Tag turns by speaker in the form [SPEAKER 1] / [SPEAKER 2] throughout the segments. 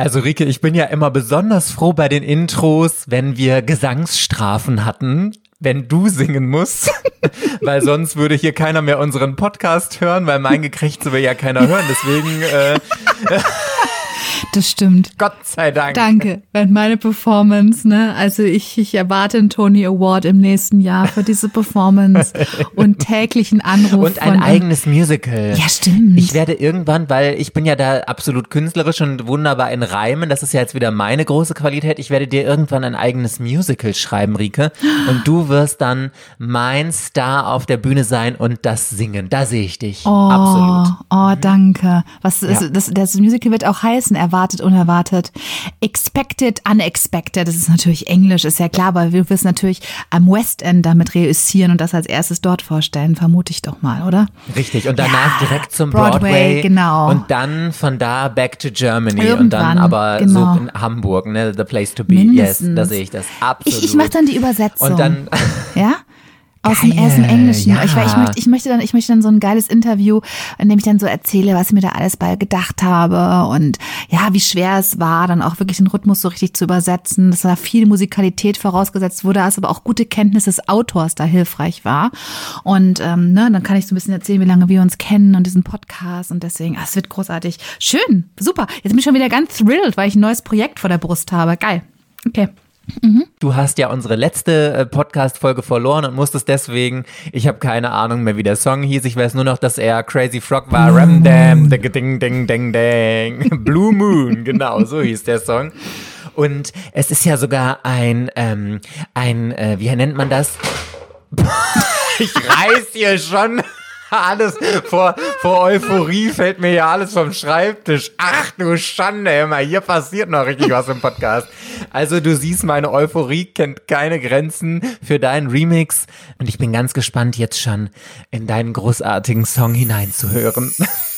[SPEAKER 1] Also Rike, ich bin ja immer besonders froh bei den Intros, wenn wir Gesangsstrafen hatten, wenn du singen musst, weil sonst würde hier keiner mehr unseren Podcast hören, weil mein Gekrächze will ja keiner hören. Deswegen äh,
[SPEAKER 2] Das stimmt.
[SPEAKER 1] Gott sei Dank.
[SPEAKER 2] Danke. Weil meine Performance, ne, also ich, ich erwarte einen Tony Award im nächsten Jahr für diese Performance und täglichen Anruf.
[SPEAKER 1] Und ein eigenes Musical.
[SPEAKER 2] Ja, stimmt.
[SPEAKER 1] Ich werde irgendwann, weil ich bin ja da absolut künstlerisch und wunderbar in Reimen, das ist ja jetzt wieder meine große Qualität, ich werde dir irgendwann ein eigenes Musical schreiben, Rike. Und du wirst dann mein Star auf der Bühne sein und das singen. Da sehe ich dich.
[SPEAKER 2] Oh,
[SPEAKER 1] Absolut.
[SPEAKER 2] oh, danke. Was
[SPEAKER 1] Ja.
[SPEAKER 2] ist, das, das Musical wird auch heißen, erwartet, unerwartet. Expected, unexpected. Das ist natürlich Englisch, ist ja klar, aber wir wirst natürlich am West End damit reüssieren und das als erstes dort vorstellen, vermute ich doch mal, oder?
[SPEAKER 1] Richtig. Und danach
[SPEAKER 2] Ja,
[SPEAKER 1] direkt zum
[SPEAKER 2] Broadway,
[SPEAKER 1] Broadway.
[SPEAKER 2] genau.
[SPEAKER 1] Und dann von da back to Germany. und
[SPEAKER 2] Irgendwann,
[SPEAKER 1] dann aber
[SPEAKER 2] genau.
[SPEAKER 1] so in Hamburg, ne? The place to be.
[SPEAKER 2] Mindestens.
[SPEAKER 1] Yes, da sehe ich das. Absolut.
[SPEAKER 2] Ich, ich mache dann die Übersetzung.
[SPEAKER 1] Und dann,
[SPEAKER 2] Ja? Aus dem
[SPEAKER 1] Geil,
[SPEAKER 2] ersten Englischen.
[SPEAKER 1] ja.
[SPEAKER 2] Ich, ich, möchte, ich, möchte dann, ich möchte dann so ein geiles Interview, in dem ich dann so erzähle, was ich mir da alles bei gedacht habe und ja, wie schwer es war, dann auch wirklich den Rhythmus so richtig zu übersetzen, dass da viel Musikalität vorausgesetzt wurde, dass aber auch gute Kenntnis des Autors da hilfreich war. Und ähm, ne, dann kann ich so ein bisschen erzählen, wie lange wir uns kennen und diesen Podcast und deswegen, ah, es wird großartig. Schön, super. Jetzt bin ich schon wieder ganz thrilled, weil ich ein neues Projekt vor der Brust habe. Geil. Okay.
[SPEAKER 1] Du hast ja unsere letzte äh, Podcast-Folge verloren und musstest deswegen, ich habe keine Ahnung mehr, wie der Song hieß. Ich weiß nur noch, dass er Crazy Frog war. Ram Dam, ding, ding, ding, ding, ding. Blue Moon, genau, so hieß der Song. Und es ist ja sogar ein, ähm, ein, äh, wie nennt man das? ich reiß hier schon alles vor, vor Euphorie fällt mir ja alles vom Schreibtisch. Ach du Schande, immer hier passiert noch richtig was im Podcast. Also du siehst, meine Euphorie kennt keine Grenzen für deinen Remix und ich bin ganz gespannt jetzt schon in deinen großartigen Song hineinzuhören.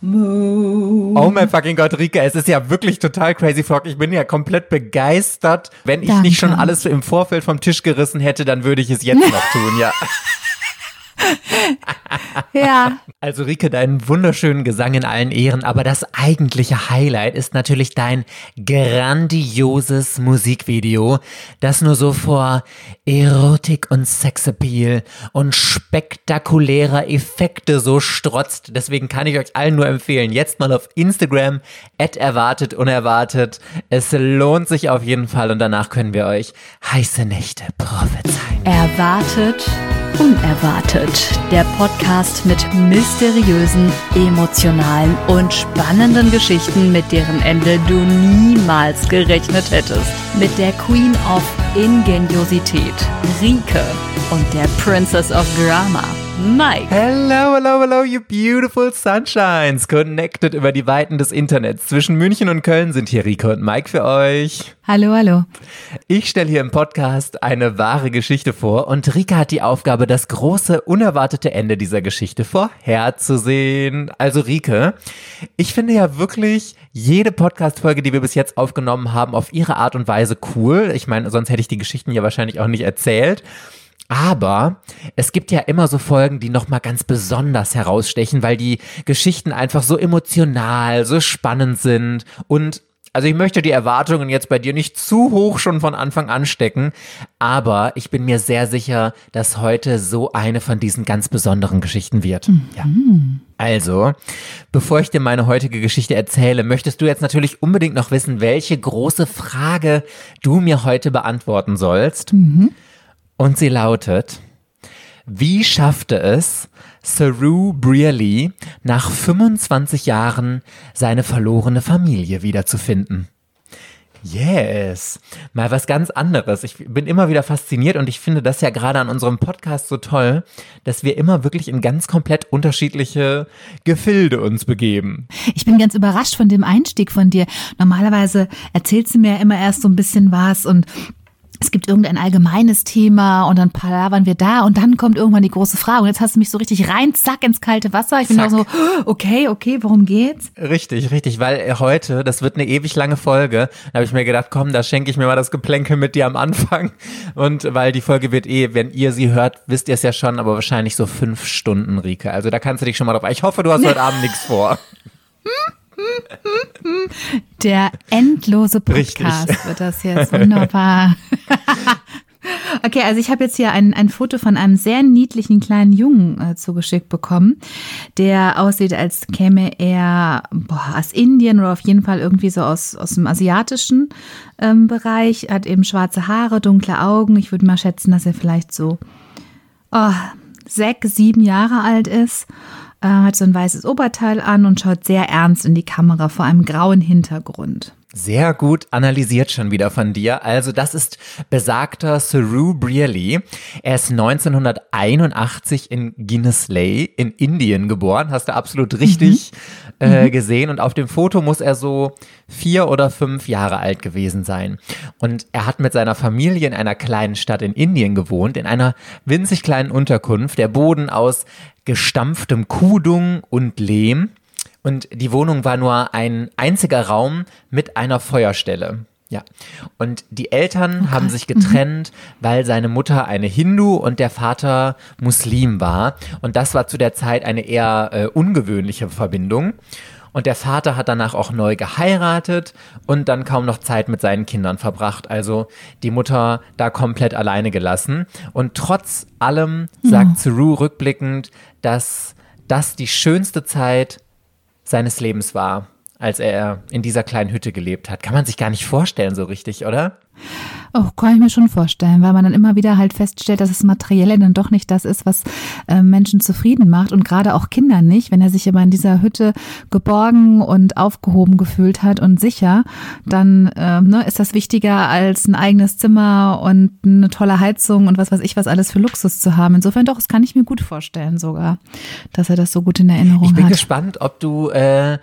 [SPEAKER 3] moon.
[SPEAKER 1] Oh mein fucking Gott, Rike, es ist ja wirklich total crazy Frog. Ich bin ja komplett begeistert. Wenn ich
[SPEAKER 2] Danke.
[SPEAKER 1] nicht schon alles im Vorfeld vom Tisch gerissen hätte, dann würde ich es jetzt noch tun, ja.
[SPEAKER 2] Ja.
[SPEAKER 1] Also Rike, deinen wunderschönen Gesang in allen Ehren, aber das eigentliche Highlight ist natürlich dein grandioses Musikvideo, das nur so vor Erotik und Sexappeal und spektakulärer Effekte so strotzt. Deswegen kann ich euch allen nur empfehlen, jetzt mal auf Instagram, erwartet, unerwartet. Es lohnt sich auf jeden Fall und danach können wir euch heiße Nächte prophezeien.
[SPEAKER 4] Erwartet, unerwartet. Der Podcast mit mysteriösen, emotionalen und spannenden Geschichten, mit deren Ende du niemals gerechnet hättest. Mit der Queen of Ingeniosität, Rike, und der Princess of Drama, Mike.
[SPEAKER 1] Hello, hello, hello, you beautiful sunshines. Connected über die Weiten des Internets. Zwischen München und Köln sind hier Rike und Mike für euch.
[SPEAKER 2] Hallo, hallo.
[SPEAKER 1] Ich stelle hier im Podcast eine wahre Geschichte vor und Rika hat die Aufgabe, das große, unerwartete Ende dieser Geschichte vorherzusehen. Also Rike, ich finde ja wirklich jede Podcast-Folge, die wir bis jetzt aufgenommen haben, auf ihre Art und Weise cool. Ich meine, sonst hätte ich die Geschichten ja wahrscheinlich auch nicht erzählt. Aber es gibt ja immer so Folgen, die nochmal ganz besonders herausstechen, weil die Geschichten einfach so emotional, so spannend sind und also ich möchte die Erwartungen jetzt bei dir nicht zu hoch schon von Anfang an stecken, aber ich bin mir sehr sicher, dass heute so eine von diesen ganz besonderen Geschichten wird. Ja. Also, bevor ich dir meine heutige Geschichte erzähle, möchtest du jetzt natürlich unbedingt noch wissen, welche große Frage du mir heute beantworten sollst. Und sie lautet, wie schaffte es Saru Brearley nach 25 Jahren seine verlorene Familie wiederzufinden? Yes, mal was ganz anderes. Ich bin immer wieder fasziniert und ich finde das ja gerade an unserem Podcast so toll, dass wir immer wirklich in ganz komplett unterschiedliche Gefilde uns begeben.
[SPEAKER 2] Ich bin ganz überrascht von dem Einstieg von dir. Normalerweise erzählst du mir ja immer erst so ein bisschen was und es gibt irgendein allgemeines Thema und dann palavern wir da und dann kommt irgendwann die große Frage. Und jetzt hast du mich so richtig rein, zack, ins kalte Wasser. Ich bin auch so, okay, okay, worum geht's?
[SPEAKER 1] Richtig, richtig, weil heute, das wird eine ewig lange Folge, da habe ich mir gedacht, komm, da schenke ich mir mal das Geplänkel mit dir am Anfang. Und weil die Folge wird eh, wenn ihr sie hört, wisst ihr es ja schon, aber wahrscheinlich so fünf Stunden, Rike. Also da kannst du dich schon mal drauf. Ich hoffe, du hast heute Abend nichts vor.
[SPEAKER 2] Der endlose Podcast
[SPEAKER 1] Richtig.
[SPEAKER 2] wird das jetzt. Wunderbar. Okay, also ich habe jetzt hier ein, ein Foto von einem sehr niedlichen kleinen Jungen äh, zugeschickt bekommen, der aussieht, als käme er boah, aus Indien oder auf jeden Fall irgendwie so aus, aus dem asiatischen ähm, Bereich, hat eben schwarze Haare, dunkle Augen. Ich würde mal schätzen, dass er vielleicht so oh, sechs, sieben Jahre alt ist, äh, hat so ein weißes Oberteil an und schaut sehr ernst in die Kamera vor einem grauen Hintergrund.
[SPEAKER 1] Sehr gut analysiert schon wieder von dir. Also das ist besagter Saru Brearley. Er ist 1981 in Guinness-Ley in Indien geboren. Hast du absolut richtig äh, gesehen. Und auf dem Foto muss er so vier oder fünf Jahre alt gewesen sein. Und er hat mit seiner Familie in einer kleinen Stadt in Indien gewohnt, in einer winzig kleinen Unterkunft. Der Boden aus gestampftem Kuhdung und Lehm. Und die Wohnung war nur ein einziger Raum mit einer Feuerstelle. Ja. Und die Eltern haben sich getrennt, weil seine Mutter eine Hindu und der Vater Muslim war. Und das war zu der Zeit eine eher äh, ungewöhnliche Verbindung. Und der Vater hat danach auch neu geheiratet und dann kaum noch Zeit mit seinen Kindern verbracht. Also die Mutter da komplett alleine gelassen. Und trotz allem sagt Saru rückblickend, dass das die schönste Zeit seines Lebens war, als er in dieser kleinen Hütte gelebt hat. Kann man sich gar nicht vorstellen so richtig, oder?
[SPEAKER 2] Oh, kann ich mir schon vorstellen, weil man dann immer wieder halt feststellt, dass das Materielle dann doch nicht das ist, was äh, Menschen zufrieden macht und gerade auch Kinder nicht. Wenn er sich aber in dieser Hütte geborgen und aufgehoben gefühlt hat und sicher, dann äh, ne, ist das wichtiger als ein eigenes Zimmer und eine tolle Heizung und was weiß ich, was alles für Luxus zu haben. Insofern doch, das kann ich mir gut vorstellen sogar, dass er das so gut in Erinnerung
[SPEAKER 1] Ich bin
[SPEAKER 2] hat.
[SPEAKER 1] gespannt, ob du äh,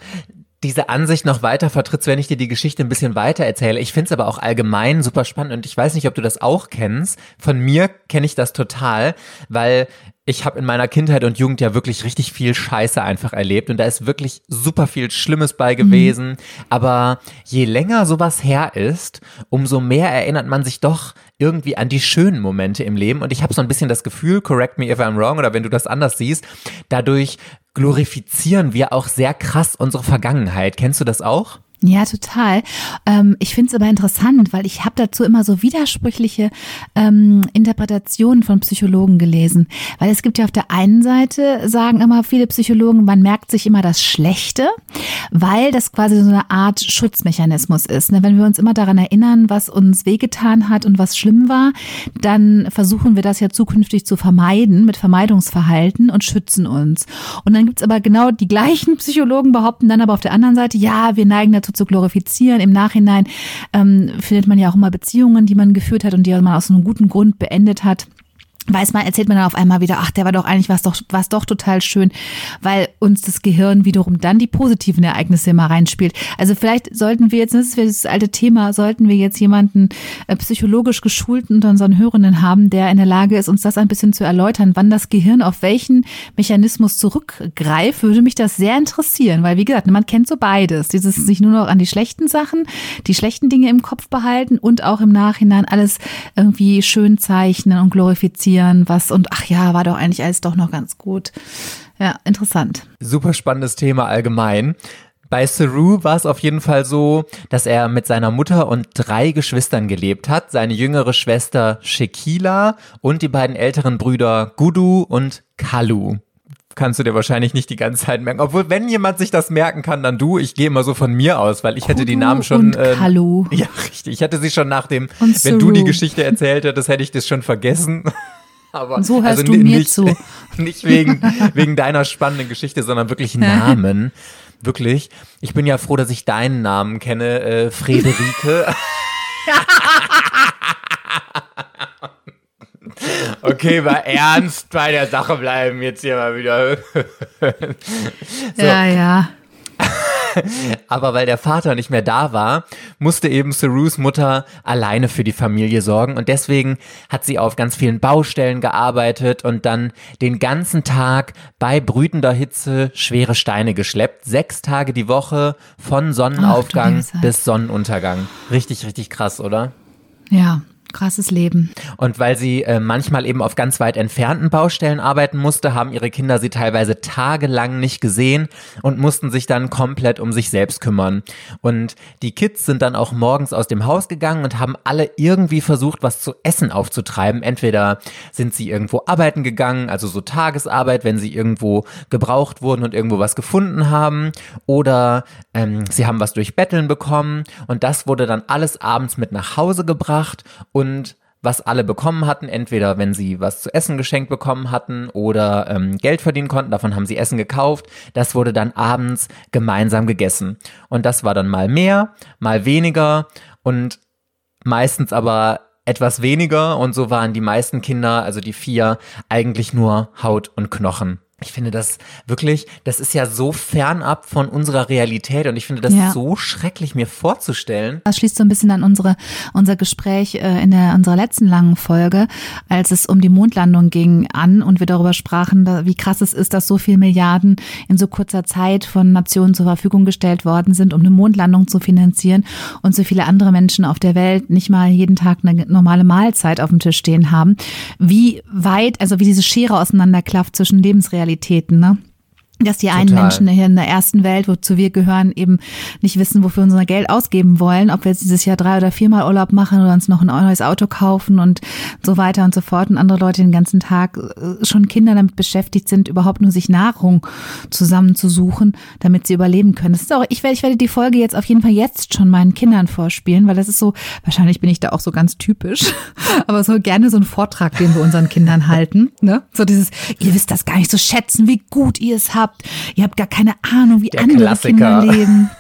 [SPEAKER 1] diese Ansicht noch weiter vertrittst, wenn ich dir die Geschichte ein bisschen weiter erzähle. Ich finde es aber auch allgemein super spannend und ich weiß nicht, ob du das auch kennst. Von mir kenne ich das total, weil ich habe in meiner Kindheit und Jugend ja wirklich richtig viel Scheiße einfach erlebt und da ist wirklich super viel Schlimmes bei gewesen. Aber je länger sowas her ist, umso mehr erinnert man sich doch irgendwie an die schönen Momente im Leben. Und ich habe so ein bisschen das Gefühl, correct me if I'm wrong oder wenn du das anders siehst, dadurch glorifizieren wir auch sehr krass unsere Vergangenheit. Kennst du das auch?
[SPEAKER 2] Ja, total. Ähm, ich finde es aber interessant, weil ich habe dazu immer so widersprüchliche ähm, Interpretationen von Psychologen gelesen. Weil es gibt ja auf der einen Seite, sagen immer viele Psychologen, man merkt sich immer das Schlechte, weil das quasi so eine Art Schutzmechanismus ist. Ne? Wenn wir uns immer daran erinnern, was uns wehgetan hat und was schlimm war, dann versuchen wir das ja zukünftig zu vermeiden mit Vermeidungsverhalten und schützen uns. Und dann gibt's aber genau die gleichen Psychologen behaupten dann aber auf der anderen Seite, ja, wir neigen dazu zu glorifizieren. Im Nachhinein ähm, findet man ja auch immer Beziehungen, die man geführt hat und die man aus einem guten Grund beendet hat weiß man, erzählt man dann auf einmal wieder, ach, der war doch eigentlich was doch, was doch total schön, weil uns das Gehirn wiederum dann die positiven Ereignisse immer reinspielt. Also vielleicht sollten wir jetzt, das ist das alte Thema, sollten wir jetzt jemanden äh, psychologisch geschulten unter unseren Hörenden haben, der in der Lage ist, uns das ein bisschen zu erläutern, wann das Gehirn auf welchen Mechanismus zurückgreift, würde mich das sehr interessieren, weil wie gesagt, man kennt so beides, dieses sich nur noch an die schlechten Sachen, die schlechten Dinge im Kopf behalten und auch im Nachhinein alles irgendwie schön zeichnen und glorifizieren was und ach ja, war doch eigentlich alles doch noch ganz gut. Ja, interessant.
[SPEAKER 1] Super spannendes Thema allgemein. Bei Saru war es auf jeden Fall so, dass er mit seiner Mutter und drei Geschwistern gelebt hat. Seine jüngere Schwester Shekila und die beiden älteren Brüder Gudu und Kalu. Kannst du dir wahrscheinlich nicht die ganze Zeit merken. Obwohl, wenn jemand sich das merken kann, dann du. Ich gehe immer so von mir aus, weil ich hätte die
[SPEAKER 2] Kudu
[SPEAKER 1] Namen schon.
[SPEAKER 2] und Kalu.
[SPEAKER 1] ja, richtig. Ich hätte sie schon nach dem, wenn du die. Geschichte erzählt hättest, hätte ich das schon vergessen. Aber,
[SPEAKER 2] Und so hörst
[SPEAKER 1] also
[SPEAKER 2] du mir
[SPEAKER 1] nicht,
[SPEAKER 2] zu.
[SPEAKER 1] Nicht wegen, wegen deiner spannenden Geschichte, sondern wirklich Namen. Wirklich. Ich bin ja froh, dass ich deinen Namen kenne, äh, Friederike. Okay, mal ernst bei der Sache bleiben jetzt hier mal wieder. so,
[SPEAKER 2] Ja, ja.
[SPEAKER 1] Aber weil der Vater nicht mehr da war, musste eben Sarus Mutter alleine für die Familie sorgen und deswegen hat sie auf ganz vielen Baustellen gearbeitet und dann den ganzen Tag bei brütender Hitze schwere Steine geschleppt. Sechs Tage die Woche von Sonnenaufgang
[SPEAKER 2] Ach,
[SPEAKER 1] bis Sonnenuntergang. Richtig, richtig krass, oder?
[SPEAKER 2] Ja, krasses Leben.
[SPEAKER 1] Und weil sie äh, manchmal eben auf ganz weit entfernten Baustellen arbeiten musste, haben ihre Kinder sie teilweise tagelang nicht gesehen und mussten sich dann komplett um sich selbst kümmern. Und die Kids sind dann auch morgens aus dem Haus gegangen und haben alle irgendwie versucht, was zu essen aufzutreiben. Entweder sind sie irgendwo arbeiten gegangen, also so Tagesarbeit, wenn sie irgendwo gebraucht wurden und irgendwo was gefunden haben, oder ähm, sie haben was durch Betteln bekommen und das wurde dann alles abends mit nach Hause gebracht und was alle bekommen hatten, entweder wenn sie was zu essen geschenkt bekommen hatten oder ähm, Geld verdienen konnten, davon haben sie Essen gekauft, das wurde dann abends gemeinsam gegessen. Und das war dann mal mehr, mal weniger und meistens aber etwas weniger und so waren die meisten Kinder, also die vier, eigentlich nur Haut und Knochen. Ich finde das wirklich, das ist ja so fernab von unserer Realität und ich finde das
[SPEAKER 2] Ja.
[SPEAKER 1] so schrecklich mir vorzustellen.
[SPEAKER 2] Das schließt so ein bisschen an unsere, unser Gespräch äh, in der, unserer letzten langen Folge, als es um die Mondlandung ging, an und wir darüber sprachen, wie krass es ist, dass so viel Milliarden in so kurzer Zeit von Nationen zur Verfügung gestellt worden sind, um eine Mondlandung zu finanzieren und so viele andere Menschen auf der Welt nicht mal jeden Tag eine normale Mahlzeit auf dem Tisch stehen haben. Wie weit, also wie diese Schere auseinanderklafft zwischen Realitäten, ne? Dass die einen
[SPEAKER 1] Total.
[SPEAKER 2] Menschen hier in der ersten Welt, wozu wir gehören, eben nicht wissen, wofür wir unser Geld ausgeben wollen, ob wir jetzt dieses Jahr drei oder viermal Urlaub machen oder uns noch ein neues Auto kaufen und so weiter und so fort. Und andere Leute den ganzen Tag äh, schon Kinder damit beschäftigt sind, überhaupt nur sich Nahrung zusammenzusuchen, damit sie überleben können. Das ist auch, ich werde, ich werde die Folge jetzt auf jeden Fall jetzt schon meinen Kindern vorspielen, weil das ist so, wahrscheinlich bin ich da auch so ganz typisch, aber so gerne so ein Vortrag, den wir unseren Kindern halten, ne? So dieses, ihr wisst das gar nicht zu schätzen, wie gut ihr es habt. Ihr habt gar keine Ahnung, wie
[SPEAKER 1] Der
[SPEAKER 2] andere
[SPEAKER 1] Klassiker.
[SPEAKER 2] Kinder leben.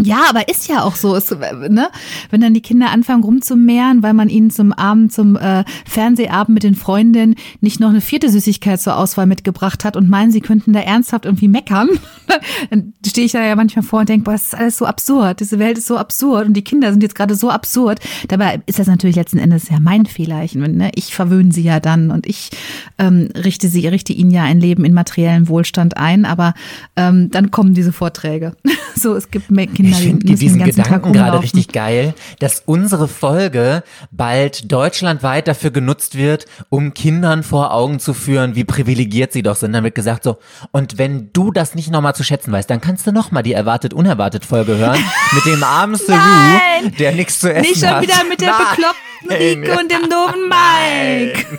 [SPEAKER 2] Ja, aber ist ja auch so, ist, ne? Wenn dann die Kinder anfangen rumzumehren, weil man ihnen zum Abend, zum äh, Fernsehabend mit den Freundinnen nicht noch eine vierte Süßigkeit zur Auswahl mitgebracht hat und meinen, sie könnten da ernsthaft irgendwie meckern, dann stehe ich da ja manchmal vor und denke, boah, das ist alles so absurd, diese Welt ist so absurd und die Kinder sind jetzt gerade so absurd. Dabei ist das natürlich letzten Endes ja mein Fehler. Ich, ne? ich verwöhne sie ja dann und ich ähm, richte sie, richte ihnen ja ein Leben in materiellen Wohlstand ein, aber ähm, dann kommen diese Vorträge. so, es gibt mehr Kinder,
[SPEAKER 1] Ich finde diesen Gedanken gerade richtig geil, dass unsere Folge bald deutschlandweit dafür genutzt wird, um Kindern vor Augen zu führen, wie privilegiert sie doch sind. Wird gesagt so, und wenn du das nicht nochmal zu schätzen weißt, dann kannst du nochmal die erwartet unerwartet Folge hören mit dem armen
[SPEAKER 2] Nein!
[SPEAKER 1] der nichts zu essen
[SPEAKER 2] Nicht schon
[SPEAKER 1] hat.
[SPEAKER 2] wieder mit der
[SPEAKER 1] Nein!
[SPEAKER 2] bekloppten Rike und dem doofen Mike.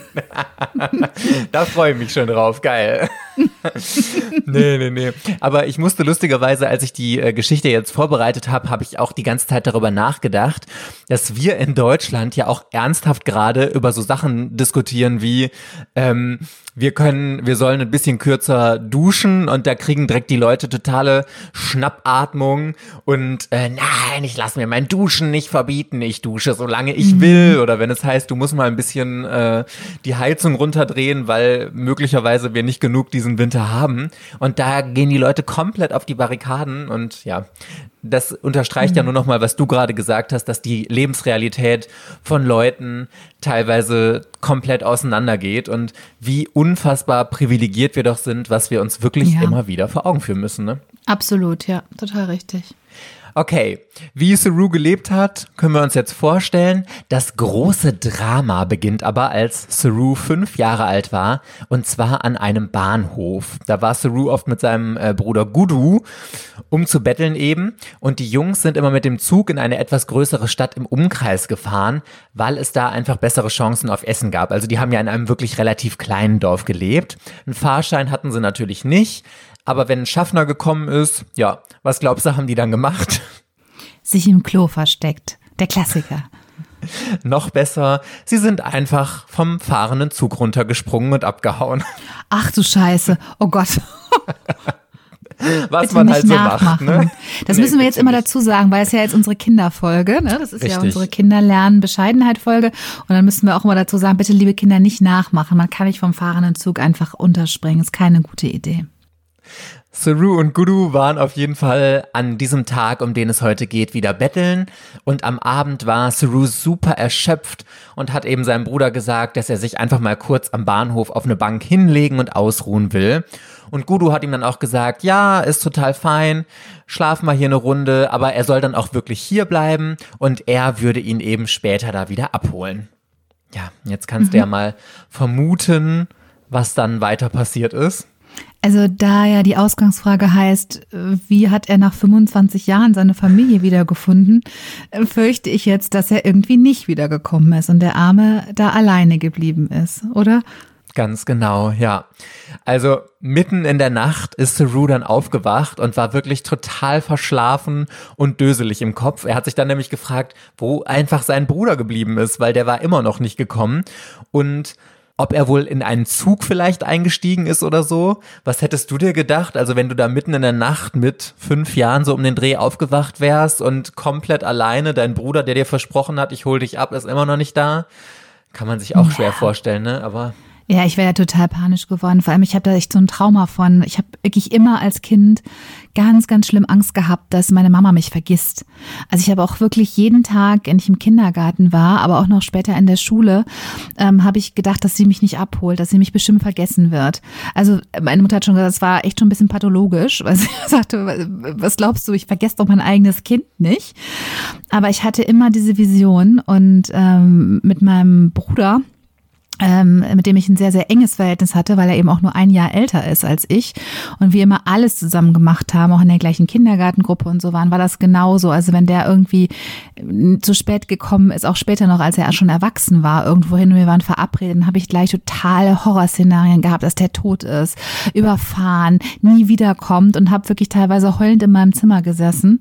[SPEAKER 1] Da freue ich mich schon drauf, geil. nee, nee, nee. Aber ich musste lustigerweise, als ich die äh, Geschichte jetzt vorbereitet habe, habe ich auch die ganze Zeit darüber nachgedacht, dass wir in Deutschland ja auch ernsthaft gerade über so Sachen diskutieren wie, ähm, wir können, wir sollen ein bisschen kürzer duschen und da kriegen direkt die Leute totale Schnappatmung und äh, nein, ich lasse mir mein Duschen nicht verbieten, ich dusche solange ich will. Oder wenn es heißt, du musst mal ein bisschen äh, die Heizung runterdrehen, weil möglicherweise wir nicht genug diesen Winter haben. Und da gehen die Leute komplett auf die Barrikaden und ja, das unterstreicht ja nur noch mal, was du gerade gesagt hast, dass die Lebensrealität von Leuten teilweise komplett auseinandergeht und wie unfassbar privilegiert wir doch sind, was wir uns wirklich
[SPEAKER 2] Ja.
[SPEAKER 1] immer wieder vor Augen führen müssen. Ne?
[SPEAKER 2] Absolut, ja, total richtig.
[SPEAKER 1] Okay, wie Saru gelebt hat, können wir uns jetzt vorstellen. Das große Drama beginnt aber, als Saru fünf Jahre alt war, und zwar an einem Bahnhof. Da war Saru oft mit seinem äh, Bruder Gudu, um zu betteln eben. Und die Jungs sind immer mit dem Zug in eine etwas größere Stadt im Umkreis gefahren, weil es da einfach bessere Chancen auf Essen gab. Also die haben ja in einem wirklich relativ kleinen Dorf gelebt. Einen Fahrschein hatten sie natürlich nicht. Aber wenn ein Schaffner gekommen ist, ja, was glaubst du, haben die dann gemacht?
[SPEAKER 2] Sich im Klo versteckt. Der Klassiker.
[SPEAKER 1] Noch besser, sie sind einfach vom fahrenden Zug runtergesprungen und abgehauen.
[SPEAKER 2] Ach du Scheiße. Oh Gott.
[SPEAKER 1] Was
[SPEAKER 2] Bitte
[SPEAKER 1] man halt so
[SPEAKER 2] nachmachen.
[SPEAKER 1] macht. Ne?
[SPEAKER 2] Das
[SPEAKER 1] Nee,
[SPEAKER 2] müssen wir jetzt immer dazu sagen, weil es ja jetzt unsere Kinderfolge, ne? Das ist ja
[SPEAKER 1] Richtig.
[SPEAKER 2] unsere Kinderlernen-Bescheidenheit-Folge. Und dann müssen wir auch immer dazu sagen, bitte liebe Kinder nicht nachmachen. Man kann nicht vom fahrenden Zug einfach unterspringen. Ist keine gute Idee.
[SPEAKER 1] Saru und Guru waren auf jeden Fall an diesem Tag, um den es heute geht, wieder betteln. Und am Abend war Saru super erschöpft und hat eben seinem Bruder gesagt, dass er sich einfach mal kurz am Bahnhof auf eine Bank hinlegen und ausruhen will. Und Guru hat ihm dann auch gesagt, ja, ist total fein, schlaf mal hier eine Runde, aber er soll dann auch wirklich hier bleiben und er würde ihn eben später da wieder abholen. Ja, jetzt kannst mhm. du ja mal vermuten, was dann weiter passiert ist.
[SPEAKER 2] Also da ja die Ausgangsfrage heißt, wie hat er nach 25 Jahren seine Familie wiedergefunden, fürchte ich jetzt, dass er irgendwie nicht wiedergekommen ist und der Arme da alleine geblieben ist, oder?
[SPEAKER 1] Ganz genau, ja. Also mitten in der Nacht ist Saru dann aufgewacht und war wirklich total verschlafen und döselig im Kopf. Er hat sich dann nämlich gefragt, wo einfach sein Bruder geblieben ist, weil der war immer noch nicht gekommen. Und ob er wohl in einen Zug vielleicht eingestiegen ist oder so. Was hättest du dir gedacht? Also wenn du da mitten in der Nacht mit fünf Jahren so um den Dreh aufgewacht wärst und komplett alleine, dein Bruder, der dir versprochen hat, ich hol dich ab, ist immer noch nicht da. Kann man sich auch ja. schwer vorstellen, ne? Aber
[SPEAKER 2] ja, ich wäre ja total panisch geworden. Vor allem, ich habe da echt so ein Trauma von. Ich habe wirklich immer als Kind ganz, ganz schlimm Angst gehabt, dass meine Mama mich vergisst. Also ich habe auch wirklich jeden Tag, wenn ich im Kindergarten war, aber auch noch später in der Schule, ähm, habe ich gedacht, dass sie mich nicht abholt, dass sie mich bestimmt vergessen wird. Also meine Mutter hat schon gesagt, es war echt schon ein bisschen pathologisch, weil sie sagte, was glaubst du, ich vergesse doch mein eigenes Kind nicht. Aber ich hatte immer diese Vision und ähm, mit meinem Bruder, ähm, mit dem ich ein sehr, sehr enges Verhältnis hatte, weil er eben auch nur ein Jahr älter ist als ich und wir immer alles zusammen gemacht haben, auch in der gleichen Kindergartengruppe und so waren, war das genauso. Also wenn der irgendwie äh, zu spät gekommen ist, auch später noch, als er schon erwachsen war, irgendwohin und wir waren verabredet, dann habe ich gleich totale Horrorszenarien gehabt, dass der tot ist, überfahren, nie wiederkommt und habe wirklich teilweise heulend in meinem Zimmer gesessen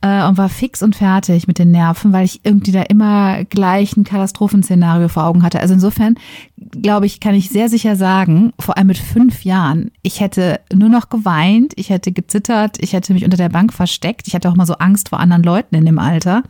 [SPEAKER 2] äh, und war fix und fertig mit den Nerven, weil ich irgendwie da immer gleich ein Katastrophenszenario vor Augen hatte. Also insofern glaube ich, kann ich sehr sicher sagen, vor allem mit fünf Jahren, ich hätte nur noch geweint, ich hätte gezittert, ich hätte mich unter der Bank versteckt, ich hatte auch mal so Angst vor anderen Leuten in dem Alter,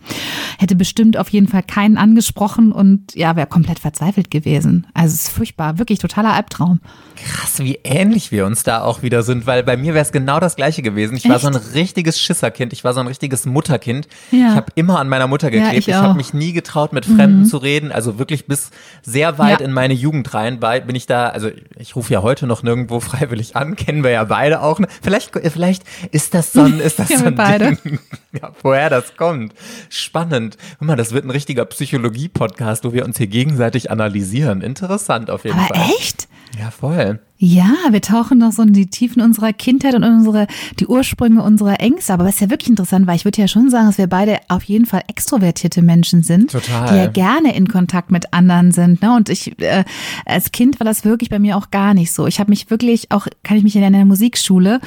[SPEAKER 2] hätte bestimmt auf jeden Fall keinen angesprochen und ja, wäre komplett verzweifelt gewesen. Also es ist furchtbar, wirklich totaler Albtraum.
[SPEAKER 1] Krass, wie ähnlich wir uns da auch wieder sind, weil bei mir wäre es genau das gleiche gewesen. Ich Echt? war so ein richtiges Schisserkind, ich war so ein richtiges Mutterkind. Ja. Ich habe immer an meiner Mutter geklebt, ja, ich, ich habe mich nie getraut, mit Fremden mhm. zu reden, also wirklich bis sehr weit ja. in meine Jugend rein bei, bin ich da, also ich rufe ja heute noch nirgendwo freiwillig an, kennen wir ja beide auch. Vielleicht, vielleicht ist das so ein, ist das so ein beide. Ding, ja, woher das kommt. Spannend. Guck mal, das wird ein richtiger Psychologie-Podcast, wo wir uns hier gegenseitig analysieren. Interessant auf jeden
[SPEAKER 2] Aber
[SPEAKER 1] Fall.
[SPEAKER 2] Echt?
[SPEAKER 1] Ja, voll.
[SPEAKER 2] Ja, wir tauchen noch so in die Tiefen unserer Kindheit und unsere, die Ursprünge unserer Ängste. Aber was ist ja wirklich interessant weil ich würde ja schon sagen, dass wir beide auf jeden Fall extrovertierte Menschen sind,
[SPEAKER 1] Total.
[SPEAKER 2] die ja gerne in Kontakt mit anderen sind. Ne? Und ich, äh, als Kind war das wirklich bei mir auch gar nicht so. Ich habe mich wirklich auch, kann ich mich in einer Musikschule,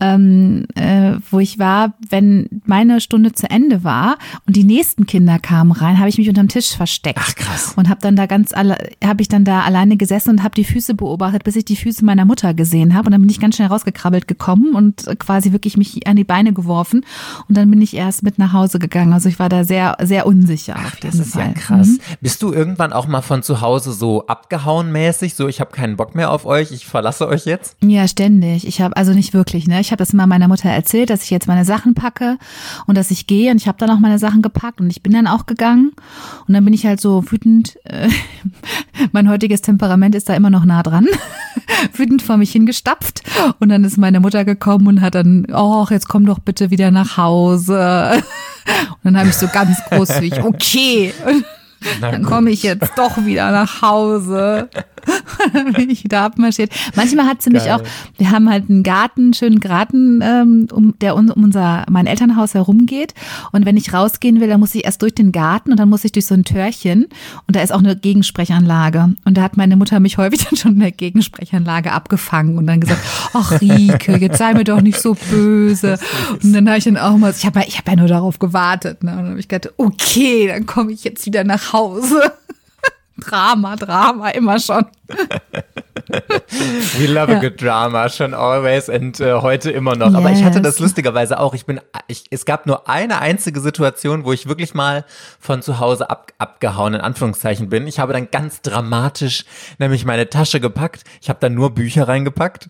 [SPEAKER 2] ähm, äh, wo ich war, wenn meine Stunde zu Ende war und die nächsten Kinder kamen rein, habe ich mich unterm Tisch versteckt.
[SPEAKER 1] Ach krass.
[SPEAKER 2] Und habe dann da ganz alle, habe ich dann da alleine gesessen und habe die Füße beobachtet, bis ich die Füße meiner Mutter gesehen habe. Und dann bin ich ganz schnell rausgekrabbelt gekommen und quasi wirklich mich an die Beine geworfen. Und dann bin ich erst mit nach Hause gegangen. Also ich war da sehr, sehr unsicher.
[SPEAKER 1] Ach, das ist Fall. ja krass. Mhm. Bist du irgendwann auch mal von zu Hause so abgehauen mäßig? So, ich habe keinen Bock mehr auf euch, ich verlasse euch jetzt?
[SPEAKER 2] Ja, ständig. Ich habe, also nicht wirklich, ne? Ich habe das immer meiner Mutter erzählt, dass ich jetzt meine Sachen packe und dass ich gehe. Und ich habe dann auch meine Sachen gepackt und ich bin dann auch gegangen. Und dann bin ich halt so wütend. Äh, mein heutiges Temperament ist da immer noch nah dran. Wütend vor mich hingestapft. Und dann ist meine Mutter gekommen und hat dann, oh, jetzt komm doch bitte wieder nach Hause. Und dann habe ich so ganz großzügig, okay. Dann komme ich jetzt doch wieder nach Hause. dann bin ich wieder abmarschiert. Manchmal hat sie Geil. mich auch, wir haben halt einen Garten, einen schönen Garten, ähm, um, der um unser, mein Elternhaus herumgeht. Und wenn ich rausgehen will, dann muss ich erst durch den Garten und dann muss ich durch so ein Türchen. Und da ist auch eine Gegensprechanlage. Und da hat meine Mutter mich häufig dann schon in der Gegensprechanlage abgefangen und dann gesagt, ach Rike, jetzt sei mir doch nicht so böse. Und dann habe ich dann auch mal, ich habe ich hab ja nur darauf gewartet. Ne? Und dann habe ich gedacht, okay, dann komme ich jetzt wieder nach Hause. Drama, Drama, immer schon.
[SPEAKER 1] We love ja. a good drama, schon always und äh, heute immer noch. Yes. Aber ich hatte das lustigerweise auch. Ich bin, ich, es gab nur eine einzige Situation, wo ich wirklich mal von zu Hause ab, abgehauen in Anführungszeichen bin. Ich habe dann ganz dramatisch nämlich meine Tasche gepackt. Ich habe dann nur Bücher reingepackt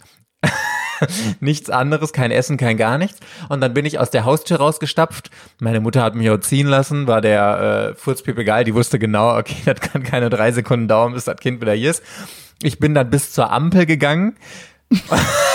[SPEAKER 1] nichts anderes, kein Essen, kein gar nichts. Und dann bin ich aus der Haustür rausgestapft. Meine Mutter hat mich auch ziehen lassen, war der äh, Furzpiep egal. Die wusste genau, okay, das kann keine drei Sekunden dauern, bis das Kind wieder hier ist. Ich bin dann bis zur Ampel gegangen.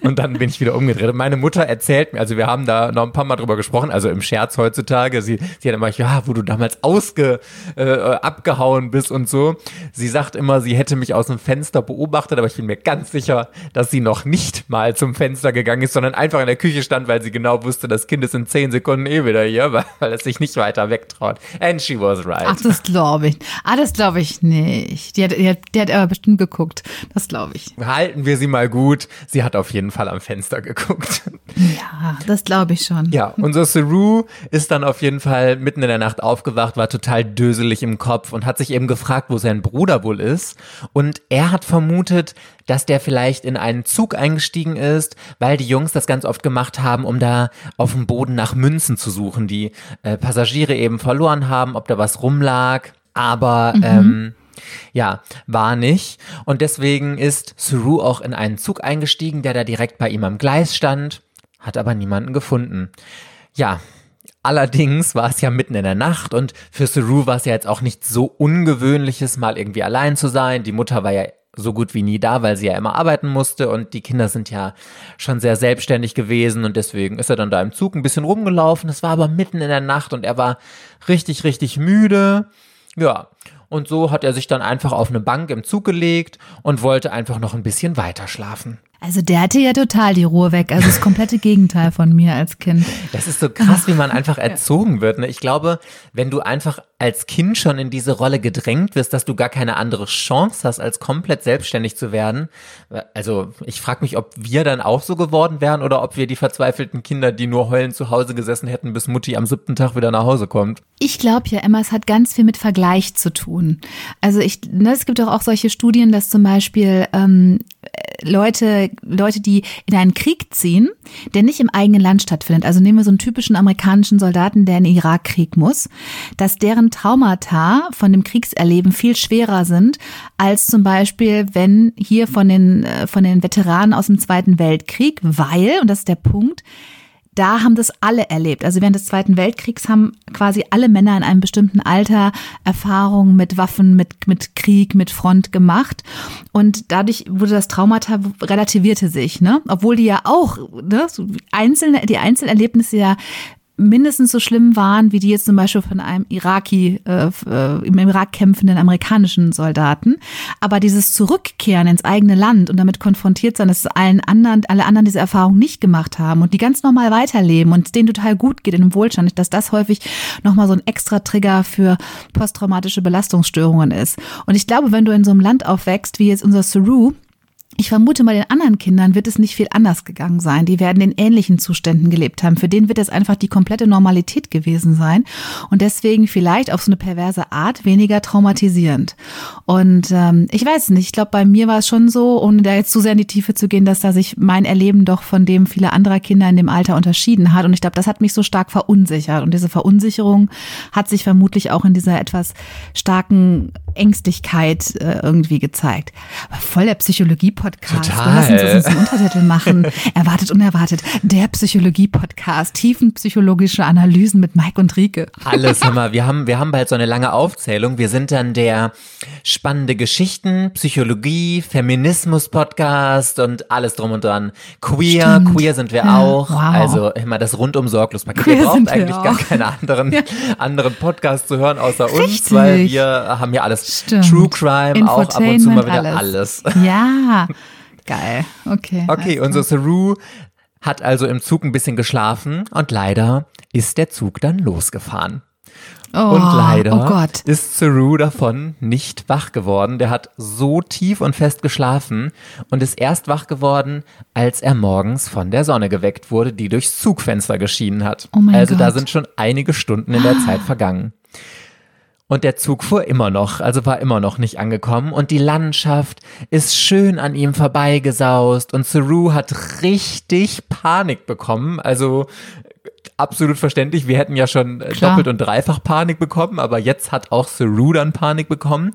[SPEAKER 1] Und dann bin ich wieder umgedreht. Und meine Mutter erzählt mir, also wir haben da noch ein paar Mal drüber gesprochen, also im Scherz heutzutage. Sie, sie hat immer, ja, wo du damals ausge, äh, abgehauen bist und so. Sie sagt immer, sie hätte mich aus dem Fenster beobachtet, aber ich bin mir ganz sicher, dass sie noch nicht mal zum Fenster gegangen ist, sondern einfach in der Küche stand, weil sie genau wusste, das Kind ist in zehn Sekunden eh wieder hier, weil, weil es sich nicht weiter wegtraut. And she was right.
[SPEAKER 2] Ach, das glaube ich. Ah, das glaube ich nicht. Die hat, die, hat, die hat aber bestimmt geguckt. Das glaube ich.
[SPEAKER 1] Halten wir sie mal gut. Sie hat auf jeden Fall am Fenster geguckt.
[SPEAKER 2] Ja, das glaube ich schon.
[SPEAKER 1] Ja, unser Saru ist dann auf jeden Fall mitten in der Nacht aufgewacht, war total döselig im Kopf und hat sich eben gefragt, wo sein Bruder wohl ist. Und er hat vermutet, dass der vielleicht in einen Zug eingestiegen ist, weil die Jungs das ganz oft gemacht haben, um da auf dem Boden nach Münzen zu suchen, die äh, Passagiere eben verloren haben, ob da was rumlag. Aber ähm, ja, war nicht. Und deswegen ist Suru auch in einen Zug eingestiegen, der da direkt bei ihm am Gleis stand, hat aber niemanden gefunden. Ja, allerdings war es ja mitten in der Nacht und für Suru war es ja jetzt auch nicht so ungewöhnliches, mal irgendwie allein zu sein. Die Mutter war ja so gut wie nie da, weil sie ja immer arbeiten musste und die Kinder sind ja schon sehr selbstständig gewesen und deswegen ist er dann da im Zug ein bisschen rumgelaufen. Es war aber mitten in der Nacht und er war richtig, richtig müde. Ja, und so hat er sich dann einfach auf eine Bank im Zug gelegt und wollte einfach noch ein bisschen weiter schlafen.
[SPEAKER 2] Also der hatte ja total die Ruhe weg. Also das komplette Gegenteil von mir als Kind.
[SPEAKER 1] Das ist so krass, wie man einfach erzogen wird. Ne? Ich glaube, wenn du einfach als Kind schon in diese Rolle gedrängt wirst, dass du gar keine andere Chance hast, als komplett selbstständig zu werden. Also ich frage mich, ob wir dann auch so geworden wären oder ob wir die verzweifelten Kinder, die nur heulend zu Hause gesessen hätten, bis Mutti am siebten Tag wieder nach Hause kommt.
[SPEAKER 2] Ich glaube ja, Emma, es hat ganz viel mit Vergleich zu tun. Also ich, ne, es gibt doch auch solche Studien, dass zum Beispiel ähm, Leute, Leute, die in einen Krieg ziehen, der nicht im eigenen Land stattfindet. Also nehmen wir so einen typischen amerikanischen Soldaten, der in den Irakkrieg muss, dass deren Traumata von dem Kriegserleben viel schwerer sind als zum Beispiel, wenn hier von den, äh, von den Veteranen aus dem Zweiten Weltkrieg, weil, und das ist der Punkt, da haben das alle erlebt. Also während des Zweiten Weltkriegs haben quasi alle Männer in einem bestimmten Alter Erfahrungen mit Waffen, mit, mit Krieg, mit Front gemacht. Und dadurch wurde das Traumata relativierte sich, ne? Obwohl die ja auch, ne, so einzelne, die Einzelerlebnisse ja mindestens so schlimm waren, wie die jetzt zum Beispiel von einem Iraki, äh, äh, im Irak kämpfenden amerikanischen Soldaten. Aber dieses Zurückkehren ins eigene Land und damit konfrontiert sein, dass allen anderen, alle anderen diese Erfahrung nicht gemacht haben und die ganz normal weiterleben und denen total gut geht in dem Wohlstand, dass das häufig nochmal so ein extra Trigger für posttraumatische Belastungsstörungen ist. Und ich glaube, wenn du in so einem Land aufwächst, wie jetzt unser Suru, ich vermute mal, den anderen Kindern wird es nicht viel anders gegangen sein. Die werden in ähnlichen Zuständen gelebt haben. Für den wird es einfach die komplette Normalität gewesen sein und deswegen vielleicht auf so eine perverse Art weniger traumatisierend. Und ähm, ich weiß nicht, ich glaube, bei mir war es schon so, ohne da jetzt zu sehr in die Tiefe zu gehen, dass da sich mein Erleben doch von dem vieler anderer Kinder in dem Alter unterschieden hat. Und ich glaube, das hat mich so stark verunsichert. Und diese Verunsicherung hat sich vermutlich auch in dieser etwas starken Ängstlichkeit äh, irgendwie gezeigt. Aber voll der Psychologie-Podcast. Lass uns das zum Untertitel machen. Erwartet, unerwartet. Der Psychologie-Podcast. Tiefenpsychologische Analysen mit Mike und Rike.
[SPEAKER 1] Alles, mal, wir haben, wir haben bald so eine lange Aufzählung. Wir sind dann der spannende Geschichten, Psychologie, Feminismus-Podcast und alles drum und dran. Queer,
[SPEAKER 2] Stimmt.
[SPEAKER 1] queer sind wir
[SPEAKER 2] Ja,
[SPEAKER 1] auch.
[SPEAKER 2] wow.
[SPEAKER 1] Also immer das rundum sorglos Paket. Ihr braucht eigentlich gar
[SPEAKER 2] auch.
[SPEAKER 1] keine anderen, anderen Podcasts zu hören außer uns,
[SPEAKER 2] Richtig.
[SPEAKER 1] weil wir haben ja alles
[SPEAKER 2] Stimmt.
[SPEAKER 1] True Crime, auch ab und zu mal wieder
[SPEAKER 2] Infotainment,
[SPEAKER 1] alles.
[SPEAKER 2] Ja, geil. Okay.
[SPEAKER 1] Okay, unser Saru hat also im Zug ein bisschen geschlafen und leider ist der Zug dann losgefahren.
[SPEAKER 2] Oh,
[SPEAKER 1] Und leider
[SPEAKER 2] Oh Gott.
[SPEAKER 1] ist Saru davon nicht wach geworden. Der hat so tief und fest geschlafen und ist erst wach geworden, als er morgens von der Sonne geweckt wurde, die durchs Zugfenster geschienen hat.
[SPEAKER 2] Oh
[SPEAKER 1] also da
[SPEAKER 2] Gott.
[SPEAKER 1] sind schon einige Stunden in der Zeit vergangen. Und der Zug fuhr immer noch, also war immer noch nicht angekommen. Und die Landschaft ist schön an ihm vorbeigesaust. Und Saru hat richtig Panik bekommen. Also absolut verständlich. Wir hätten ja schon äh,
[SPEAKER 2] Klar.
[SPEAKER 1] doppelt und dreifach Panik bekommen, aber jetzt hat auch Saru dann Panik bekommen.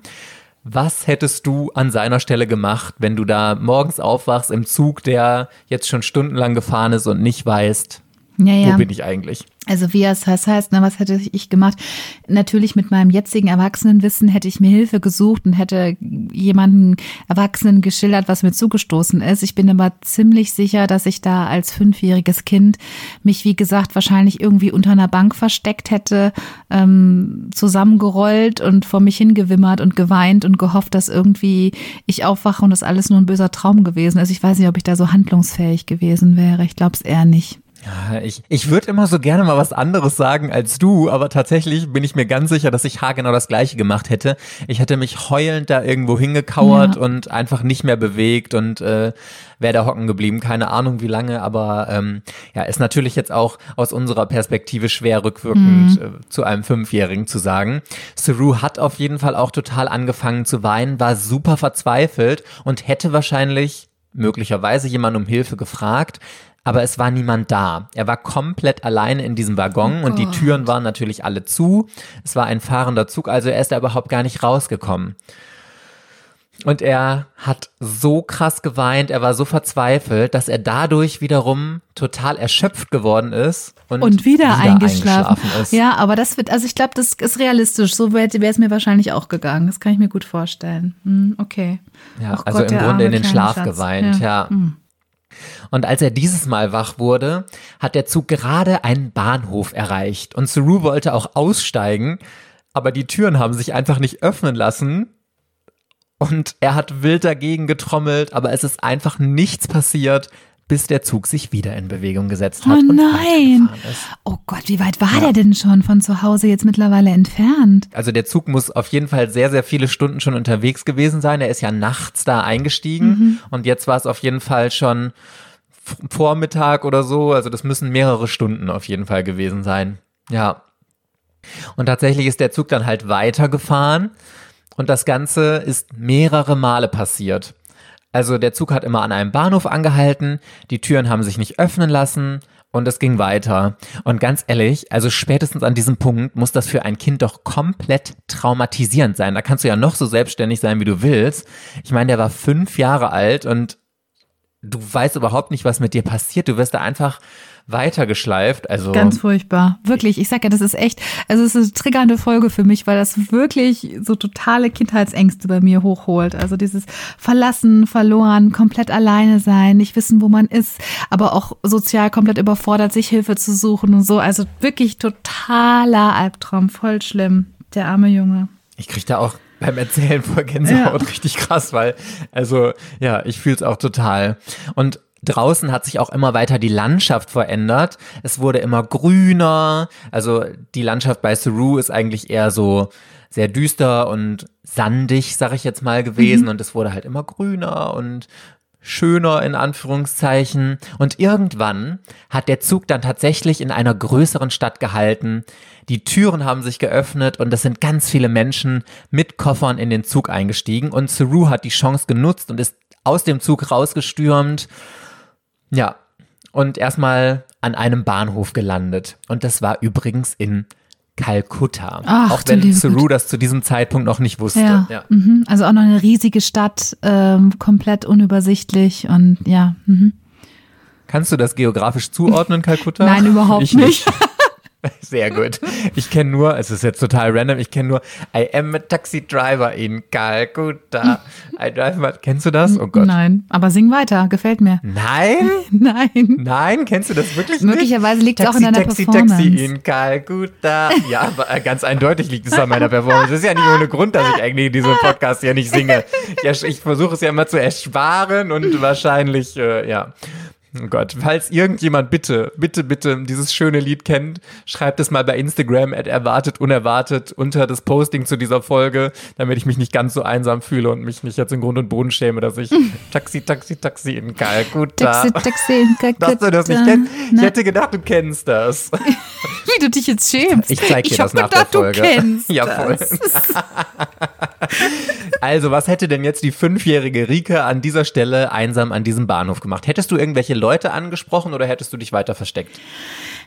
[SPEAKER 1] Was hättest du an seiner Stelle gemacht, wenn du da morgens aufwachst im Zug, der jetzt schon stundenlang gefahren ist und nicht weißt,
[SPEAKER 2] Ja, ja.
[SPEAKER 1] wo bin ich eigentlich?
[SPEAKER 2] Also wie es das heißt, ne, was hätte ich gemacht? Natürlich mit meinem jetzigen Erwachsenenwissen hätte ich mir Hilfe gesucht und hätte jemanden Erwachsenen geschildert, was mir zugestoßen ist. Ich bin aber ziemlich sicher, dass ich da als fünfjähriges Kind mich, wie gesagt, wahrscheinlich irgendwie unter einer Bank versteckt hätte, ähm, zusammengerollt und vor mich hingewimmert und geweint und gehofft, dass irgendwie ich aufwache und das alles nur ein böser Traum gewesen ist. Ich weiß nicht, ob ich da so handlungsfähig gewesen wäre. Ich glaube es eher nicht.
[SPEAKER 1] Ja, ich, ich würde immer so gerne mal was anderes sagen als du, aber tatsächlich bin ich mir ganz sicher, dass ich haargenau das gleiche gemacht hätte. Ich hätte mich heulend da irgendwo hingekauert
[SPEAKER 2] Ja.
[SPEAKER 1] und einfach nicht mehr bewegt und äh, wäre da hocken geblieben. Keine Ahnung wie lange, aber ähm, ja, ist natürlich jetzt auch aus unserer Perspektive schwer rückwirkend äh, zu einem Fünfjährigen zu sagen. Saru hat auf jeden Fall auch total angefangen zu weinen, war super verzweifelt und hätte wahrscheinlich möglicherweise jemand um Hilfe gefragt, aber es war niemand da. Er war komplett alleine in diesem Waggon und die Türen waren natürlich alle zu. Es war ein fahrender Zug, also er ist da überhaupt gar nicht rausgekommen. Und er hat so krass geweint, er war so verzweifelt, dass er dadurch wiederum total erschöpft geworden ist und,
[SPEAKER 2] Und wieder, eingeschlafen.
[SPEAKER 1] ist.
[SPEAKER 2] Ja, aber das wird, also ich glaube, das ist realistisch. So wäre es mir wahrscheinlich auch gegangen. Das kann ich mir gut vorstellen. Hm, okay.
[SPEAKER 1] Ja,
[SPEAKER 2] Ach
[SPEAKER 1] also
[SPEAKER 2] Gott,
[SPEAKER 1] im Grunde in den Schlaf
[SPEAKER 2] Schatz.
[SPEAKER 1] geweint, ja.
[SPEAKER 2] Hm.
[SPEAKER 1] Und als er dieses Mal wach wurde, hat der Zug gerade einen Bahnhof erreicht. Und Saru wollte auch aussteigen, aber die Türen haben sich einfach nicht öffnen lassen. Und er hat wild dagegen getrommelt, aber es ist einfach nichts passiert, bis der Zug sich wieder in Bewegung gesetzt hat.
[SPEAKER 2] Oh
[SPEAKER 1] und
[SPEAKER 2] nein.
[SPEAKER 1] ist.
[SPEAKER 2] Oh Gott, wie weit war der denn schon von zu Hause jetzt mittlerweile entfernt?
[SPEAKER 1] Also der Zug muss auf jeden Fall sehr, sehr viele Stunden schon unterwegs gewesen sein. Er ist ja nachts da eingestiegen
[SPEAKER 2] Mhm.
[SPEAKER 1] und jetzt war es auf jeden Fall schon Vormittag oder so. Also das müssen mehrere Stunden auf jeden Fall gewesen sein. Ja. Und tatsächlich ist der Zug dann halt weitergefahren und das Ganze ist mehrere Male passiert. Also der Zug hat immer an einem Bahnhof angehalten, die Türen haben sich nicht öffnen lassen und es ging weiter. Und ganz ehrlich, also spätestens an diesem Punkt muss das für ein Kind doch komplett traumatisierend sein. Da kannst du ja noch so selbstständig sein, wie du willst. Ich meine, der war fünf Jahre alt und du weißt überhaupt nicht, was mit dir passiert. Du wirst da einfach weitergeschleift. Also
[SPEAKER 2] Ganz furchtbar. Wirklich, ich sag ja, das ist echt, also es ist eine triggernde Folge für mich, weil das wirklich so totale Kindheitsängste bei mir hochholt. Also dieses Verlassen, verloren, komplett alleine sein, nicht wissen, wo man ist, aber auch sozial komplett überfordert, sich Hilfe zu suchen und so. Also wirklich totaler Albtraum, voll schlimm. Der arme Junge.
[SPEAKER 1] Ich krieg da auch beim Erzählen vor Gänsehaut
[SPEAKER 2] Ja.
[SPEAKER 1] richtig krass, weil, also, ja, ich fühle es auch total. Und draußen hat sich auch immer weiter die Landschaft verändert. Es wurde immer grüner. Also die Landschaft bei Saru ist eigentlich eher so sehr düster und sandig, sag ich jetzt mal, gewesen. Und es wurde halt immer grüner und schöner in Anführungszeichen. Und irgendwann hat der Zug dann tatsächlich in einer größeren Stadt gehalten. Die Türen haben sich geöffnet und es sind ganz viele Menschen mit Koffern in den Zug eingestiegen. Und Saru hat die Chance genutzt und ist aus dem Zug rausgestürmt. Ja, und erstmal an einem Bahnhof gelandet. Und das war übrigens in Kalkutta.
[SPEAKER 2] Ach,
[SPEAKER 1] auch wenn Saru das zu diesem Zeitpunkt noch nicht wusste.
[SPEAKER 2] Ja.
[SPEAKER 1] Ja.
[SPEAKER 2] Mhm. Also auch noch eine riesige Stadt, ähm, komplett unübersichtlich und ja. Mhm.
[SPEAKER 1] Kannst du das geografisch zuordnen, Kalkutta?
[SPEAKER 2] Nein, überhaupt
[SPEAKER 1] ich
[SPEAKER 2] nicht.
[SPEAKER 1] Sehr gut. Ich kenne nur, es ist jetzt total random, ich kenne nur I am a taxi driver in Calcutta. I drive my, kennst du das? Oh Gott.
[SPEAKER 2] Nein, aber sing weiter, gefällt mir.
[SPEAKER 1] Nein?
[SPEAKER 2] Nein.
[SPEAKER 1] Nein, kennst du das wirklich
[SPEAKER 2] Möglicherweise
[SPEAKER 1] nicht?
[SPEAKER 2] liegt es auch in deiner
[SPEAKER 1] Taxi,
[SPEAKER 2] Performance.
[SPEAKER 1] Taxi in Calcutta. Ja, aber äh, ganz eindeutig liegt es an meiner Performance. Das ist ja nicht ohne Grund, dass ich eigentlich in diesem Podcast hier nicht singe. Ja, ich versuche es ja immer zu ersparen und wahrscheinlich, äh, ja. Oh Gott, falls irgendjemand bitte, bitte, bitte dieses schöne Lied kennt, schreibt es mal bei Instagram at erwartet, unerwartet unter das Posting zu dieser Folge, damit ich mich nicht ganz so einsam fühle und mich nicht jetzt in Grund und Boden schäme, dass ich Taxi, Taxi, Taxi in Kalkutta.
[SPEAKER 2] Taxi, Taxi, in
[SPEAKER 1] Dass du das nicht
[SPEAKER 2] Kalkutta.
[SPEAKER 1] kennst. Ich hätte gedacht, du kennst das.
[SPEAKER 2] Wie du dich jetzt schämst.
[SPEAKER 1] Ich zeig dir
[SPEAKER 2] ich
[SPEAKER 1] das
[SPEAKER 2] hab
[SPEAKER 1] nach der Folge.
[SPEAKER 2] Du kennst
[SPEAKER 1] Ja, voll. Also, was hätte denn jetzt die fünfjährige Rike an dieser Stelle einsam an diesem Bahnhof gemacht? Hättest du irgendwelche Leute angesprochen oder hättest du dich weiter versteckt?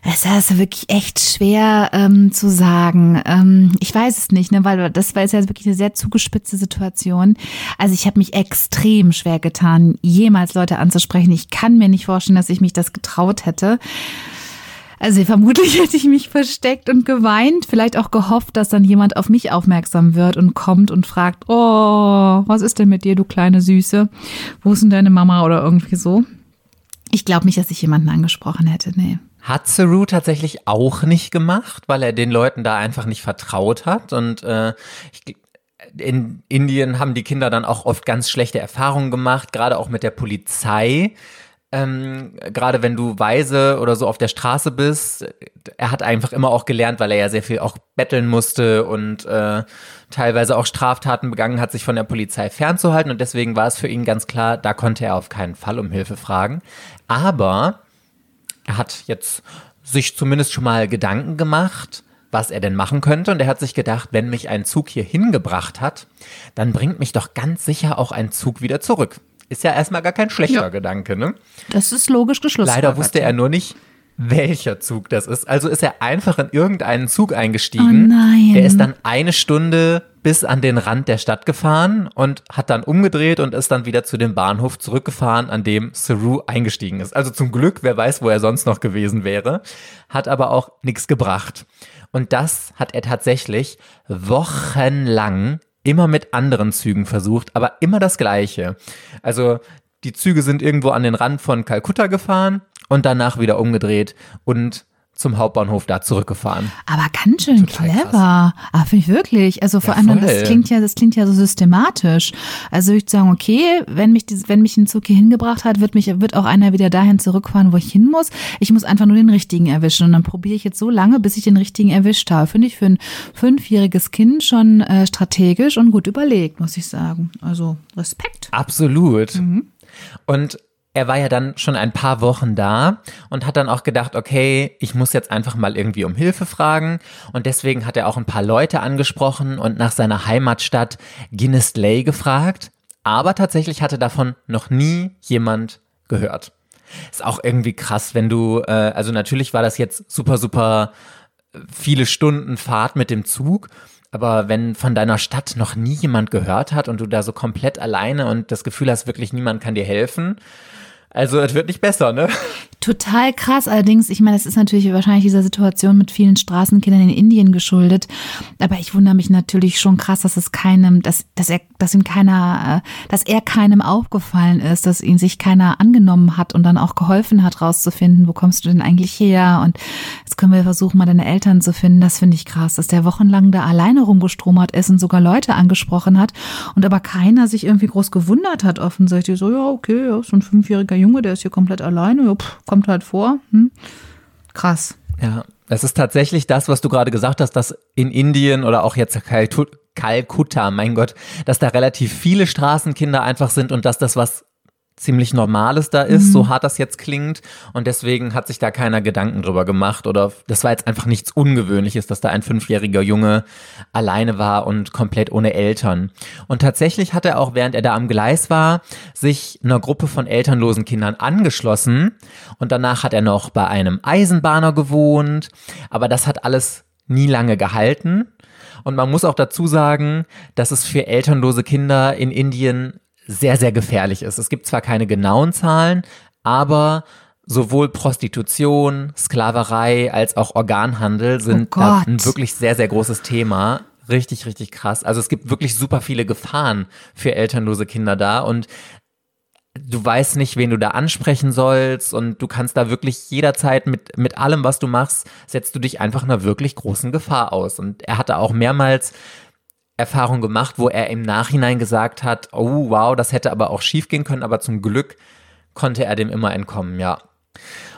[SPEAKER 2] Es ist wirklich echt schwer ähm, zu sagen. Ähm, ich weiß es nicht, ne, weil das war jetzt ja wirklich eine sehr zugespitzte Situation. Also ich habe mich extrem schwer getan, jemals Leute anzusprechen. Ich kann mir nicht vorstellen, dass ich mich das getraut hätte. Also vermutlich hätte ich mich versteckt und geweint, vielleicht auch gehofft, dass dann jemand auf mich aufmerksam wird und kommt und fragt, oh, was ist denn mit dir, du kleine Süße? Wo ist denn deine Mama oder irgendwie so? Ich glaube nicht, dass ich jemanden angesprochen hätte, nee.
[SPEAKER 1] Hat Saru tatsächlich auch nicht gemacht, weil er den Leuten da einfach nicht vertraut hat. Und äh, ich, in Indien haben die Kinder dann auch oft ganz schlechte Erfahrungen gemacht, gerade auch mit der Polizei. Ähm, gerade wenn du weise oder so auf der Straße bist, er hat einfach immer auch gelernt, weil er ja sehr viel auch betteln musste und äh, teilweise auch Straftaten begangen hat, sich von der Polizei fernzuhalten. Und deswegen war es für ihn ganz klar, da konnte er auf keinen Fall um Hilfe fragen. Aber er hat jetzt sich zumindest schon mal Gedanken gemacht, was er denn machen könnte. Und er hat sich gedacht, wenn mich ein Zug hier hingebracht hat, dann bringt mich doch ganz sicher auch ein Zug wieder zurück. Ist ja erstmal gar kein schlechter
[SPEAKER 2] Ja.
[SPEAKER 1] Gedanke, ne?
[SPEAKER 2] Das ist logisch geschlossen.
[SPEAKER 1] Leider wusste er nur nicht, welcher Zug das ist. Also ist er einfach in irgendeinen Zug eingestiegen.
[SPEAKER 2] Oh nein.
[SPEAKER 1] Er ist dann eine Stunde bis an den Rand der Stadt gefahren und hat dann umgedreht und ist dann wieder zu dem Bahnhof zurückgefahren, an dem Saru eingestiegen ist. Also zum Glück, wer weiß, wo er sonst noch gewesen wäre, hat aber auch nichts gebracht. Und das hat er tatsächlich wochenlang immer mit anderen Zügen versucht, aber immer das Gleiche. Also die Züge sind irgendwo an den Rand von Kalkutta gefahren und danach wieder umgedreht und zum Hauptbahnhof da zurückgefahren.
[SPEAKER 2] Aber ganz schön
[SPEAKER 1] Total
[SPEAKER 2] clever. Ah, finde ich wirklich. Also vor
[SPEAKER 1] Ja,
[SPEAKER 2] allem,
[SPEAKER 1] voll.
[SPEAKER 2] das klingt ja, das klingt ja so systematisch. Also ich würde sagen, okay, wenn mich, dies- wenn mich ein Zug hier hingebracht hat, wird mich, wird auch einer wieder dahin zurückfahren, wo ich hin muss. Ich muss einfach nur den richtigen erwischen. Und dann probiere ich jetzt so lange, bis ich den richtigen erwischt habe. Finde ich für ein fünfjähriges Kind schon äh, strategisch und gut überlegt, muss ich sagen. Also Respekt.
[SPEAKER 1] Absolut. Und er war ja dann schon ein paar Wochen da und hat dann auch gedacht, okay, ich muss jetzt einfach mal irgendwie um Hilfe fragen. Und deswegen hat er auch ein paar Leute angesprochen und nach seiner Heimatstadt Guinness-Lay gefragt. Aber tatsächlich hatte davon noch nie jemand gehört. Ist auch irgendwie krass, wenn du, äh, also natürlich war das jetzt super, super viele Stunden Fahrt mit dem Zug. Aber wenn von deiner Stadt noch nie jemand gehört hat und du da so komplett alleine und das Gefühl hast, wirklich niemand kann dir helfen, also es wird nicht besser, ne?
[SPEAKER 2] Total krass. Allerdings, ich meine, das ist natürlich wahrscheinlich dieser Situation mit vielen Straßenkindern in Indien geschuldet. Aber ich wundere mich natürlich schon krass, dass es keinem, dass, dass er, dass ihm keiner, äh, dass er keinem aufgefallen ist, dass ihn sich keiner angenommen hat und dann auch geholfen hat, rauszufinden, wo kommst du denn eigentlich her? Und jetzt können wir versuchen, mal deine Eltern zu finden. Das finde ich krass, dass der wochenlang da alleine rumgestromert ist und sogar Leute angesprochen hat und aber keiner sich irgendwie groß gewundert hat, offensichtlich. So, ja, okay, ja, so ein fünfjähriger Junge, der ist hier komplett alleine, ja, pff, kommt halt vor. Hm? Krass.
[SPEAKER 1] Ja, es ist tatsächlich das, was du gerade gesagt hast, dass in Indien oder auch jetzt Kalkutta, mein Gott, dass da relativ viele Straßenkinder einfach sind und dass das was ziemlich Normales da ist, so hart das jetzt klingt. Und deswegen hat sich da keiner Gedanken drüber gemacht oder das war jetzt einfach nichts Ungewöhnliches, dass da ein fünfjähriger Junge alleine war und komplett ohne Eltern. Und tatsächlich hat er auch, während er da am Gleis war, sich einer Gruppe von elternlosen Kindern angeschlossen. Und danach hat er noch bei einem Eisenbahner gewohnt. Aber das hat alles nie lange gehalten. Und man muss auch dazu sagen, dass es für elternlose Kinder in Indien sehr, sehr gefährlich ist. Es gibt zwar keine genauen Zahlen, aber sowohl Prostitution, Sklaverei als auch Organhandel sind
[SPEAKER 2] Oh
[SPEAKER 1] da
[SPEAKER 2] Gott.
[SPEAKER 1] ein wirklich sehr, sehr großes Thema. Richtig, richtig krass. Also es gibt wirklich super viele Gefahren für elternlose Kinder da und du weißt nicht, wen du da ansprechen sollst und du kannst da wirklich jederzeit mit, mit allem, was du machst, setzt du dich einfach einer wirklich großen Gefahr aus. Und er hatte auch mehrmals Erfahrung gemacht, wo er im Nachhinein gesagt hat, oh wow, das hätte aber auch schief gehen können, aber zum Glück konnte er dem immer entkommen, ja.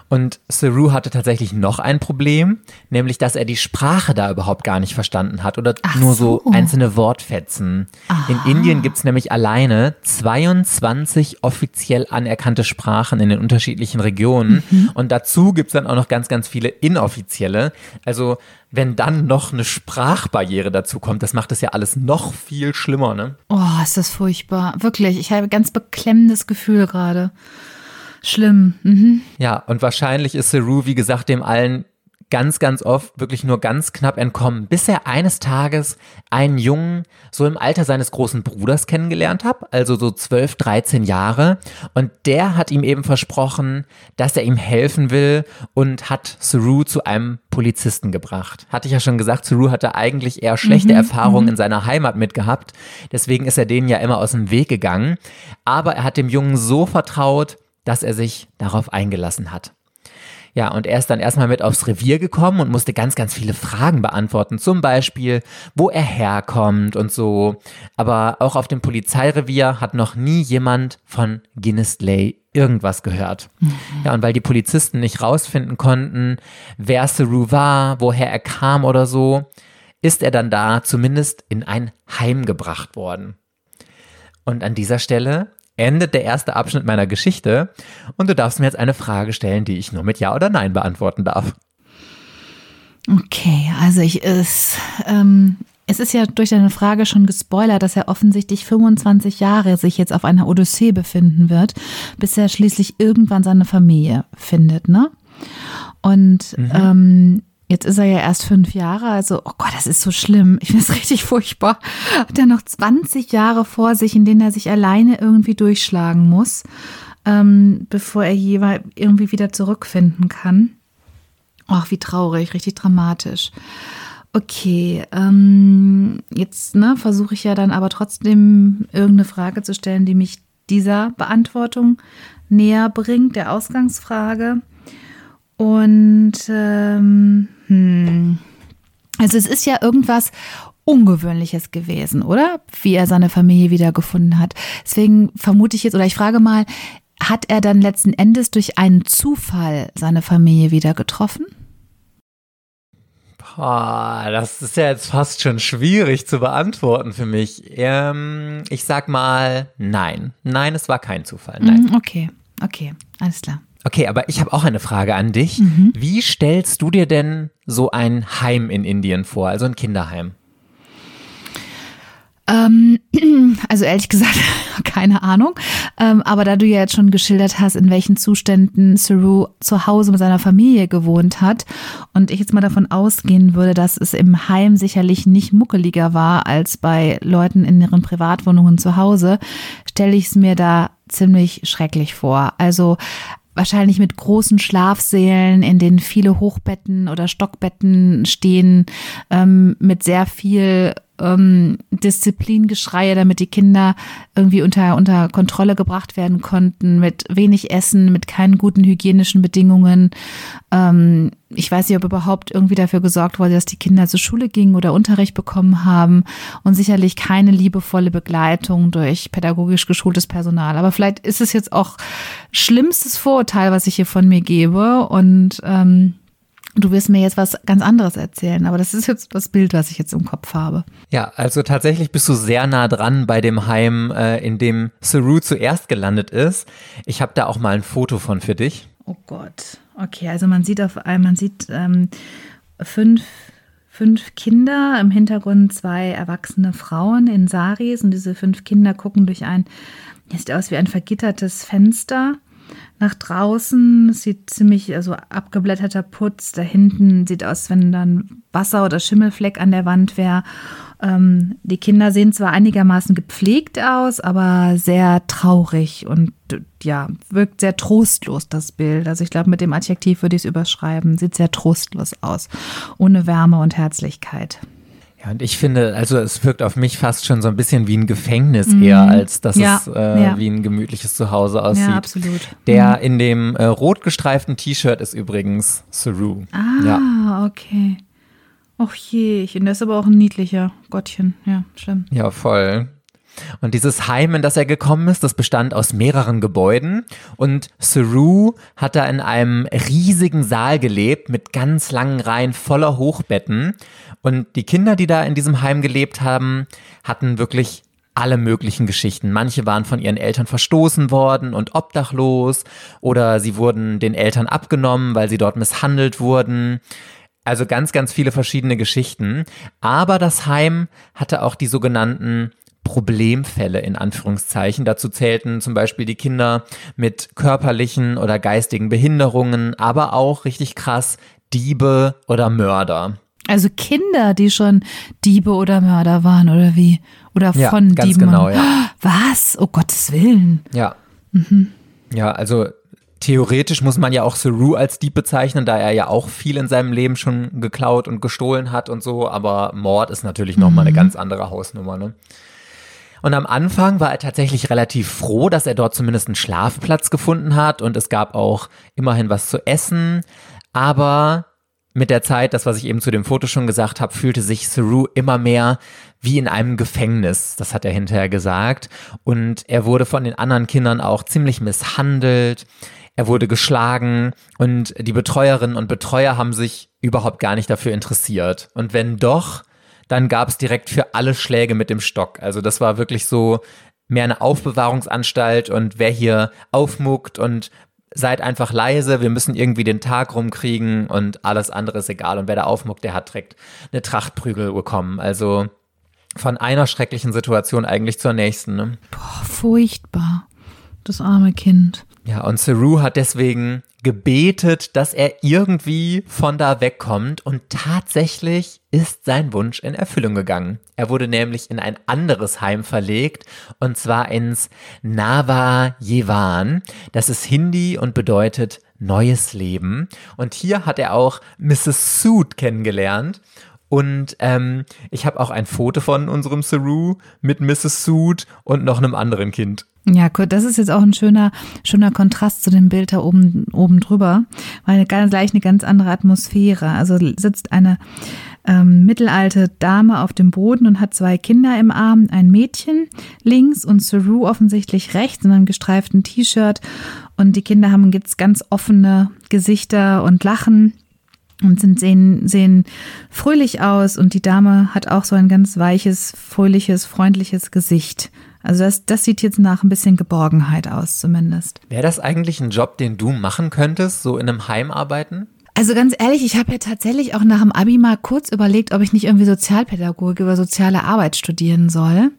[SPEAKER 1] Und Saru hatte tatsächlich noch ein Problem, nämlich dass er die Sprache da überhaupt gar nicht verstanden hat oder
[SPEAKER 2] Ach
[SPEAKER 1] nur so,
[SPEAKER 2] so.
[SPEAKER 1] einzelne Wortfetzen. In Indien gibt's nämlich alleine 22 offiziell anerkannte Sprachen in den unterschiedlichen Regionen
[SPEAKER 2] Mhm.
[SPEAKER 1] und dazu gibt's dann auch noch ganz, ganz viele inoffizielle. Also wenn dann noch eine Sprachbarriere dazu kommt, das macht es ja alles noch viel schlimmer, ne?
[SPEAKER 2] Oh, ist das furchtbar. Wirklich, ich habe ein ganz beklemmendes Gefühl gerade. Schlimm. Mhm.
[SPEAKER 1] Ja, und wahrscheinlich ist Saru, wie gesagt, dem allen ganz, ganz oft wirklich nur ganz knapp entkommen, bis er eines Tages einen Jungen so im Alter seines großen Bruders kennengelernt hat, also so 12, 13 Jahre. Und der hat ihm eben versprochen, dass er ihm helfen will und hat Saru zu einem Polizisten gebracht. Hatte ich ja schon gesagt, Saru hatte eigentlich eher schlechte Erfahrungen in seiner Heimat mitgehabt. Deswegen ist er denen ja immer aus dem Weg gegangen. Aber er hat dem Jungen so vertraut, dass er sich darauf eingelassen hat. Ja, und er ist dann erstmal mit aufs Revier gekommen und musste ganz, ganz viele Fragen beantworten. Zum Beispiel, wo er herkommt und so. Aber auch auf dem Polizeirevier hat noch nie jemand von Guinness Lay irgendwas gehört. Ja, und weil die Polizisten nicht rausfinden konnten, wer Saru war, woher er kam oder so, ist er dann da zumindest in ein Heim gebracht worden. Und an dieser Stelle endet der erste Abschnitt meiner Geschichte und du darfst mir jetzt eine Frage stellen, die ich nur mit Ja oder Nein beantworten darf.
[SPEAKER 2] Okay, also ich ist, ähm, es ist ja durch deine Frage schon gespoilert, dass er offensichtlich 25 Jahre sich jetzt auf einer Odyssee befinden wird, bis er schließlich irgendwann seine Familie findet, ne? Und ähm, jetzt ist er ja erst fünf Jahre, also, oh Gott, das ist so schlimm. Ich finde es richtig furchtbar. Hat er noch 20 Jahre vor sich, in denen er sich alleine irgendwie durchschlagen muss, ähm, bevor er jeweils irgendwie wieder zurückfinden kann. Ach, wie traurig, richtig dramatisch. Okay, ähm, jetzt ne, versuche ich ja dann aber trotzdem irgendeine Frage zu stellen, die mich dieser Beantwortung näher bringt, der Ausgangsfrage. Und ähm, hm, also es ist ja irgendwas Ungewöhnliches gewesen, oder? Wie er seine Familie wiedergefunden hat. Deswegen vermute ich jetzt, oder ich frage mal, hat er dann letzten Endes durch einen Zufall seine Familie wieder getroffen?
[SPEAKER 1] Boah, das ist ja jetzt fast schon schwierig zu beantworten für mich. Ähm, ich sag mal nein. Nein, es war kein Zufall. Nein.
[SPEAKER 2] Mhm, Okay, okay, alles klar.
[SPEAKER 1] Okay, aber ich habe auch eine Frage an dich. Wie stellst du dir denn so ein Heim in Indien vor, also ein Kinderheim?
[SPEAKER 2] Ähm, also ehrlich gesagt, keine Ahnung. Ähm, aber da du ja jetzt schon geschildert hast, in welchen Zuständen Saru zu Hause mit seiner Familie gewohnt hat und ich jetzt mal davon ausgehen würde, dass es im Heim sicherlich nicht muckeliger war als bei Leuten in ihren Privatwohnungen zu Hause, stelle ich es mir da ziemlich schrecklich vor. Also wahrscheinlich mit großen Schlafsälen, in denen viele Hochbetten oder Stockbetten stehen, ähm, mit sehr viel ähm, Disziplingeschreie, damit die Kinder irgendwie unter, unter Kontrolle gebracht werden konnten, mit wenig Essen, mit keinen guten hygienischen Bedingungen. Ähm, ich weiß nicht, ob überhaupt irgendwie dafür gesorgt wurde, dass die Kinder zur Schule gingen oder Unterricht bekommen haben und sicherlich keine liebevolle Begleitung durch pädagogisch geschultes Personal. Aber vielleicht ist es jetzt auch schlimmstes Vorurteil, was ich hier von mir gebe und ähm, Du wirst mir jetzt was ganz anderes erzählen, aber das ist jetzt das Bild, was ich jetzt im Kopf habe.
[SPEAKER 1] Ja, also tatsächlich bist du sehr nah dran bei dem Heim, äh, in dem Saru zuerst gelandet ist. Ich habe da auch mal ein Foto von für dich.
[SPEAKER 2] Oh Gott. Okay, also man sieht auf einmal, man sieht ähm, fünf, fünf Kinder, im Hintergrund zwei erwachsene Frauen in Saris und diese fünf Kinder gucken durch ein, das sieht aus wie ein vergittertes Fenster nach draußen. Sieht ziemlich, also abgeblätterter Putz. Da hinten sieht aus, wenn dann Wasser oder Schimmelfleck an der Wand wäre. Ähm, die Kinder sehen zwar einigermaßen gepflegt aus, aber sehr traurig und ja, wirkt sehr trostlos, das Bild. Also ich glaube, mit dem Adjektiv würde ich es überschreiben. Sieht sehr trostlos aus. Ohne Wärme und Herzlichkeit.
[SPEAKER 1] Ja, und ich finde, also es wirkt auf mich fast schon so ein bisschen wie ein Gefängnis eher, als dass
[SPEAKER 2] Mhm. Ja,
[SPEAKER 1] es äh,
[SPEAKER 2] ja.
[SPEAKER 1] wie ein gemütliches Zuhause aussieht.
[SPEAKER 2] Ja, absolut.
[SPEAKER 1] Der in dem äh, rot gestreiften T-Shirt ist übrigens Saru.
[SPEAKER 2] Ah,
[SPEAKER 1] Ja.
[SPEAKER 2] okay. Och je, der ist aber auch ein niedlicher Gottchen. Ja, schlimm.
[SPEAKER 1] ja, voll. Und dieses Heim, in das er gekommen ist, das bestand aus mehreren Gebäuden. Und Saru hat da in einem riesigen Saal gelebt mit ganz langen Reihen voller Hochbetten. Und die Kinder, die da in diesem Heim gelebt haben, hatten wirklich alle möglichen Geschichten. Manche waren von ihren Eltern verstoßen worden und obdachlos oder sie wurden den Eltern abgenommen, weil sie dort misshandelt wurden. Also ganz, ganz viele verschiedene Geschichten. Aber das Heim hatte auch die sogenannten Problemfälle in Anführungszeichen. Dazu zählten zum Beispiel die Kinder mit körperlichen oder geistigen Behinderungen, aber auch richtig krass Diebe oder Mörder.
[SPEAKER 2] Also Kinder, die schon Diebe oder Mörder waren oder wie? Oder
[SPEAKER 1] Ja,
[SPEAKER 2] von
[SPEAKER 1] ganz
[SPEAKER 2] Dieben.
[SPEAKER 1] genau, ja.
[SPEAKER 2] Was? Oh Gottes Willen.
[SPEAKER 1] Ja. Ja, also theoretisch muss man ja auch Saru als Dieb bezeichnen, da er ja auch viel in seinem Leben schon geklaut und gestohlen hat und so, aber Mord ist natürlich nochmal eine ganz andere Hausnummer, ne? Und am Anfang war er tatsächlich relativ froh, dass er dort zumindest einen Schlafplatz gefunden hat und es gab auch immerhin was zu essen, aber mit der Zeit, das was ich eben zu dem Foto schon gesagt habe, fühlte sich Saru immer mehr wie in einem Gefängnis, das hat er hinterher gesagt. Und er wurde von den anderen Kindern auch ziemlich misshandelt. Er wurde geschlagen und die Betreuerinnen und Betreuer haben sich überhaupt gar nicht dafür interessiert. Und wenn doch, dann gab es direkt für alle Schläge mit dem Stock. Also das war wirklich so mehr eine Aufbewahrungsanstalt und wer hier aufmuckt und seid einfach leise, wir müssen irgendwie den Tag rumkriegen und alles andere ist egal. Und wer da aufmuckt, der hat direkt eine Trachtprügel bekommen. Also von einer schrecklichen Situation eigentlich zur nächsten. Ne?
[SPEAKER 2] Boah, furchtbar. Das arme Kind.
[SPEAKER 1] Ja, und Saru hat deswegen gebetet, dass er irgendwie von da wegkommt und tatsächlich ist sein Wunsch in Erfüllung gegangen. Er wurde nämlich in ein anderes Heim verlegt und zwar ins Nava Yevan. Das ist Hindi und bedeutet neues Leben. Und hier hat er auch Mrs. Sood kennengelernt. Und ähm, ich habe auch ein Foto von unserem Saru mit Mrs. Sood und noch einem anderen Kind.
[SPEAKER 2] Ja, gut, das ist jetzt auch ein schöner, schöner Kontrast zu dem Bild da oben, oben drüber, weil gleich eine ganz andere Atmosphäre. Also sitzt eine ähm, mittelalte Dame auf dem Boden und hat zwei Kinder im Arm, ein Mädchen links und Saru offensichtlich rechts in einem gestreiften T-Shirt. Und die Kinder haben jetzt ganz offene Gesichter und lachen und sind, sehen, sehen fröhlich aus und die Dame hat auch so ein ganz weiches, fröhliches, freundliches Gesicht. Also das, das sieht jetzt nach ein bisschen Geborgenheit aus zumindest.
[SPEAKER 1] Wäre das eigentlich ein Job, den du machen könntest, so in einem Heim arbeiten?
[SPEAKER 2] Also ganz ehrlich, ich habe ja tatsächlich auch nach dem Abi mal kurz überlegt, ob ich nicht irgendwie Sozialpädagogik oder soziale Arbeit studieren soll.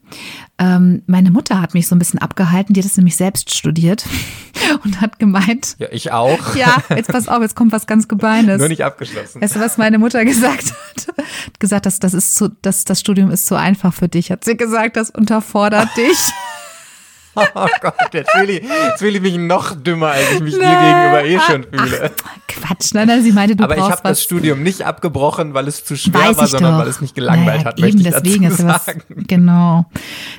[SPEAKER 2] Ähm, meine Mutter hat mich so ein bisschen abgehalten, die hat es nämlich selbst studiert und hat gemeint,
[SPEAKER 1] Ja, ich auch.
[SPEAKER 2] ja, jetzt pass auf, jetzt kommt was ganz Gemeines.
[SPEAKER 1] Nur nicht abgeschlossen.
[SPEAKER 2] Weißt du, was meine Mutter gesagt hat? Hat gesagt, dass das ist zu, dass das Studium ist zu einfach für dich. Hat sie gesagt, das unterfordert dich.
[SPEAKER 1] Oh Gott, jetzt fühle ich, jetzt fühle ich mich noch dümmer, als ich mich dir
[SPEAKER 2] Nein.
[SPEAKER 1] gegenüber eh schon fühle.
[SPEAKER 2] Quatsch, nein, nein, sie meinte, du
[SPEAKER 1] Aber ich habe das. Studium nicht abgebrochen, weil es zu schwer war,
[SPEAKER 2] ich
[SPEAKER 1] sondern
[SPEAKER 2] doch.
[SPEAKER 1] weil es mich gelangweilt
[SPEAKER 2] naja,
[SPEAKER 1] hat,
[SPEAKER 2] eben
[SPEAKER 1] möchte ich
[SPEAKER 2] deswegen
[SPEAKER 1] dazu
[SPEAKER 2] ist ja was,
[SPEAKER 1] sagen.
[SPEAKER 2] genau.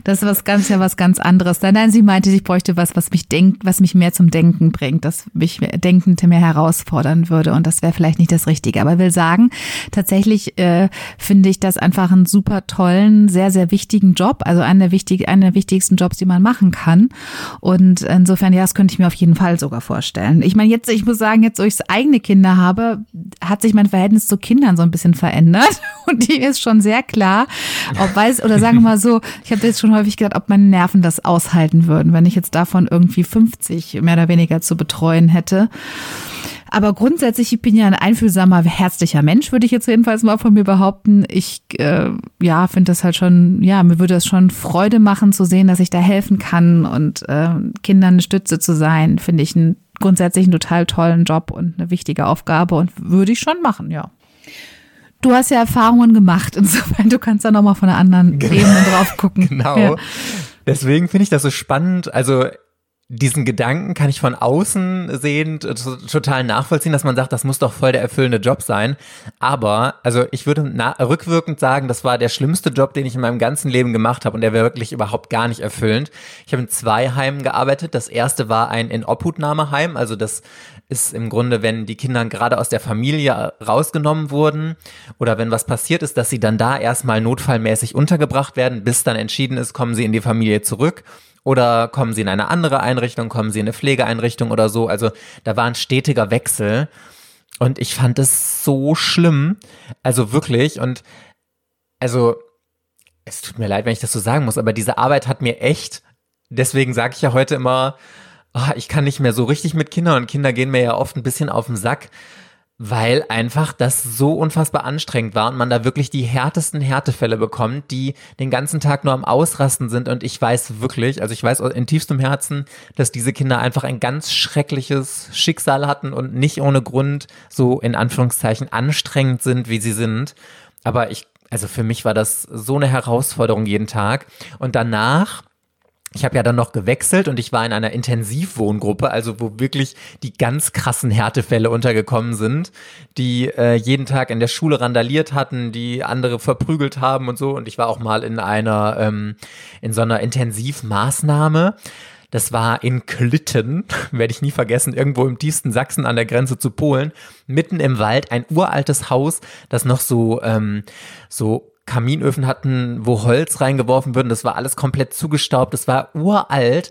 [SPEAKER 2] Das ist was ganz, ja was ganz anderes. Nein, nein, sie meinte, ich bräuchte was, was mich denkt, was mich mehr zum Denken bringt, das mich denkend mehr herausfordern würde und das wäre vielleicht nicht das Richtige. Aber will sagen, tatsächlich äh, finde ich das einfach einen super tollen, sehr, sehr wichtigen Job, also einer der, wichtig, einer der wichtigsten Jobs, die man machen kann. Und insofern, ja, das könnte ich mir auf jeden Fall sogar vorstellen. Ich meine, jetzt, ich muss sagen, jetzt, wo ich eigene Kinder habe, hat sich mein Verhältnis zu Kindern so ein bisschen verändert. Und die ist schon sehr klar, ob weiß, oder sagen wir mal so, ich habe jetzt schon häufig gedacht, ob meine Nerven das aushalten würden, wenn ich jetzt davon irgendwie 50 mehr oder weniger zu betreuen hätte. Aber grundsätzlich, ich bin ja ein einfühlsamer, herzlicher Mensch, würde ich jetzt jedenfalls mal von mir behaupten. Ich, äh, ja, finde das halt schon, ja, mir würde es schon Freude machen zu sehen, dass ich da helfen kann und äh, Kindern eine Stütze zu sein, finde ich einen, grundsätzlich einen total tollen Job und eine wichtige Aufgabe und würde ich schon machen, ja. Du hast ja Erfahrungen gemacht, insofern du kannst da nochmal von einer anderen Ebene drauf gucken.
[SPEAKER 1] Genau.
[SPEAKER 2] Ja.
[SPEAKER 1] Deswegen finde ich das so spannend. Also diesen Gedanken kann ich von außen sehend äh, to- total nachvollziehen, dass man sagt, das muss doch voll der erfüllende Job sein. Aber, also ich würde rückwirkend sagen, das war der schlimmste Job, den ich in meinem ganzen Leben gemacht habe und der wäre wirklich überhaupt gar nicht erfüllend. Ich habe in zwei Heimen gearbeitet. Das erste war ein Inobhutnahmeheim, also das ist im Grunde, wenn die Kinder gerade aus der Familie rausgenommen wurden oder wenn was passiert ist, dass sie dann da erstmal notfallmäßig untergebracht werden, bis dann entschieden ist, kommen sie in die Familie zurück oder kommen sie in eine andere Einrichtung, kommen sie in eine Pflegeeinrichtung oder so. Also da war ein stetiger Wechsel. Und ich fand es so schlimm, also wirklich. Und also es tut mir leid, wenn ich das so sagen muss, aber diese Arbeit hat mir echt, deswegen sage ich ja heute immer, ah, ich kann nicht mehr so richtig mit Kindern und Kinder gehen mir ja oft ein bisschen auf den Sack, weil einfach das so unfassbar anstrengend war und man da wirklich die härtesten Härtefälle bekommt, die den ganzen Tag nur am Ausrasten sind und ich weiß wirklich, also ich weiß in tiefstem Herzen, dass diese Kinder einfach ein ganz schreckliches Schicksal hatten und nicht ohne Grund so in Anführungszeichen anstrengend sind, wie sie sind. Aber ich, also für mich war das so eine Herausforderung jeden Tag und danach ich habe ja dann noch gewechselt und ich war in einer Intensivwohngruppe, also wo wirklich die ganz krassen Härtefälle untergekommen sind, die äh, jeden Tag in der Schule randaliert hatten, die andere verprügelt haben und so. Und ich war auch mal in einer, ähm, in so einer Intensivmaßnahme. Das war in Klitten, werde ich nie vergessen, irgendwo im tiefsten Sachsen an der Grenze zu Polen, mitten im Wald, ein uraltes Haus, das noch so, ähm, so Kaminöfen hatten, wo Holz reingeworfen wird. und Das war alles komplett zugestaubt. Das war uralt.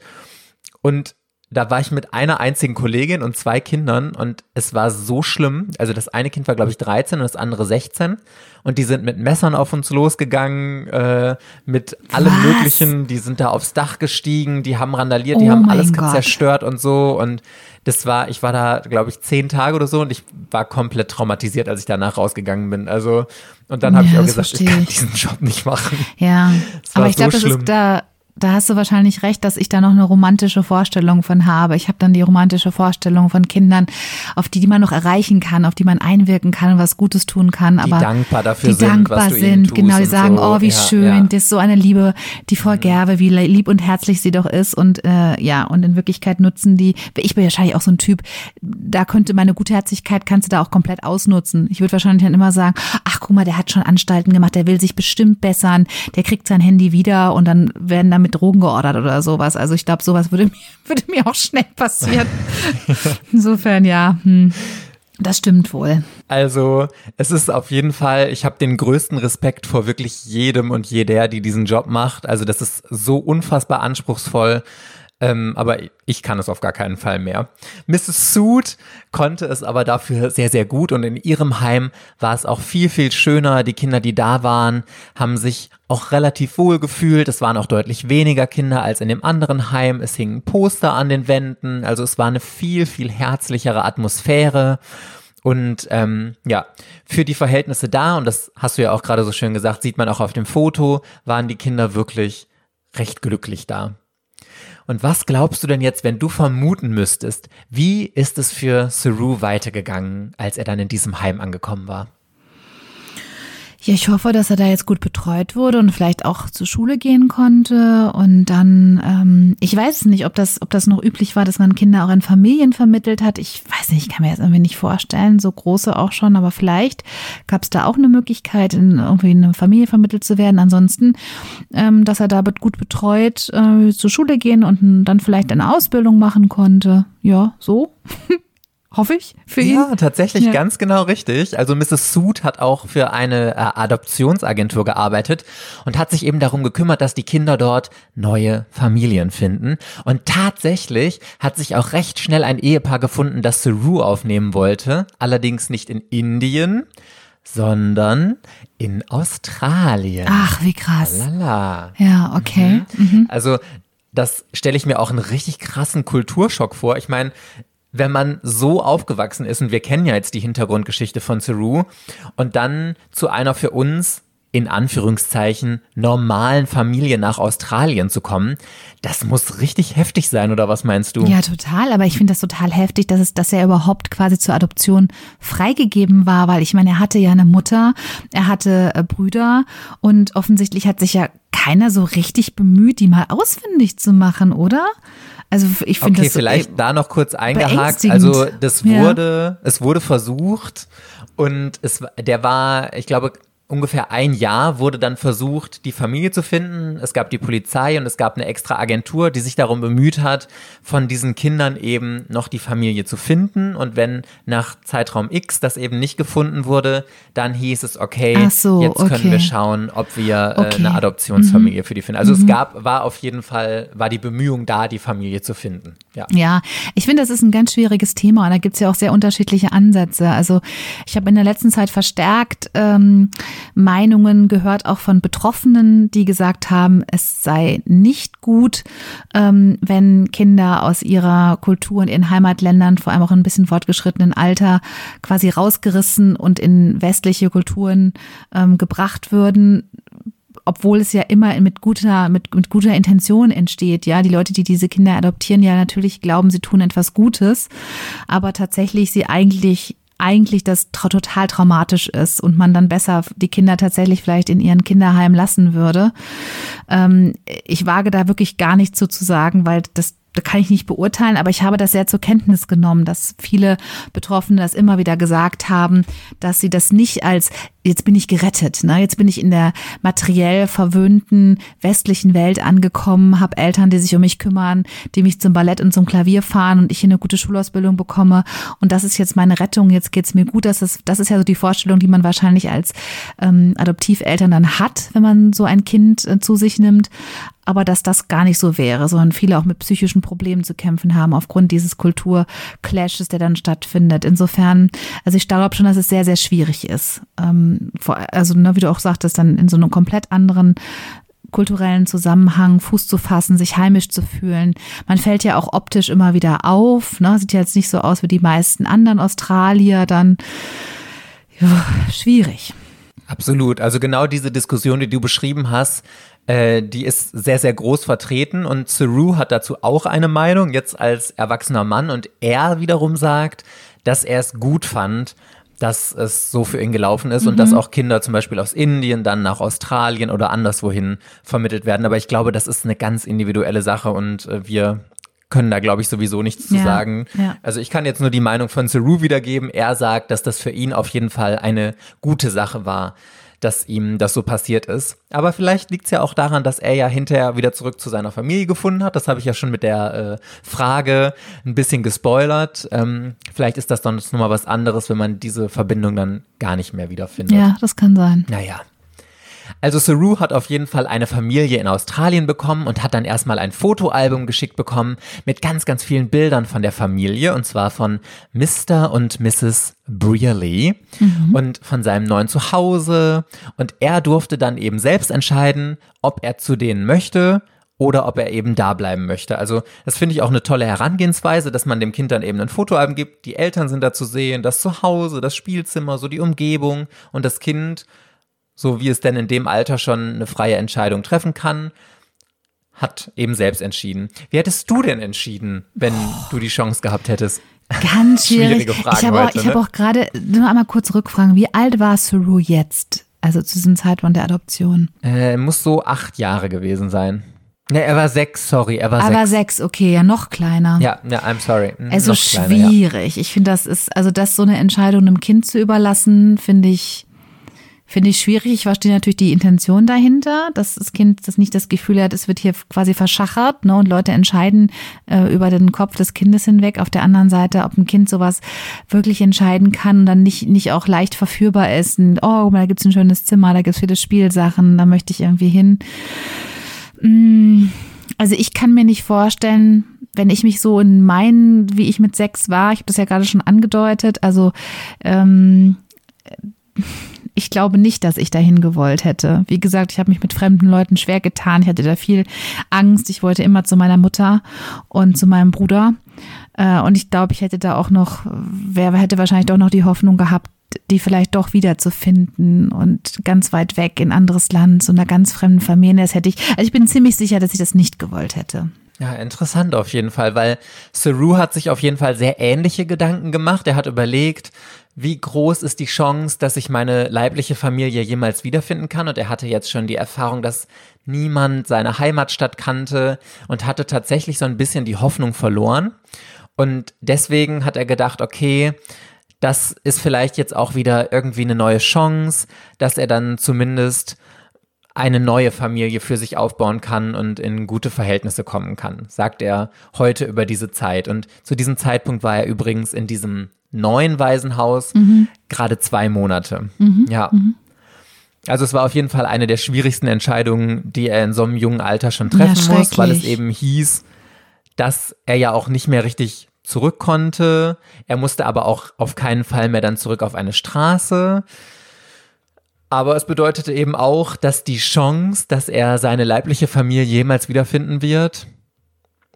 [SPEAKER 1] Und da war ich mit einer einzigen Kollegin und zwei Kindern und es war so schlimm. Also das eine Kind war, glaube ich, 13 und das andere 16. Und die sind mit Messern auf uns losgegangen, äh, mit allem
[SPEAKER 2] Was?
[SPEAKER 1] Möglichen. Die sind da aufs Dach gestiegen, die haben randaliert, die
[SPEAKER 2] Oh
[SPEAKER 1] haben
[SPEAKER 2] mein
[SPEAKER 1] alles
[SPEAKER 2] Gott.
[SPEAKER 1] zerstört und so. Und das war, ich war da, glaube ich, zehn Tage oder so und ich war komplett traumatisiert, als ich danach rausgegangen bin. Also, und dann habe
[SPEAKER 2] Ja,
[SPEAKER 1] ich auch gesagt, ich kann diesen Job nicht machen.
[SPEAKER 2] Ja, aber ich
[SPEAKER 1] so
[SPEAKER 2] glaube, das ist da. Da hast du wahrscheinlich recht, dass ich da noch eine romantische Vorstellung von habe. Ich habe dann die romantische Vorstellung von Kindern, auf die, die man noch erreichen kann, auf die man einwirken kann und was Gutes tun kann.
[SPEAKER 1] Die
[SPEAKER 2] aber
[SPEAKER 1] dankbar dafür
[SPEAKER 2] die
[SPEAKER 1] sind,
[SPEAKER 2] dankbar
[SPEAKER 1] was du ihnen
[SPEAKER 2] sind, genau, die sagen,
[SPEAKER 1] so.
[SPEAKER 2] oh, wie
[SPEAKER 1] Ja,
[SPEAKER 2] schön,
[SPEAKER 1] ja. Mhm.
[SPEAKER 2] das ist so eine Liebe, die Frau Gerbe, wie lieb und herzlich sie doch ist und äh, ja, und in Wirklichkeit nutzen die, ich bin wahrscheinlich auch so ein Typ, da könnte meine Gutherzigkeit, kannst du da auch komplett ausnutzen. Ich würde wahrscheinlich dann immer sagen, ach guck mal, der hat schon Anstalten gemacht, der will sich bestimmt bessern, der kriegt sein Handy wieder und dann werden damit Drogen geordert oder sowas. Also ich glaube, sowas würde mir, würde mir auch schnell passieren. Insofern, ja, hm, das stimmt wohl.
[SPEAKER 1] Also, es ist auf jeden Fall, ich habe den größten Respekt vor wirklich jedem und jeder, die diesen Job macht. Also, das ist so unfassbar anspruchsvoll. Ähm, aber ich kann es auf gar keinen Fall mehr. Mrs. Soot konnte es aber dafür sehr, sehr gut und in ihrem Heim war es auch viel, viel schöner. Die Kinder, die da waren, haben sich auch relativ wohl gefühlt. Es waren auch deutlich weniger Kinder als in dem anderen Heim. Es hingen Poster an den Wänden. Also es war eine viel, viel herzlichere Atmosphäre. Und ähm, ja, für die Verhältnisse da, und das hast du ja auch gerade so schön gesagt, sieht man auch auf dem Foto, waren die Kinder wirklich recht glücklich da. Und was glaubst du denn jetzt, wenn du vermuten müsstest, wie ist es für Saru weitergegangen, als er dann in diesem Heim angekommen war?
[SPEAKER 2] Ja, ich hoffe, dass er da jetzt gut betreut wurde und vielleicht auch zur Schule gehen konnte. Und dann, ähm, ich weiß nicht, ob das, ob das noch üblich war, dass man Kinder auch in Familien vermittelt hat. Ich weiß nicht, ich kann mir das irgendwie nicht vorstellen, so große auch schon, aber vielleicht gab es da auch eine Möglichkeit, in irgendwie in eine Familie vermittelt zu werden. Ansonsten, ähm, dass er da gut betreut äh, zur Schule gehen und dann vielleicht eine Ausbildung machen konnte. Ja, so. Hoffe ich für ihn.
[SPEAKER 1] Ja, tatsächlich
[SPEAKER 2] Ja.
[SPEAKER 1] ganz genau richtig. Also Mrs. Soot hat auch für eine äh, Adoptionsagentur gearbeitet und hat sich eben darum gekümmert, dass die Kinder dort neue Familien finden. Und tatsächlich hat sich auch recht schnell ein Ehepaar gefunden, das Saru aufnehmen wollte. Allerdings nicht in Indien, sondern in Australien.
[SPEAKER 2] Ach, wie krass.
[SPEAKER 1] Lala.
[SPEAKER 2] Ja, okay.
[SPEAKER 1] Also das stelle ich mir auch einen richtig krassen Kulturschock vor. Ich meine, wenn man so aufgewachsen ist, und wir kennen ja jetzt die Hintergrundgeschichte von Saru, und dann zu einer für uns in Anführungszeichen normalen Familie nach Australien zu kommen, das muss richtig heftig sein, oder was meinst du?
[SPEAKER 2] Ja, total. Aber ich finde das total heftig, dass es, dass er überhaupt quasi zur Adoption freigegeben war, weil ich meine, er hatte ja eine Mutter, er hatte äh, Brüder und offensichtlich hat sich ja keiner so richtig bemüht, die mal ausfindig zu machen, oder? Also ich finde
[SPEAKER 1] Okay,
[SPEAKER 2] das so,
[SPEAKER 1] vielleicht
[SPEAKER 2] ey,
[SPEAKER 1] da noch kurz eingehakt. Also das
[SPEAKER 2] Ja.
[SPEAKER 1] wurde, es wurde versucht und es, der war, ich glaube, ungefähr ein Jahr wurde dann versucht, die Familie zu finden. Es gab die Polizei und es gab eine extra Agentur, die sich darum bemüht hat, von diesen Kindern eben noch die Familie zu finden. Und wenn nach Zeitraum X das eben nicht gefunden wurde, dann hieß es, okay,
[SPEAKER 2] so,
[SPEAKER 1] jetzt können
[SPEAKER 2] okay.
[SPEAKER 1] wir schauen, ob wir äh,
[SPEAKER 2] Okay. Mhm.
[SPEAKER 1] eine Adoptionsfamilie für die finden. Also es gab, war auf jeden Fall, war die Bemühung da, die Familie zu finden. Ja.
[SPEAKER 2] Ja, ich finde, das ist ein ganz schwieriges Thema und da gibt's ja auch sehr unterschiedliche Ansätze. Also ich habe in der letzten Zeit verstärkt ähm, Meinungen gehört, auch von Betroffenen, die gesagt haben, es sei nicht gut, ähm, wenn Kinder aus ihrer Kultur und ihren Heimatländern, vor allem auch in ein bisschen fortgeschrittenen Alter, quasi rausgerissen und in westliche Kulturen ähm, gebracht würden obwohl es ja immer mit guter, mit, mit guter Intention entsteht, ja. Die Leute, die diese Kinder adoptieren, ja natürlich glauben, sie tun etwas Gutes, aber tatsächlich sie eigentlich eigentlich das tra total traumatisch ist und man dann besser die Kinder tatsächlich vielleicht in ihren Kinderheim lassen würde. Ähm, ich wage da wirklich gar nichts so zu sagen, weil das da kann ich nicht beurteilen, aber ich habe das sehr zur Kenntnis genommen, dass viele Betroffene das immer wieder gesagt haben, dass sie das nicht als jetzt bin ich gerettet, ne? jetzt bin ich in der materiell verwöhnten westlichen Welt angekommen, habe Eltern, die sich um mich kümmern, die mich zum Ballett und zum Klavier fahren und ich hier eine gute Schulausbildung bekomme und das ist jetzt meine Rettung, jetzt geht's mir gut. Das ist, das ist ja so die Vorstellung, die man wahrscheinlich als ähm, Adoptiveltern dann hat, wenn man so ein Kind äh, zu sich nimmt aber dass das gar nicht so wäre, sondern viele auch mit psychischen Problemen zu kämpfen haben aufgrund dieses Kulturclashes, der dann stattfindet. Insofern, also ich glaube schon, dass es sehr, sehr schwierig ist. Vor, also, ne, wie du auch sagtest, dann in so einem komplett anderen kulturellen Zusammenhang Fuß zu fassen, sich heimisch zu fühlen. Man fällt ja auch optisch immer wieder auf, ne? sieht ja jetzt nicht so aus wie die meisten anderen Australier, dann ja, schwierig.
[SPEAKER 1] Absolut. Also genau diese Diskussion, die du beschrieben hast, äh, die ist sehr, sehr groß vertreten und Saru hat dazu auch eine Meinung, jetzt als erwachsener Mann und er wiederum sagt, dass er es gut fand, dass es so für ihn gelaufen ist und dass auch Kinder zum Beispiel aus Indien dann nach Australien oder anderswohin vermittelt werden. Aber ich glaube, das ist eine ganz individuelle Sache und äh, wir können da, glaube ich, sowieso nichts zu
[SPEAKER 2] Ja,
[SPEAKER 1] sagen.
[SPEAKER 2] ja.
[SPEAKER 1] Also ich kann jetzt nur die Meinung von Saru wiedergeben. Er sagt, dass das für ihn auf jeden Fall eine gute Sache war, dass ihm das so passiert ist. Aber vielleicht liegt es ja auch daran, dass er ja hinterher wieder zurück zu seiner Familie gefunden hat. Das habe ich ja schon mit der äh, Frage ein bisschen gespoilert. Ähm, vielleicht ist das dann nochmal was anderes, wenn man diese Verbindung dann gar nicht mehr wiederfindet.
[SPEAKER 2] Ja, das kann sein.
[SPEAKER 1] Naja. Also Saru hat auf jeden Fall eine Familie in Australien bekommen und hat dann erstmal ein Fotoalbum geschickt bekommen mit ganz, ganz vielen Bildern von der Familie und zwar von Mr. und Mrs. Brearley und von seinem neuen Zuhause und er durfte dann eben selbst entscheiden, ob er zu denen möchte oder ob er eben da bleiben möchte. Also das finde ich auch eine tolle Herangehensweise, dass man dem Kind dann eben ein Fotoalbum gibt, die Eltern sind da zu sehen, das Zuhause, das Spielzimmer, so die Umgebung und das Kind so wie es denn in dem Alter schon eine freie Entscheidung treffen kann, hat eben selbst entschieden. Wie hättest du denn entschieden, wenn du die Chance gehabt hättest?
[SPEAKER 2] Ganz schwierig.
[SPEAKER 1] Schwierige Fragen
[SPEAKER 2] ich habe auch,
[SPEAKER 1] ne?
[SPEAKER 2] auch gerade nur einmal kurz rückfragen. Wie alt war Saru jetzt? Also zu diesem Zeitpunkt der Adoption.
[SPEAKER 1] Äh, muss so acht Jahre gewesen sein. Ne, er war sechs, sorry, er war sechs.
[SPEAKER 2] sechs, okay, ja, noch kleiner.
[SPEAKER 1] Ja, ja, I'm sorry. Mm,
[SPEAKER 2] Also
[SPEAKER 1] noch kleiner, ja.
[SPEAKER 2] schwierig. Ich finde, das ist, also das so eine Entscheidung einem Kind zu überlassen, finde ich, finde ich schwierig. Ich verstehe natürlich die Intention dahinter, dass das Kind das nicht das Gefühl hat, es wird hier quasi verschachert, ne, und Leute entscheiden äh, über den Kopf des Kindes hinweg. Auf der anderen Seite, ob ein Kind sowas wirklich entscheiden kann und dann nicht, nicht auch leicht verführbar ist. Und, oh, da gibt's ein schönes Zimmer, da gibt's viele Spielsachen, da möchte ich irgendwie hin. Mm, Also ich kann mir nicht vorstellen, wenn ich mich so in meinen, wie ich mit sechs war, ich habe das ja gerade schon angedeutet, also ähm, ich glaube nicht, dass ich dahin gewollt hätte. Wie gesagt, ich habe mich mit fremden Leuten schwer getan. Ich hatte da viel Angst. Ich wollte immer zu meiner Mutter und zu meinem Bruder. Äh, Und ich glaube, ich hätte da auch noch, wer hätte wahrscheinlich doch noch die Hoffnung gehabt, die vielleicht doch wieder zu finden und ganz weit weg in anderes Land, zu einer ganz fremden Familie. Das hätte ich, also ich bin ziemlich sicher, dass ich das nicht gewollt hätte.
[SPEAKER 1] Ja, interessant auf jeden Fall, weil Saru hat sich auf jeden Fall sehr ähnliche Gedanken gemacht. Er hat überlegt, wie groß ist die Chance, dass ich meine leibliche Familie jemals wiederfinden kann. Und er hatte jetzt schon die Erfahrung, dass niemand seine Heimatstadt kannte und hatte tatsächlich so ein bisschen die Hoffnung verloren. Und deswegen hat er gedacht, okay, das ist vielleicht jetzt auch wieder irgendwie eine neue Chance, dass er dann zumindest eine neue Familie für sich aufbauen kann und in gute Verhältnisse kommen kann, sagt er heute über diese Zeit. Und zu diesem Zeitpunkt war er übrigens in diesem neuen Waisenhaus mhm. gerade zwei Monate. Mhm. Ja. Mhm. Also es war auf jeden Fall eine der schwierigsten Entscheidungen, die er in so einem jungen Alter schon treffen ja, muss, weil es eben hieß, dass er ja auch nicht mehr richtig zurück konnte. Er musste aber auch auf keinen Fall mehr dann zurück auf eine Straße. Aber es bedeutete eben auch, dass die Chance, dass er seine leibliche Familie jemals wiederfinden wird,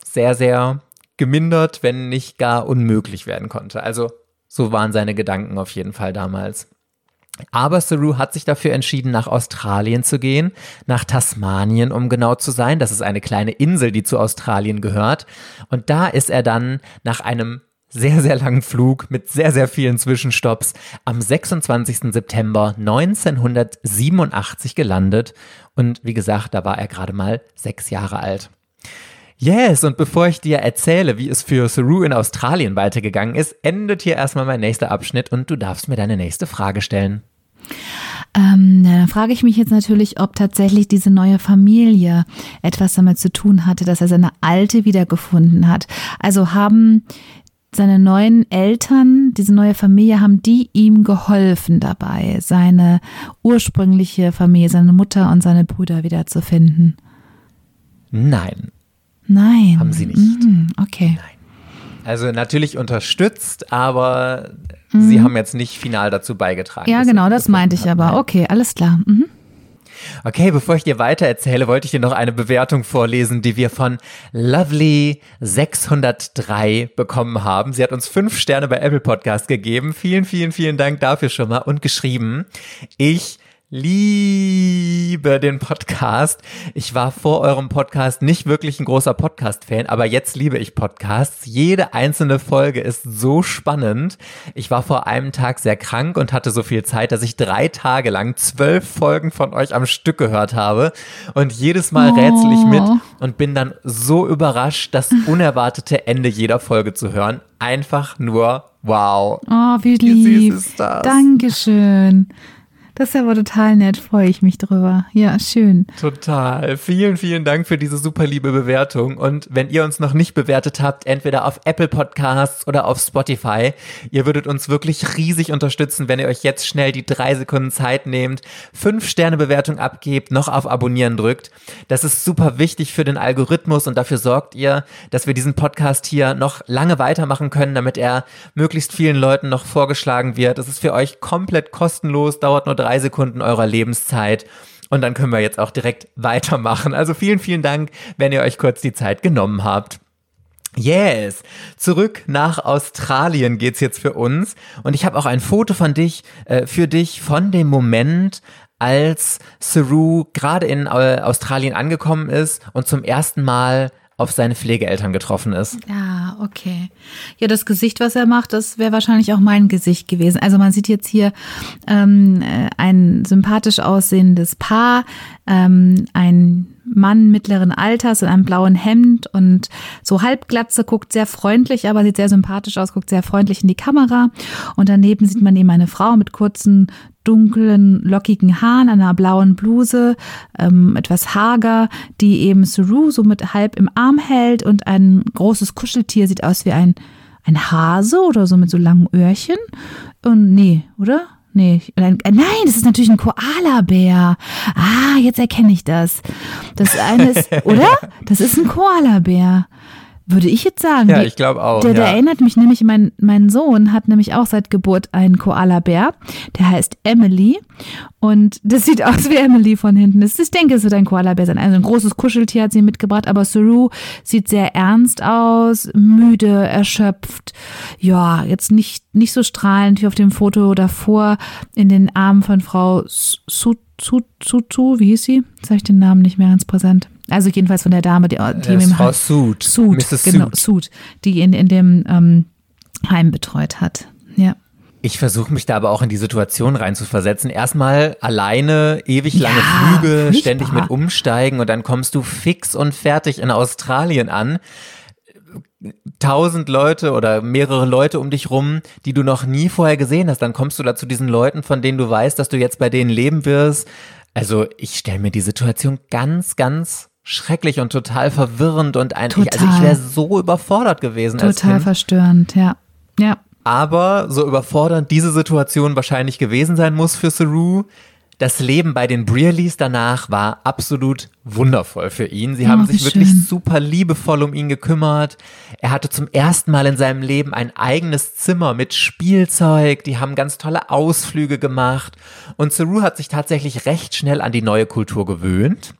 [SPEAKER 1] sehr, sehr gemindert, wenn nicht gar unmöglich werden konnte. Also so waren seine Gedanken auf jeden Fall damals. Aber Saru hat sich dafür entschieden, nach Australien zu gehen, nach Tasmanien, um genau zu sein. Das ist eine kleine Insel, die zu Australien gehört. Und da ist er dann nach einem sehr, sehr langen Flug mit sehr, sehr vielen Zwischenstopps am 26. September 1987 gelandet. Und wie gesagt, da war er gerade mal sechs Jahre alt. Yes, und bevor ich dir erzähle, wie es für Saru in Australien weitergegangen ist, endet hier erstmal mein nächster Abschnitt und du darfst mir deine nächste Frage stellen.
[SPEAKER 2] Ähm, dann frage ich mich jetzt natürlich, ob tatsächlich diese neue Familie etwas damit zu tun hatte, dass er seine alte wiedergefunden hat. Also haben seine neuen Eltern, diese neue Familie, haben die ihm geholfen dabei, seine ursprüngliche Familie, seine Mutter und seine Brüder wiederzufinden?
[SPEAKER 1] Nein.
[SPEAKER 2] Nein.
[SPEAKER 1] Haben sie nicht.
[SPEAKER 2] Mhm, okay.
[SPEAKER 1] Nein. Also natürlich unterstützt, aber mhm. sie haben jetzt nicht final dazu beigetragen.
[SPEAKER 2] Ja, genau, das meinte ich aber. Okay, alles klar. Mhm.
[SPEAKER 1] Okay, bevor ich dir weiter erzähle, wollte ich dir noch eine Bewertung vorlesen, die wir von Lovely 603 bekommen haben. Sie hat uns fünf Sterne bei Apple Podcast gegeben. Vielen, vielen, vielen Dank dafür schon mal und geschrieben. Ich liebe den Podcast. Ich war vor eurem Podcast nicht wirklich ein großer Podcast-Fan, aber jetzt liebe ich Podcasts. Jede einzelne Folge ist so spannend. Ich war vor einem Tag sehr krank und hatte so viel Zeit, dass ich drei Tage lang zwölf Folgen von euch am Stück gehört habe. Und jedes Mal oh. rätsel ich mit und bin dann so überrascht, das unerwartete Ende jeder Folge zu hören. Einfach nur wow.
[SPEAKER 2] Oh, wie lieb. Wie süß ist das? Dankeschön. Das ist aber total nett, freue ich mich drüber. Ja, schön.
[SPEAKER 1] Total. Vielen, vielen Dank für diese super liebe Bewertung. Und wenn ihr uns noch nicht bewertet habt, entweder auf Apple Podcasts oder auf Spotify, ihr würdet uns wirklich riesig unterstützen, wenn ihr euch jetzt schnell die drei Sekunden Zeit nehmt, fünf Sterne Bewertung abgebt, noch auf Abonnieren drückt. Das ist super wichtig für den Algorithmus und dafür sorgt ihr, dass wir diesen Podcast hier noch lange weitermachen können, damit er möglichst vielen Leuten noch vorgeschlagen wird. Das ist für euch komplett kostenlos, dauert nur drei Sekunden eurer Lebenszeit. Und dann können wir jetzt auch direkt weitermachen. Also vielen, vielen Dank, wenn ihr euch kurz die Zeit genommen habt. Yes, zurück nach Australien geht's jetzt für uns und ich habe auch ein Foto von dich äh, für dich von dem Moment, als Saru gerade in äh, Australien angekommen ist und zum ersten Mal auf seine Pflegeeltern getroffen ist.
[SPEAKER 2] Ja, okay. Ja, das Gesicht, was er macht, das wäre wahrscheinlich auch mein Gesicht gewesen. Also man sieht jetzt hier ähm, äh, ein sympathisch aussehendes Paar, ähm, ein Mann mittleren Alters in einem blauen Hemd und so halbglatze, guckt sehr freundlich, aber sieht sehr sympathisch aus, guckt sehr freundlich in die Kamera. Und daneben sieht man eben eine Frau mit kurzen, dunklen, lockigen Haaren, einer blauen Bluse, ähm, etwas hager, die eben Saru so mit halb im Arm hält und ein großes Kuscheltier sieht aus wie ein, ein Hase oder so mit so langen Öhrchen. Und nee, oder? Nee, nein, das ist natürlich ein Koala-Bär. Ah, jetzt erkenne ich das. Das eine ist, oder? Das ist ein Koala-Bär. Würde ich jetzt sagen.
[SPEAKER 1] Ja, ich glaube auch.
[SPEAKER 2] Der, der ja. erinnert mich nämlich, mein, mein Sohn hat nämlich auch seit Geburt einen Koala-Bär. Der heißt Emily. Und das sieht aus wie Emily von hinten. ich denke, es wird ein Koala-Bär sein. Also ein großes Kuscheltier hat sie mitgebracht. Aber Saru sieht sehr ernst aus, müde, erschöpft. Ja, jetzt nicht, nicht so strahlend wie auf dem Foto davor in den Armen von Frau Sutu, Sutu, wie hieß sie? Jetzt habe ich den Namen nicht mehr ganz präsent. Also jedenfalls von der Dame, die, die im
[SPEAKER 1] ist Frau Sood.
[SPEAKER 2] Sood,
[SPEAKER 1] Mrs.
[SPEAKER 2] genau.
[SPEAKER 1] Sood,
[SPEAKER 2] die ihn in dem ähm, Heim betreut hat. Ja.
[SPEAKER 1] Ich versuche mich da aber auch in die Situation reinzuversetzen. Erstmal alleine, ewig lange
[SPEAKER 2] Ja,
[SPEAKER 1] Flüge,
[SPEAKER 2] furchtbar.
[SPEAKER 1] ständig mit Umsteigen und dann kommst du fix und fertig in Australien an. Tausend Leute oder mehrere Leute um dich rum, die du noch nie vorher gesehen hast. Dann kommst du da zu diesen Leuten, von denen du weißt, dass du jetzt bei denen leben wirst. Also ich stelle mir die Situation ganz, ganz schrecklich und total verwirrend und eigentlich, also ich
[SPEAKER 2] Total.
[SPEAKER 1] wäre so überfordert gewesen
[SPEAKER 2] Total verstörend, ja. Ja.
[SPEAKER 1] Aber so überfordernd diese Situation wahrscheinlich gewesen sein muss für Saru, das Leben bei den Brearleys danach war absolut wundervoll für ihn. Sie
[SPEAKER 2] Oh,
[SPEAKER 1] haben sich wirklich
[SPEAKER 2] schön.
[SPEAKER 1] super liebevoll um ihn gekümmert. Er hatte zum ersten Mal in seinem Leben ein eigenes Zimmer mit Spielzeug. Die haben ganz tolle Ausflüge gemacht. Und Saru hat sich tatsächlich recht schnell an die neue Kultur gewöhnt.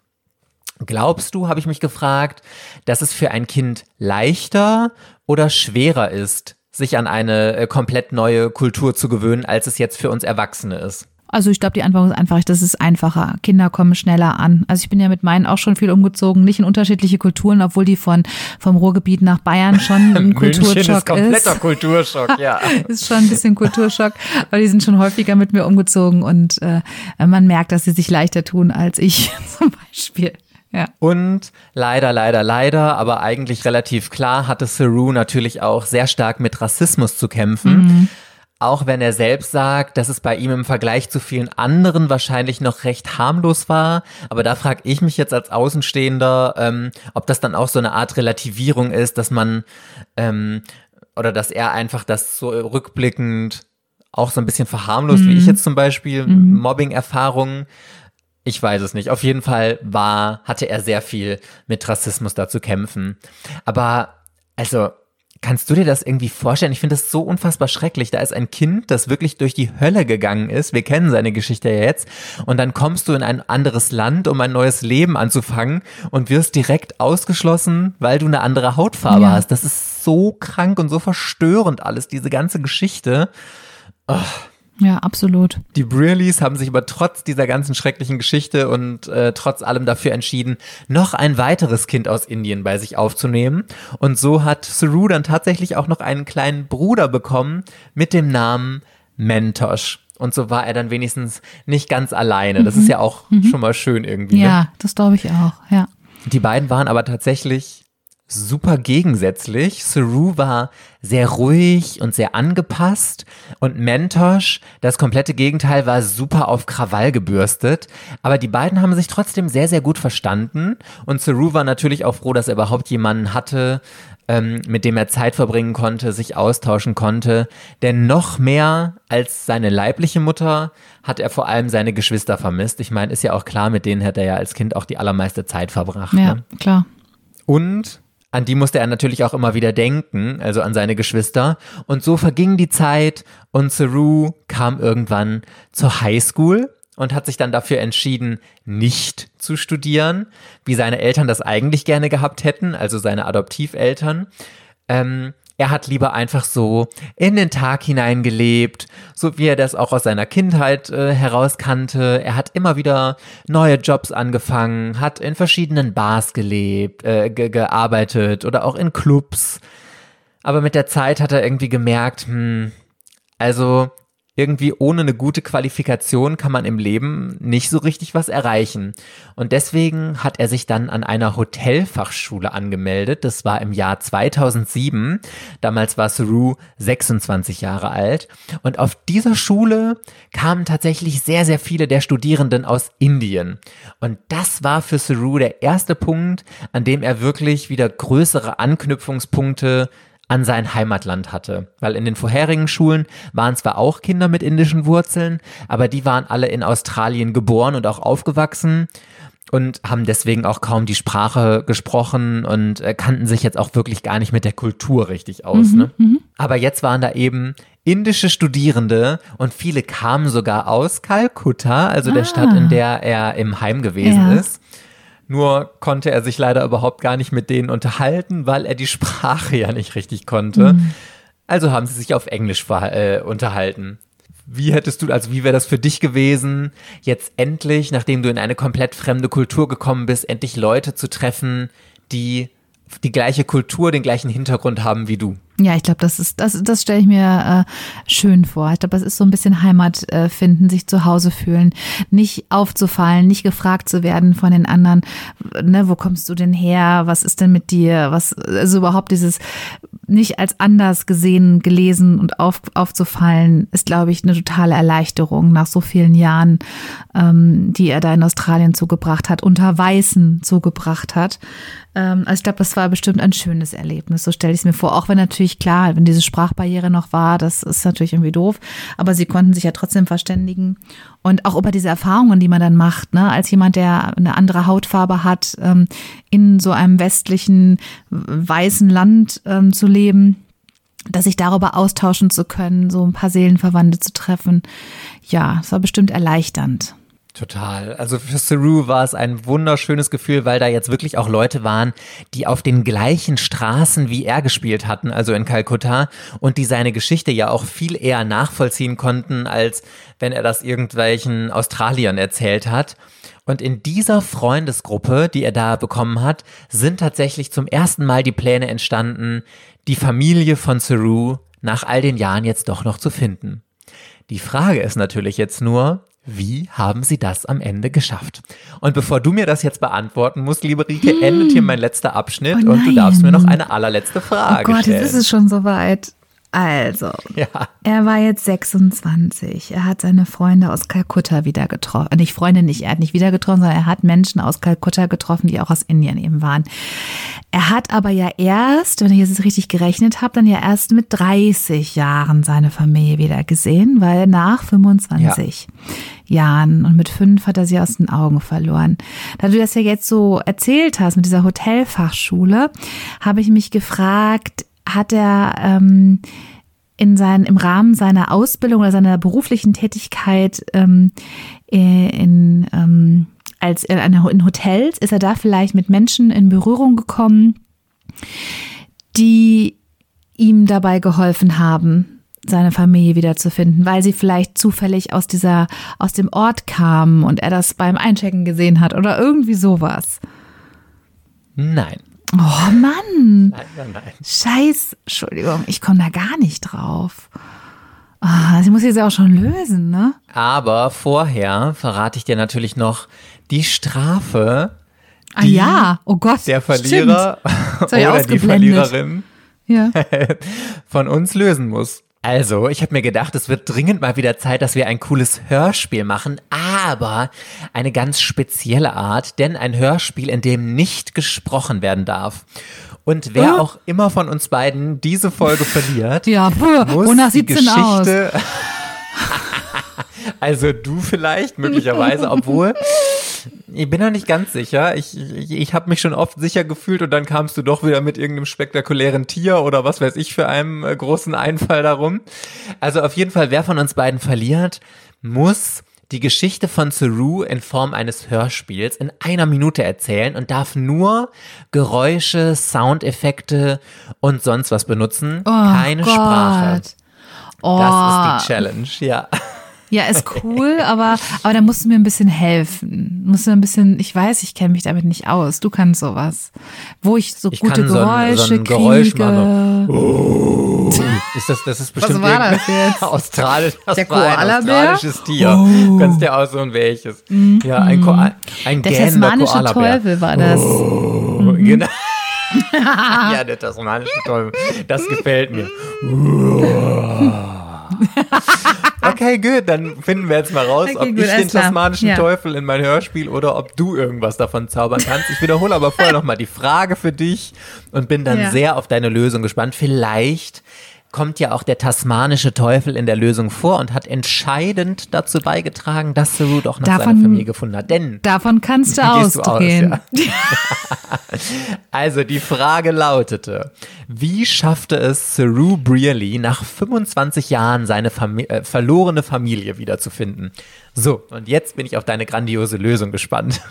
[SPEAKER 1] Glaubst du, habe ich mich gefragt, dass es für ein Kind leichter oder schwerer ist, sich an eine äh, komplett neue Kultur zu gewöhnen, als es jetzt für uns Erwachsene ist?
[SPEAKER 2] Also ich glaube, die Antwort ist einfach, das ist einfacher. Kinder kommen schneller an. Also ich bin ja mit meinen auch schon viel umgezogen, nicht in unterschiedliche Kulturen, obwohl die von vom Ruhrgebiet nach Bayern schon ein Kulturschock ist.
[SPEAKER 1] Kulturschock, ja.
[SPEAKER 2] ist schon ein bisschen Kulturschock, weil die sind schon häufiger mit mir umgezogen und äh, man merkt, dass sie sich leichter tun als ich zum Beispiel. Ja.
[SPEAKER 1] Und leider, leider, leider, aber eigentlich relativ klar hatte Saru natürlich auch sehr stark mit Rassismus zu kämpfen. Auch wenn er selbst sagt, dass es bei ihm im Vergleich zu vielen anderen wahrscheinlich noch recht harmlos war. Aber da frage ich mich jetzt als Außenstehender, ähm, ob das dann auch so eine Art Relativierung ist, dass man ähm, oder dass er einfach das so rückblickend auch so ein bisschen verharmlost, wie ich jetzt zum Beispiel Mobbing-Erfahrungen. Ich weiß es nicht. Auf jeden Fall war, hatte er sehr viel mit Rassismus da zu kämpfen. Aber, also, kannst du dir das irgendwie vorstellen? Ich finde das so unfassbar schrecklich. Da ist ein Kind, das wirklich durch die Hölle gegangen ist. Wir kennen seine Geschichte ja jetzt. Und dann kommst du in ein anderes Land, um ein neues Leben anzufangen und wirst direkt ausgeschlossen, weil du eine andere Hautfarbe
[SPEAKER 2] Ja.
[SPEAKER 1] hast. Das ist so krank und so verstörend alles, diese ganze Geschichte.
[SPEAKER 2] Ja, absolut.
[SPEAKER 1] Die Brearleys haben sich aber trotz dieser ganzen schrecklichen Geschichte und äh, trotz allem dafür entschieden, noch ein weiteres Kind aus Indien bei sich aufzunehmen. Und so hat Saru dann tatsächlich auch noch einen kleinen Bruder bekommen mit dem Namen Mentosh. Und so war er dann wenigstens nicht ganz alleine. Das ist ja auch schon mal schön irgendwie. Ne?
[SPEAKER 2] Ja, das glaube ich auch. Ja.
[SPEAKER 1] Die beiden waren aber tatsächlich super gegensätzlich. Saru war sehr ruhig und sehr angepasst und Mentosh, das komplette Gegenteil, war super auf Krawall gebürstet. Aber die beiden haben sich trotzdem sehr, sehr gut verstanden und Saru war natürlich auch froh, dass er überhaupt jemanden hatte, ähm, mit dem er Zeit verbringen konnte, sich austauschen konnte. Denn noch mehr als seine leibliche Mutter hat er vor allem seine Geschwister vermisst. Ich meine, ist ja auch klar, mit denen hat er ja als Kind auch die allermeiste Zeit verbracht.
[SPEAKER 2] Ja,
[SPEAKER 1] Ne?
[SPEAKER 2] klar.
[SPEAKER 1] Und an die musste er natürlich auch immer wieder denken, also an seine Geschwister. Und so verging die Zeit und Saru kam irgendwann zur Highschool und hat sich dann dafür entschieden, nicht zu studieren, wie seine Eltern das eigentlich gerne gehabt hätten, also seine Adoptiveltern. Ähm, er hat lieber einfach so in den Tag hineingelebt, so wie er das auch aus seiner Kindheit äh, heraus kannte. Er hat immer wieder neue Jobs angefangen, hat in verschiedenen Bars gelebt, äh, ge gearbeitet oder auch in Clubs. Aber mit der Zeit hat er irgendwie gemerkt, hm, also irgendwie ohne eine gute Qualifikation kann man im Leben nicht so richtig was erreichen. Und deswegen hat er sich dann an einer Hotelfachschule angemeldet. Das war im Jahr 2007. Damals war Saru 26 Jahre alt. Und auf dieser Schule kamen tatsächlich sehr, sehr viele der Studierenden aus Indien. Und das war für Saru der erste Punkt, an dem er wirklich wieder größere Anknüpfungspunkte an sein Heimatland hatte. Weil in den vorherigen Schulen waren zwar auch Kinder mit indischen Wurzeln, aber die waren alle in Australien geboren und auch aufgewachsen und haben deswegen auch kaum die Sprache gesprochen und äh, kannten sich jetzt auch wirklich gar nicht mit der Kultur richtig aus. ne? Aber jetzt waren da eben indische Studierende und viele kamen sogar aus Kalkutta, also der Stadt, in der er im Heim gewesen
[SPEAKER 2] Ja.
[SPEAKER 1] ist. Nur konnte er sich leider überhaupt gar nicht mit denen unterhalten, weil er die Sprache ja nicht richtig konnte. Also haben sie sich auf Englisch äh, unterhalten. wie hättest du, also wie wäre das für dich gewesen, jetzt endlich, nachdem du in eine komplett fremde Kultur gekommen bist, endlich Leute zu treffen, die die gleiche Kultur, den gleichen Hintergrund haben wie du?
[SPEAKER 2] Ja, ich glaube, das ist, das, das stelle ich mir äh, schön vor. Ich glaube, das ist so ein bisschen Heimat äh, finden, sich zu Hause fühlen, nicht aufzufallen, nicht gefragt zu werden von den anderen, ne, wo kommst du denn her? Was ist denn mit dir? Was, also überhaupt dieses nicht als anders gesehen, gelesen und auf, aufzufallen, ist, glaube ich, eine totale Erleichterung nach so vielen Jahren, ähm, die er da in Australien zugebracht hat, unter Weißen zugebracht hat. Ähm, also ich glaube, das war bestimmt ein schönes Erlebnis. So stelle ich es mir vor. Auch wenn natürlich klar, wenn diese Sprachbarriere noch war, das ist natürlich irgendwie doof. Aber sie konnten sich ja trotzdem verständigen. Und auch über diese Erfahrungen, die man dann macht, ne, als jemand, der eine andere Hautfarbe hat, ähm, in so einem westlichen weißen Land ähm, zu leben, dass sich darüber austauschen zu können, so ein paar Seelenverwandte zu treffen. Ja, es war bestimmt erleichternd.
[SPEAKER 1] Total. Also für Saru war es ein wunderschönes Gefühl, weil da jetzt wirklich auch Leute waren, die auf den gleichen Straßen wie er gespielt hatten, also in Kalkutta, und die seine Geschichte ja auch viel eher nachvollziehen konnten, als wenn er das irgendwelchen Australiern erzählt hat. Und in dieser Freundesgruppe, die er da bekommen hat, sind tatsächlich zum ersten Mal die Pläne entstanden, die Familie von Saru nach all den Jahren jetzt doch noch zu finden. Die Frage ist natürlich jetzt nur, wie haben Sie das am Ende geschafft? Und bevor du mir das jetzt beantworten musst, liebe Rike, hm. endet hier mein letzter Abschnitt
[SPEAKER 2] oh
[SPEAKER 1] und du darfst mir noch eine allerletzte Frage
[SPEAKER 2] oh Gott,
[SPEAKER 1] stellen.
[SPEAKER 2] jetzt ist es schon soweit. Also,
[SPEAKER 1] Ja.
[SPEAKER 2] er war jetzt 26. Er hat seine Freunde aus Kalkutta wieder getroffen. Nicht Freunde nicht, er hat nicht wieder getroffen, sondern er hat Menschen aus Kalkutta getroffen, die auch aus Indien eben waren. Er hat aber ja erst, wenn ich jetzt richtig gerechnet habe, dann ja erst mit 30 Jahren seine Familie wieder gesehen, weil nach 25 Jahren und mit fünf hat er sie aus den Augen verloren. Da du das ja jetzt so erzählt hast mit dieser Hotelfachschule, habe ich mich gefragt, hat er ähm, in sein, im Rahmen seiner Ausbildung oder seiner beruflichen Tätigkeit ähm, in, ähm, als in, in Hotels, ist er da vielleicht mit Menschen in Berührung gekommen, die ihm dabei geholfen haben, seine Familie wiederzufinden, weil sie vielleicht zufällig aus dieser, aus dem Ort kamen und er das beim Einchecken gesehen hat oder irgendwie sowas.
[SPEAKER 1] Nein.
[SPEAKER 2] Oh Mann.
[SPEAKER 1] Nein, nein, nein.
[SPEAKER 2] Scheiß, Entschuldigung, ich komme da gar nicht drauf. Ah, sie muss jetzt ja auch schon lösen, ne?
[SPEAKER 1] Aber vorher verrate ich dir natürlich noch die Strafe,
[SPEAKER 2] Ah ja, oh Gott.
[SPEAKER 1] der Verlierer oder die. Verliererin
[SPEAKER 2] Ja.
[SPEAKER 1] von uns lösen muss. Also, ich habe mir gedacht, es wird dringend mal wieder Zeit, dass wir ein cooles Hörspiel machen, aber eine ganz spezielle Art, denn ein Hörspiel, in dem nicht gesprochen werden darf. Und wer
[SPEAKER 2] Oh.
[SPEAKER 1] auch immer von uns beiden diese Folge verliert,
[SPEAKER 2] Ja,
[SPEAKER 1] muss
[SPEAKER 2] wonach
[SPEAKER 1] die
[SPEAKER 2] denn aus?
[SPEAKER 1] Geschichte. also du vielleicht, möglicherweise, obwohl ich bin da nicht ganz sicher. Ich, ich, ich habe mich schon oft sicher gefühlt und dann kamst du doch wieder mit irgendeinem spektakulären Tier oder was weiß ich für einem äh, großen Einfall darum. Also auf jeden Fall, wer von uns beiden verliert, muss die Geschichte von Saru in Form eines Hörspiels in einer Minute erzählen und darf nur Geräusche, Soundeffekte und sonst was benutzen.
[SPEAKER 2] Oh
[SPEAKER 1] Keine
[SPEAKER 2] Gott.
[SPEAKER 1] Sprache.
[SPEAKER 2] Oh,
[SPEAKER 1] Das ist die Challenge, ja.
[SPEAKER 2] Ja, ist cool, aber, aber da musst du mir ein bisschen helfen. Musst du ein bisschen, ich weiß, ich kenne mich damit nicht aus. Du kannst sowas. Wo ich so
[SPEAKER 1] Ich
[SPEAKER 2] gute
[SPEAKER 1] kann so ein-
[SPEAKER 2] Geräusche
[SPEAKER 1] so ein Geräusch
[SPEAKER 2] kriege.
[SPEAKER 1] machen. Ist das, das ist bestimmt
[SPEAKER 2] war das jetzt?
[SPEAKER 1] Australisch, das
[SPEAKER 2] Der
[SPEAKER 1] ein australisches Tier.
[SPEAKER 2] Oh.
[SPEAKER 1] Kannst dir aussuchen, welches. Ja, ein, Ko ein
[SPEAKER 2] Der tasmanische
[SPEAKER 1] Koalabär.
[SPEAKER 2] Teufel war das.
[SPEAKER 1] Oh, Genau. ja, der tasmanische Teufel. Das gefällt mir. Okay, gut, dann finden wir jetzt mal raus,
[SPEAKER 2] Okay,
[SPEAKER 1] ob
[SPEAKER 2] gut,
[SPEAKER 1] ich den tasmanischen
[SPEAKER 2] Ja.
[SPEAKER 1] Teufel in mein Hörspiel oder ob du irgendwas davon zaubern kannst. Ich wiederhole aber vorher nochmal die Frage für dich und bin dann
[SPEAKER 2] Ja.
[SPEAKER 1] sehr auf deine Lösung gespannt. Vielleicht kommt ja auch der tasmanische Teufel in der Lösung vor und hat entscheidend dazu beigetragen, dass Saru doch nach seiner
[SPEAKER 2] Davon-
[SPEAKER 1] Familie gefunden hat. Denn
[SPEAKER 2] Davon kannst du
[SPEAKER 1] Gehst du aus,
[SPEAKER 2] ausgehen.
[SPEAKER 1] Also die Frage lautete, wie schaffte es Saru Brearley nach 25 Jahren seine Fami äh, verlorene Familie wiederzufinden? So, und jetzt bin ich auf deine grandiose Lösung gespannt.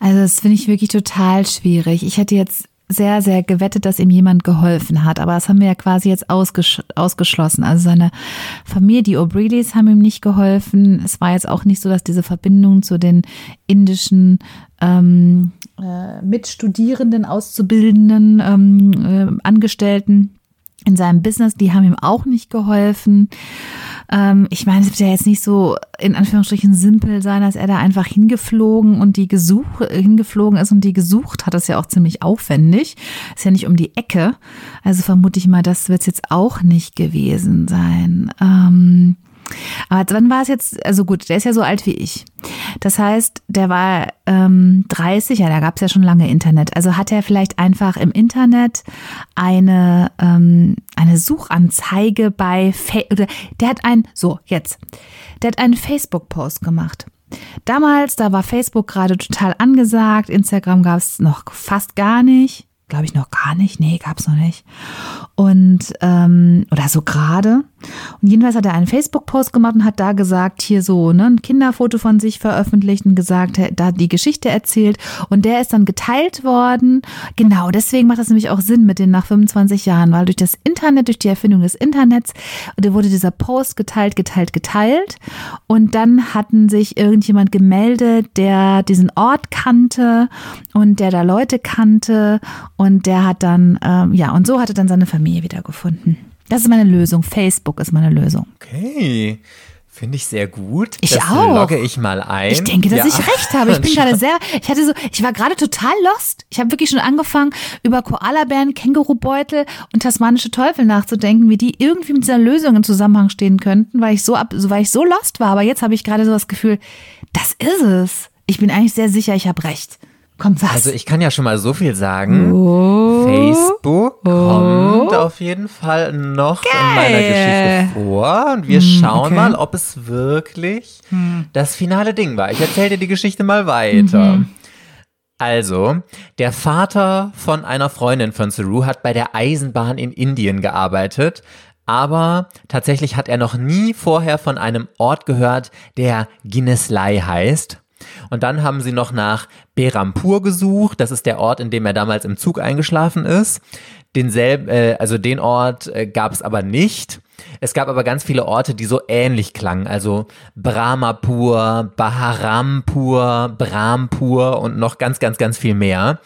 [SPEAKER 2] Also das finde ich wirklich total schwierig. Ich hätte jetzt sehr, sehr gewettet, dass ihm jemand geholfen hat. Aber das haben wir ja quasi jetzt ausgesch ausgeschlossen. Also seine Familie, die O'Breillys, haben ihm nicht geholfen. Es war jetzt auch nicht so, dass diese Verbindung zu den indischen ähm, äh, Mitstudierenden, Auszubildenden, ähm, äh, Angestellten in seinem Business, die haben ihm auch nicht geholfen. Ähm, ich meine, es wird ja jetzt nicht so in Anführungsstrichen simpel sein, dass er da einfach hingeflogen und die gesucht, hingeflogen ist und die gesucht hat. Das ist ja auch ziemlich aufwendig. Ist ja nicht um die Ecke. Also vermute ich mal, das wird es jetzt auch nicht gewesen sein. Ähm, aber wann war es jetzt, also gut, der ist ja so alt wie ich. Das heißt, der war ähm, 30, ja, da gab es ja schon lange Internet. Also hat er vielleicht einfach im Internet eine, ähm, eine Suchanzeige bei, Fa oder der hat ein, so, jetzt, der hat einen Facebook-Post gemacht. Damals, da war Facebook gerade total angesagt, Instagram gab es noch fast gar nicht glaube ich, noch gar nicht. Nee, gab's noch nicht. Und, ähm, oder so gerade. Und jedenfalls hat er einen Facebook-Post gemacht und hat da gesagt, hier so, ne, ein Kinderfoto von sich veröffentlicht und gesagt, da die Geschichte erzählt. Und der ist dann geteilt worden. Genau, deswegen macht das nämlich auch Sinn mit den nach 25 Jahren, weil durch das Internet, durch die Erfindung des Internets, wurde dieser Post geteilt, geteilt, geteilt. Und dann hatten sich irgendjemand gemeldet, der diesen Ort kannte und der da Leute kannte und der hat dann, ähm, ja, und so hat er dann seine Familie wiedergefunden. Das ist meine Lösung. Facebook ist meine Lösung.
[SPEAKER 1] Okay. Finde ich sehr gut.
[SPEAKER 2] Ich
[SPEAKER 1] das
[SPEAKER 2] auch.
[SPEAKER 1] logge ich mal ein.
[SPEAKER 2] Ich denke, dass
[SPEAKER 1] Ja.
[SPEAKER 2] ich recht habe. Ich bin gerade sehr, ich hatte so, ich war gerade total lost. Ich habe wirklich schon angefangen, über Koalabären, Kängurubeutel und tasmanische Teufel nachzudenken, wie die irgendwie mit dieser Lösung im Zusammenhang stehen könnten, weil ich so ab, so, weil ich so lost war. Aber jetzt habe ich gerade so das Gefühl, das ist es. Ich bin eigentlich sehr sicher, ich habe recht. Komm, was?
[SPEAKER 1] Also ich kann ja schon mal so viel sagen.
[SPEAKER 2] Oh.
[SPEAKER 1] Facebook kommt auf jeden Fall noch in meiner Geschichte vor. Und wir schauen
[SPEAKER 2] okay.
[SPEAKER 1] mal, ob es wirklich das finale Ding war. Ich erzähle dir die Geschichte mal weiter. Also, der Vater von einer Freundin von Saru hat bei der Eisenbahn in Indien gearbeitet. Aber tatsächlich hat er noch nie vorher von einem Ort gehört, der Guinnesslai heißt. Und dann haben sie noch nach Berampur gesucht. Das ist der Ort, in dem er damals im Zug eingeschlafen ist. Denselben, äh, also den Ort äh, gab es aber nicht. Es gab aber ganz viele Orte, die so ähnlich klangen. Also Brahmapur, Baharampur, Brahmpur und noch ganz, ganz, ganz viel mehr.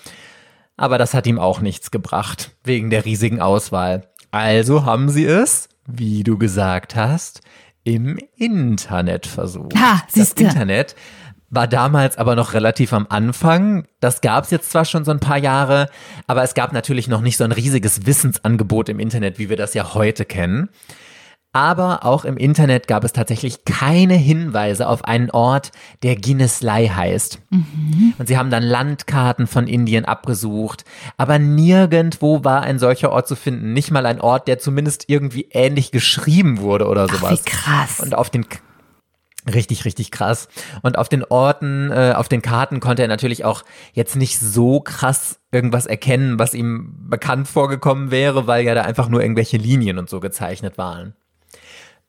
[SPEAKER 1] Aber das hat ihm auch nichts gebracht, wegen der riesigen Auswahl. Also haben sie es, wie du gesagt hast, im Internet versucht.
[SPEAKER 2] Ha,
[SPEAKER 1] das
[SPEAKER 2] siehste.
[SPEAKER 1] Internet war damals aber noch relativ am Anfang. Das gab es jetzt zwar schon so ein paar Jahre, aber es gab natürlich noch nicht so ein riesiges Wissensangebot im Internet, wie wir das ja heute kennen. Aber auch im Internet gab es tatsächlich keine Hinweise auf einen Ort, der Guinnesslai heißt. Und sie haben dann Landkarten von Indien abgesucht, aber nirgendwo war ein solcher Ort zu finden. Nicht mal ein Ort, der zumindest irgendwie ähnlich geschrieben wurde oder
[SPEAKER 2] Ach,
[SPEAKER 1] sowas.
[SPEAKER 2] wie krass.
[SPEAKER 1] Und auf den Richtig, richtig krass. Und auf den Orten, äh, auf den Karten konnte er natürlich auch jetzt nicht so krass irgendwas erkennen, was ihm bekannt vorgekommen wäre, weil ja da einfach nur irgendwelche Linien und so gezeichnet waren.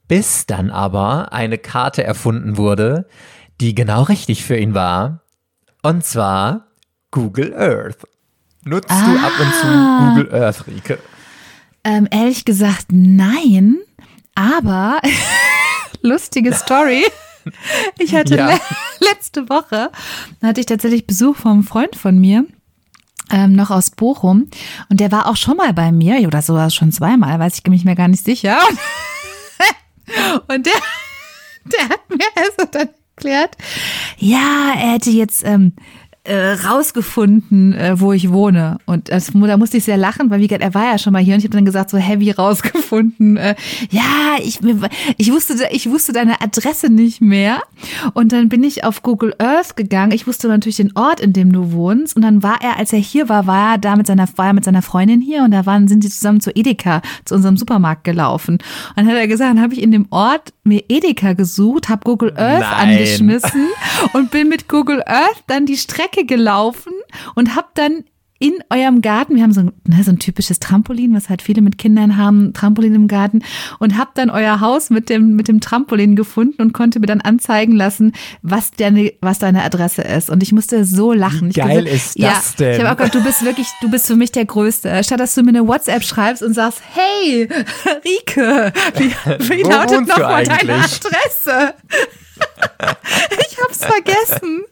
[SPEAKER 1] Bis dann aber eine Karte erfunden wurde, die genau richtig für ihn war. Und zwar Google Earth. Nutzt du ab und zu Google Earth, Rike?
[SPEAKER 2] Ähm, ehrlich gesagt, nein. Aber lustige Story. Ich hatte
[SPEAKER 1] Ja.
[SPEAKER 2] le letzte Woche hatte ich tatsächlich Besuch vom Freund von mir. Ähm, noch aus Bochum und der war auch schon mal bei mir oder sogar schon zweimal, weiß ich mich mir gar nicht sicher. Und der, der hat mir also dann erklärt, ja, er hätte jetzt ähm, äh, rausgefunden, äh, wo ich wohne. Und das, da musste ich sehr lachen, weil wie gesagt, er war ja schon mal hier und ich habe dann gesagt, so heavy rausgefunden. Äh, ja, ich, ich, wusste, ich wusste deine Adresse nicht mehr. Und dann bin ich auf Google Earth gegangen. Ich wusste natürlich den Ort, in dem du wohnst. Und dann war er, als er hier war, war er da mit seiner, war er mit seiner Freundin hier und da waren, sind sie zusammen zu Edeka, zu unserem Supermarkt gelaufen. Und dann hat er gesagt, dann habe ich in dem Ort mir Edeka gesucht, habe Google Earth
[SPEAKER 1] Nein.
[SPEAKER 2] angeschmissen und bin mit Google Earth dann die Strecke gelaufen und habe dann in eurem Garten, wir haben so ein, ne, so ein typisches Trampolin, was halt viele mit Kindern haben, Trampolin im Garten und habe dann euer Haus mit dem mit dem Trampolin gefunden und konnte mir dann anzeigen lassen, was deine was deine Adresse ist und ich musste so lachen.
[SPEAKER 1] Wie geil ist
[SPEAKER 2] ja,
[SPEAKER 1] das denn?
[SPEAKER 2] Ich habe auch gedacht, du bist wirklich, du bist für mich der Größte. Statt dass du mir eine WhatsApp schreibst und sagst, hey, Rike, wie, wie lautet nochmal deine? Adresse? Ich hab's vergessen.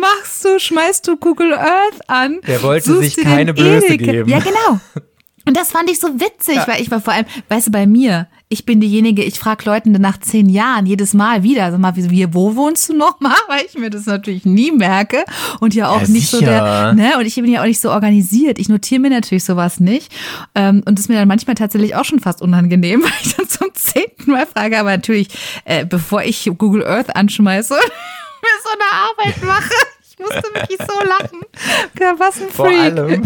[SPEAKER 2] Machst du, schmeißt du Google Earth an.
[SPEAKER 1] Der wollte sich keine Blöße
[SPEAKER 2] Edeka-
[SPEAKER 1] geben.
[SPEAKER 2] Ja, genau. Und das fand ich so witzig, weil ich war vor allem, weißt du, bei mir, ich bin diejenige, ich frage Leuten dann nach zehn Jahren jedes Mal wieder, sag mal, wie, wo wohnst du noch mal? Weil ich mir das natürlich nie merke und ja auch
[SPEAKER 1] Ja,
[SPEAKER 2] nicht so
[SPEAKER 1] sicher.
[SPEAKER 2] der, ne, und ich bin ja auch nicht so organisiert. Ich notiere mir natürlich sowas nicht. Ähm, und das ist mir dann manchmal tatsächlich auch schon fast unangenehm, weil ich dann zum zehnten Mal frage, aber natürlich, äh, bevor ich Google Earth anschmeiße, mir so eine Arbeit mache. Ich musste wirklich so lachen. Ja, Was ein
[SPEAKER 1] Vor
[SPEAKER 2] Freak.
[SPEAKER 1] allem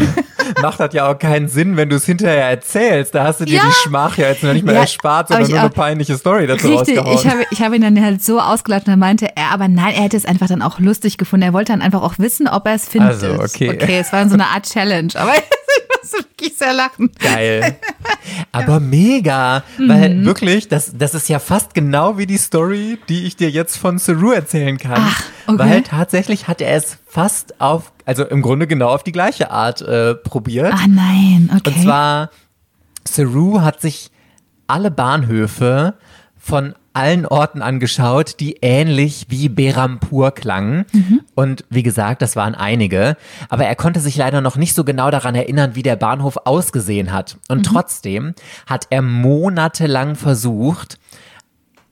[SPEAKER 1] macht das ja auch keinen Sinn, wenn du es hinterher erzählst. Da hast du dir
[SPEAKER 2] Ja.
[SPEAKER 1] die Schmach ja jetzt noch nicht mehr
[SPEAKER 2] Ja,
[SPEAKER 1] erspart, sondern nur eine
[SPEAKER 2] auch-
[SPEAKER 1] peinliche Story dazu
[SPEAKER 2] Richtig,
[SPEAKER 1] rausgehauen.
[SPEAKER 2] ich habe, ich habe ihn dann halt so ausgelacht und er meinte, er, aber nein, er hätte es einfach dann auch lustig gefunden. Er wollte dann einfach auch wissen, ob er es findet.
[SPEAKER 1] Also, okay.
[SPEAKER 2] Okay, es war dann so eine Art Challenge, aber ich musste wirklich sehr lachen.
[SPEAKER 1] Geil. Aber mega,
[SPEAKER 2] Mhm.
[SPEAKER 1] weil wirklich, das, das ist ja fast genau wie die Story, die ich dir jetzt von Saru erzählen kann.
[SPEAKER 2] Ach, okay.
[SPEAKER 1] Weil tatsächlich hat er es fast auf, also im Grunde genau auf die gleiche Art äh, probiert.
[SPEAKER 2] Ah nein, okay.
[SPEAKER 1] Und zwar, Saru hat sich alle Bahnhöfe von allen Orten angeschaut, die ähnlich wie Berampur klangen. Und wie gesagt, das waren einige. Aber er konnte sich leider noch nicht so genau daran erinnern, wie der Bahnhof ausgesehen hat. Und trotzdem hat er monatelang versucht,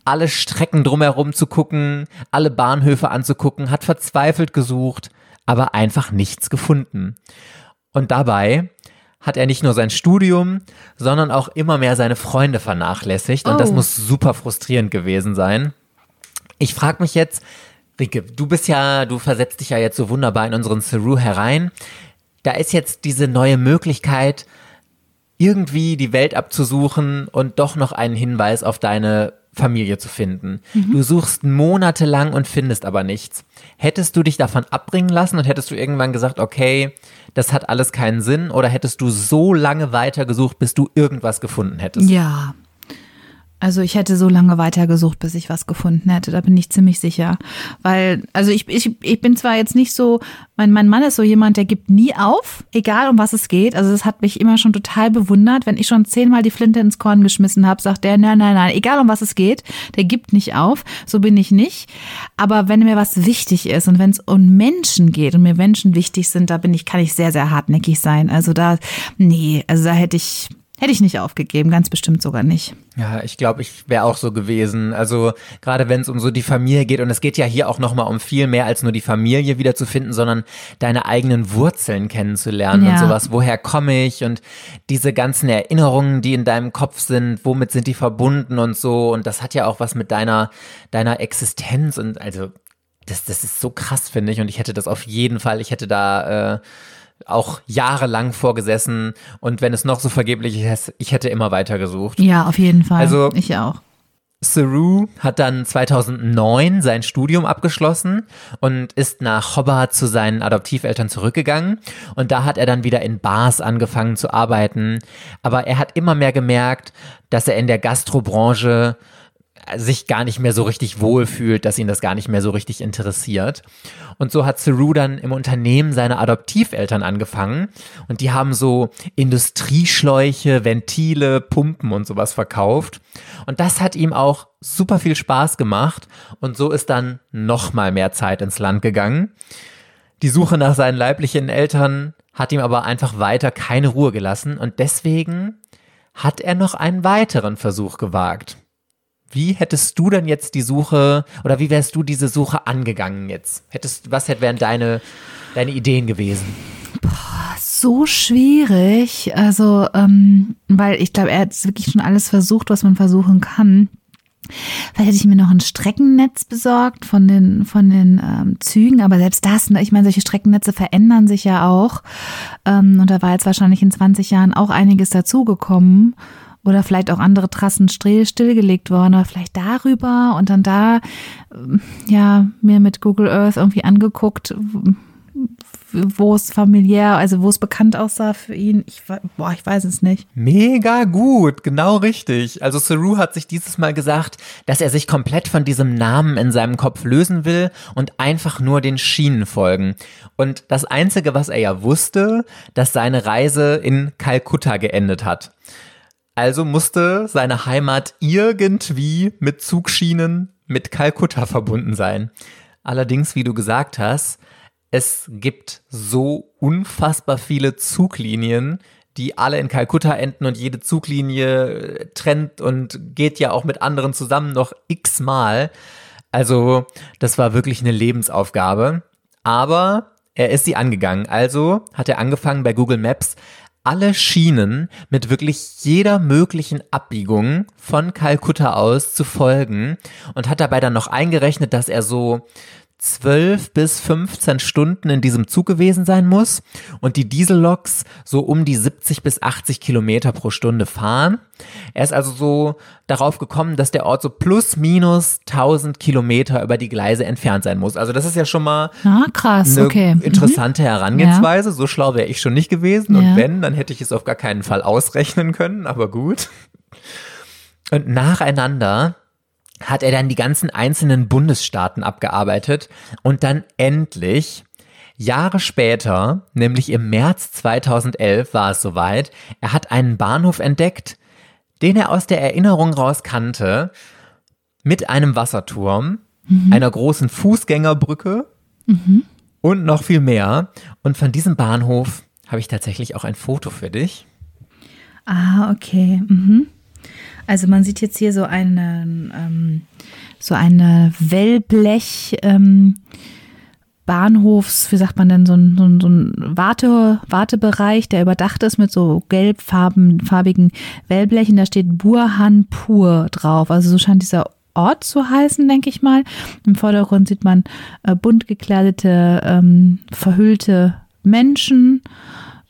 [SPEAKER 1] alle Strecken drumherum zu gucken, alle Bahnhöfe anzugucken, hat verzweifelt gesucht, aber einfach nichts gefunden. Und dabei hat er nicht nur sein Studium, sondern auch immer mehr seine Freunde vernachlässigt. Und das
[SPEAKER 2] Oh.
[SPEAKER 1] muss super frustrierend gewesen sein. Ich frage mich jetzt, Rike, du bist ja, du versetzt dich ja jetzt so wunderbar in unseren Saru herein. Da ist jetzt diese neue Möglichkeit, irgendwie die Welt abzusuchen und doch noch einen Hinweis auf deine Familie zu finden. Du suchst monatelang und findest aber nichts. Hättest du dich davon abbringen lassen und hättest du irgendwann gesagt, okay, das hat alles keinen Sinn oder hättest du so lange weitergesucht, bis du irgendwas gefunden hättest?
[SPEAKER 2] Ja. Also ich hätte so lange weitergesucht, bis ich was gefunden hätte. Da bin ich ziemlich sicher. Weil, also ich, ich, ich bin zwar jetzt nicht so, mein, mein Mann ist so jemand, der gibt nie auf, egal um was es geht. Also das hat mich immer schon total bewundert. Wenn ich schon zehnmal die Flinte ins Korn geschmissen habe, sagt der, nein, nein, nein, egal um was es geht, der gibt nicht auf. So bin ich nicht. Aber wenn mir was wichtig ist und wenn es um Menschen geht und mir Menschen wichtig sind, da bin ich, kann ich sehr, sehr hartnäckig sein. Also da, nee, also da hätte ich, hätte ich nicht aufgegeben, ganz bestimmt sogar nicht.
[SPEAKER 1] Ja, ich glaube, ich wäre auch so gewesen. Also gerade wenn es um so die Familie geht und es geht ja hier auch noch mal um viel mehr als nur die Familie wiederzufinden, sondern deine eigenen Wurzeln kennenzulernen und
[SPEAKER 2] Ja.
[SPEAKER 1] sowas. Woher komme ich und diese ganzen Erinnerungen, die in deinem Kopf sind, womit sind die verbunden und so. Und das hat ja auch was mit deiner deiner Existenz und also das das ist so krass finde ich und ich hätte das auf jeden Fall. Ich hätte da äh, auch jahrelang vorgesessen und wenn es noch so vergeblich ist, ich hätte immer weiter gesucht.
[SPEAKER 2] Ja, auf jeden Fall.
[SPEAKER 1] Also-
[SPEAKER 2] ich auch.
[SPEAKER 1] Saru hat dann 2009 sein Studium abgeschlossen und ist nach Hobart zu seinen Adoptiveltern zurückgegangen. Und da hat er dann wieder in Bars angefangen zu arbeiten. Aber er hat immer mehr gemerkt, dass er in der Gastrobranche sich gar nicht mehr so richtig wohlfühlt, dass ihn das gar nicht mehr so richtig interessiert. Und so hat Saru dann im Unternehmen seiner Adoptiveltern angefangen und die haben so Industrieschläuche, Ventile, Pumpen und sowas verkauft. Und das hat ihm auch super viel Spaß gemacht und so ist dann noch mal mehr Zeit ins Land gegangen. Die Suche nach seinen leiblichen Eltern hat ihm aber einfach weiter keine Ruhe gelassen und deswegen hat er noch einen weiteren Versuch gewagt. Wie hättest du denn jetzt die Suche oder wie wärst du diese Suche angegangen jetzt? Hättest, was wären deine, deine Ideen gewesen?
[SPEAKER 2] So schwierig. Also, ähm, weil ich glaube, er hat wirklich schon alles versucht, was man versuchen kann. Vielleicht hätte ich mir noch ein Streckennetz besorgt von den, von den ähm, Zügen, aber selbst das, ne, ich meine, solche Streckennetze verändern sich ja auch. Ähm, und da war jetzt wahrscheinlich in 20 Jahren auch einiges dazugekommen. Oder vielleicht auch andere Trassen still, stillgelegt worden, aber vielleicht darüber und dann da, ähm, ja, mir mit Google Earth irgendwie angeguckt, wo es familiär, also wo es bekannt aussah für ihn. Ich, boah, ich weiß es nicht.
[SPEAKER 1] Mega gut, genau richtig. Also Saru hat sich dieses Mal gesagt, dass er sich komplett von diesem Namen in seinem Kopf lösen will und einfach nur den Schienen folgen. Und das Einzige, was er ja wusste, dass seine Reise in Kalkutta geendet hat. Also musste seine Heimat irgendwie mit Zugschienen mit Kalkutta verbunden sein. Allerdings, wie du gesagt hast, es gibt so unfassbar viele Zuglinien, die alle in Kalkutta enden und jede Zuglinie trennt und geht ja auch mit anderen zusammen noch x-mal. Also, das war wirklich eine Lebensaufgabe. Aber er ist sie angegangen. Also hat er angefangen bei Google Maps alle Schienen mit wirklich jeder möglichen Abbiegung von Kalkutta aus zu folgen und hat dabei dann noch eingerechnet, dass er so 12 bis 15 Stunden in diesem Zug gewesen sein muss und die Dieselloks so um die 70 bis 80 Kilometer pro Stunde fahren. Er ist also so darauf gekommen, dass der Ort so plus minus 1000 Kilometer über die Gleise entfernt sein muss. Also das ist ja schon mal
[SPEAKER 2] Ah, krass,
[SPEAKER 1] eine
[SPEAKER 2] okay. Mhm.
[SPEAKER 1] interessante Herangehensweise. So schlau wäre ich schon nicht gewesen.
[SPEAKER 2] Ja.
[SPEAKER 1] Und wenn, dann hätte ich es auf gar keinen Fall ausrechnen können, aber gut. Und nacheinander hat er dann die ganzen einzelnen Bundesstaaten abgearbeitet und dann endlich Jahre später, nämlich im März 2011 war es soweit, er hat einen Bahnhof entdeckt, den er aus der Erinnerung raus kannte, mit einem Wasserturm, einer großen Fußgängerbrücke und noch viel mehr. Und von diesem Bahnhof habe ich tatsächlich auch ein Foto für dich.
[SPEAKER 2] Ah, okay. Mhm. Also man sieht jetzt hier so einen, ähm, so eine Wellblech, ähm, Bahnhofs, wie sagt man denn, so ein, so ein, so ein Warte, Wartebereich, der überdacht ist mit so gelbfarben, farbigen Wellblechen. Da steht Burhanpur drauf. Also so scheint dieser Ort zu heißen, denke ich mal. Im Vordergrund sieht man äh, bunt gekleidete, ähm, verhüllte Menschen.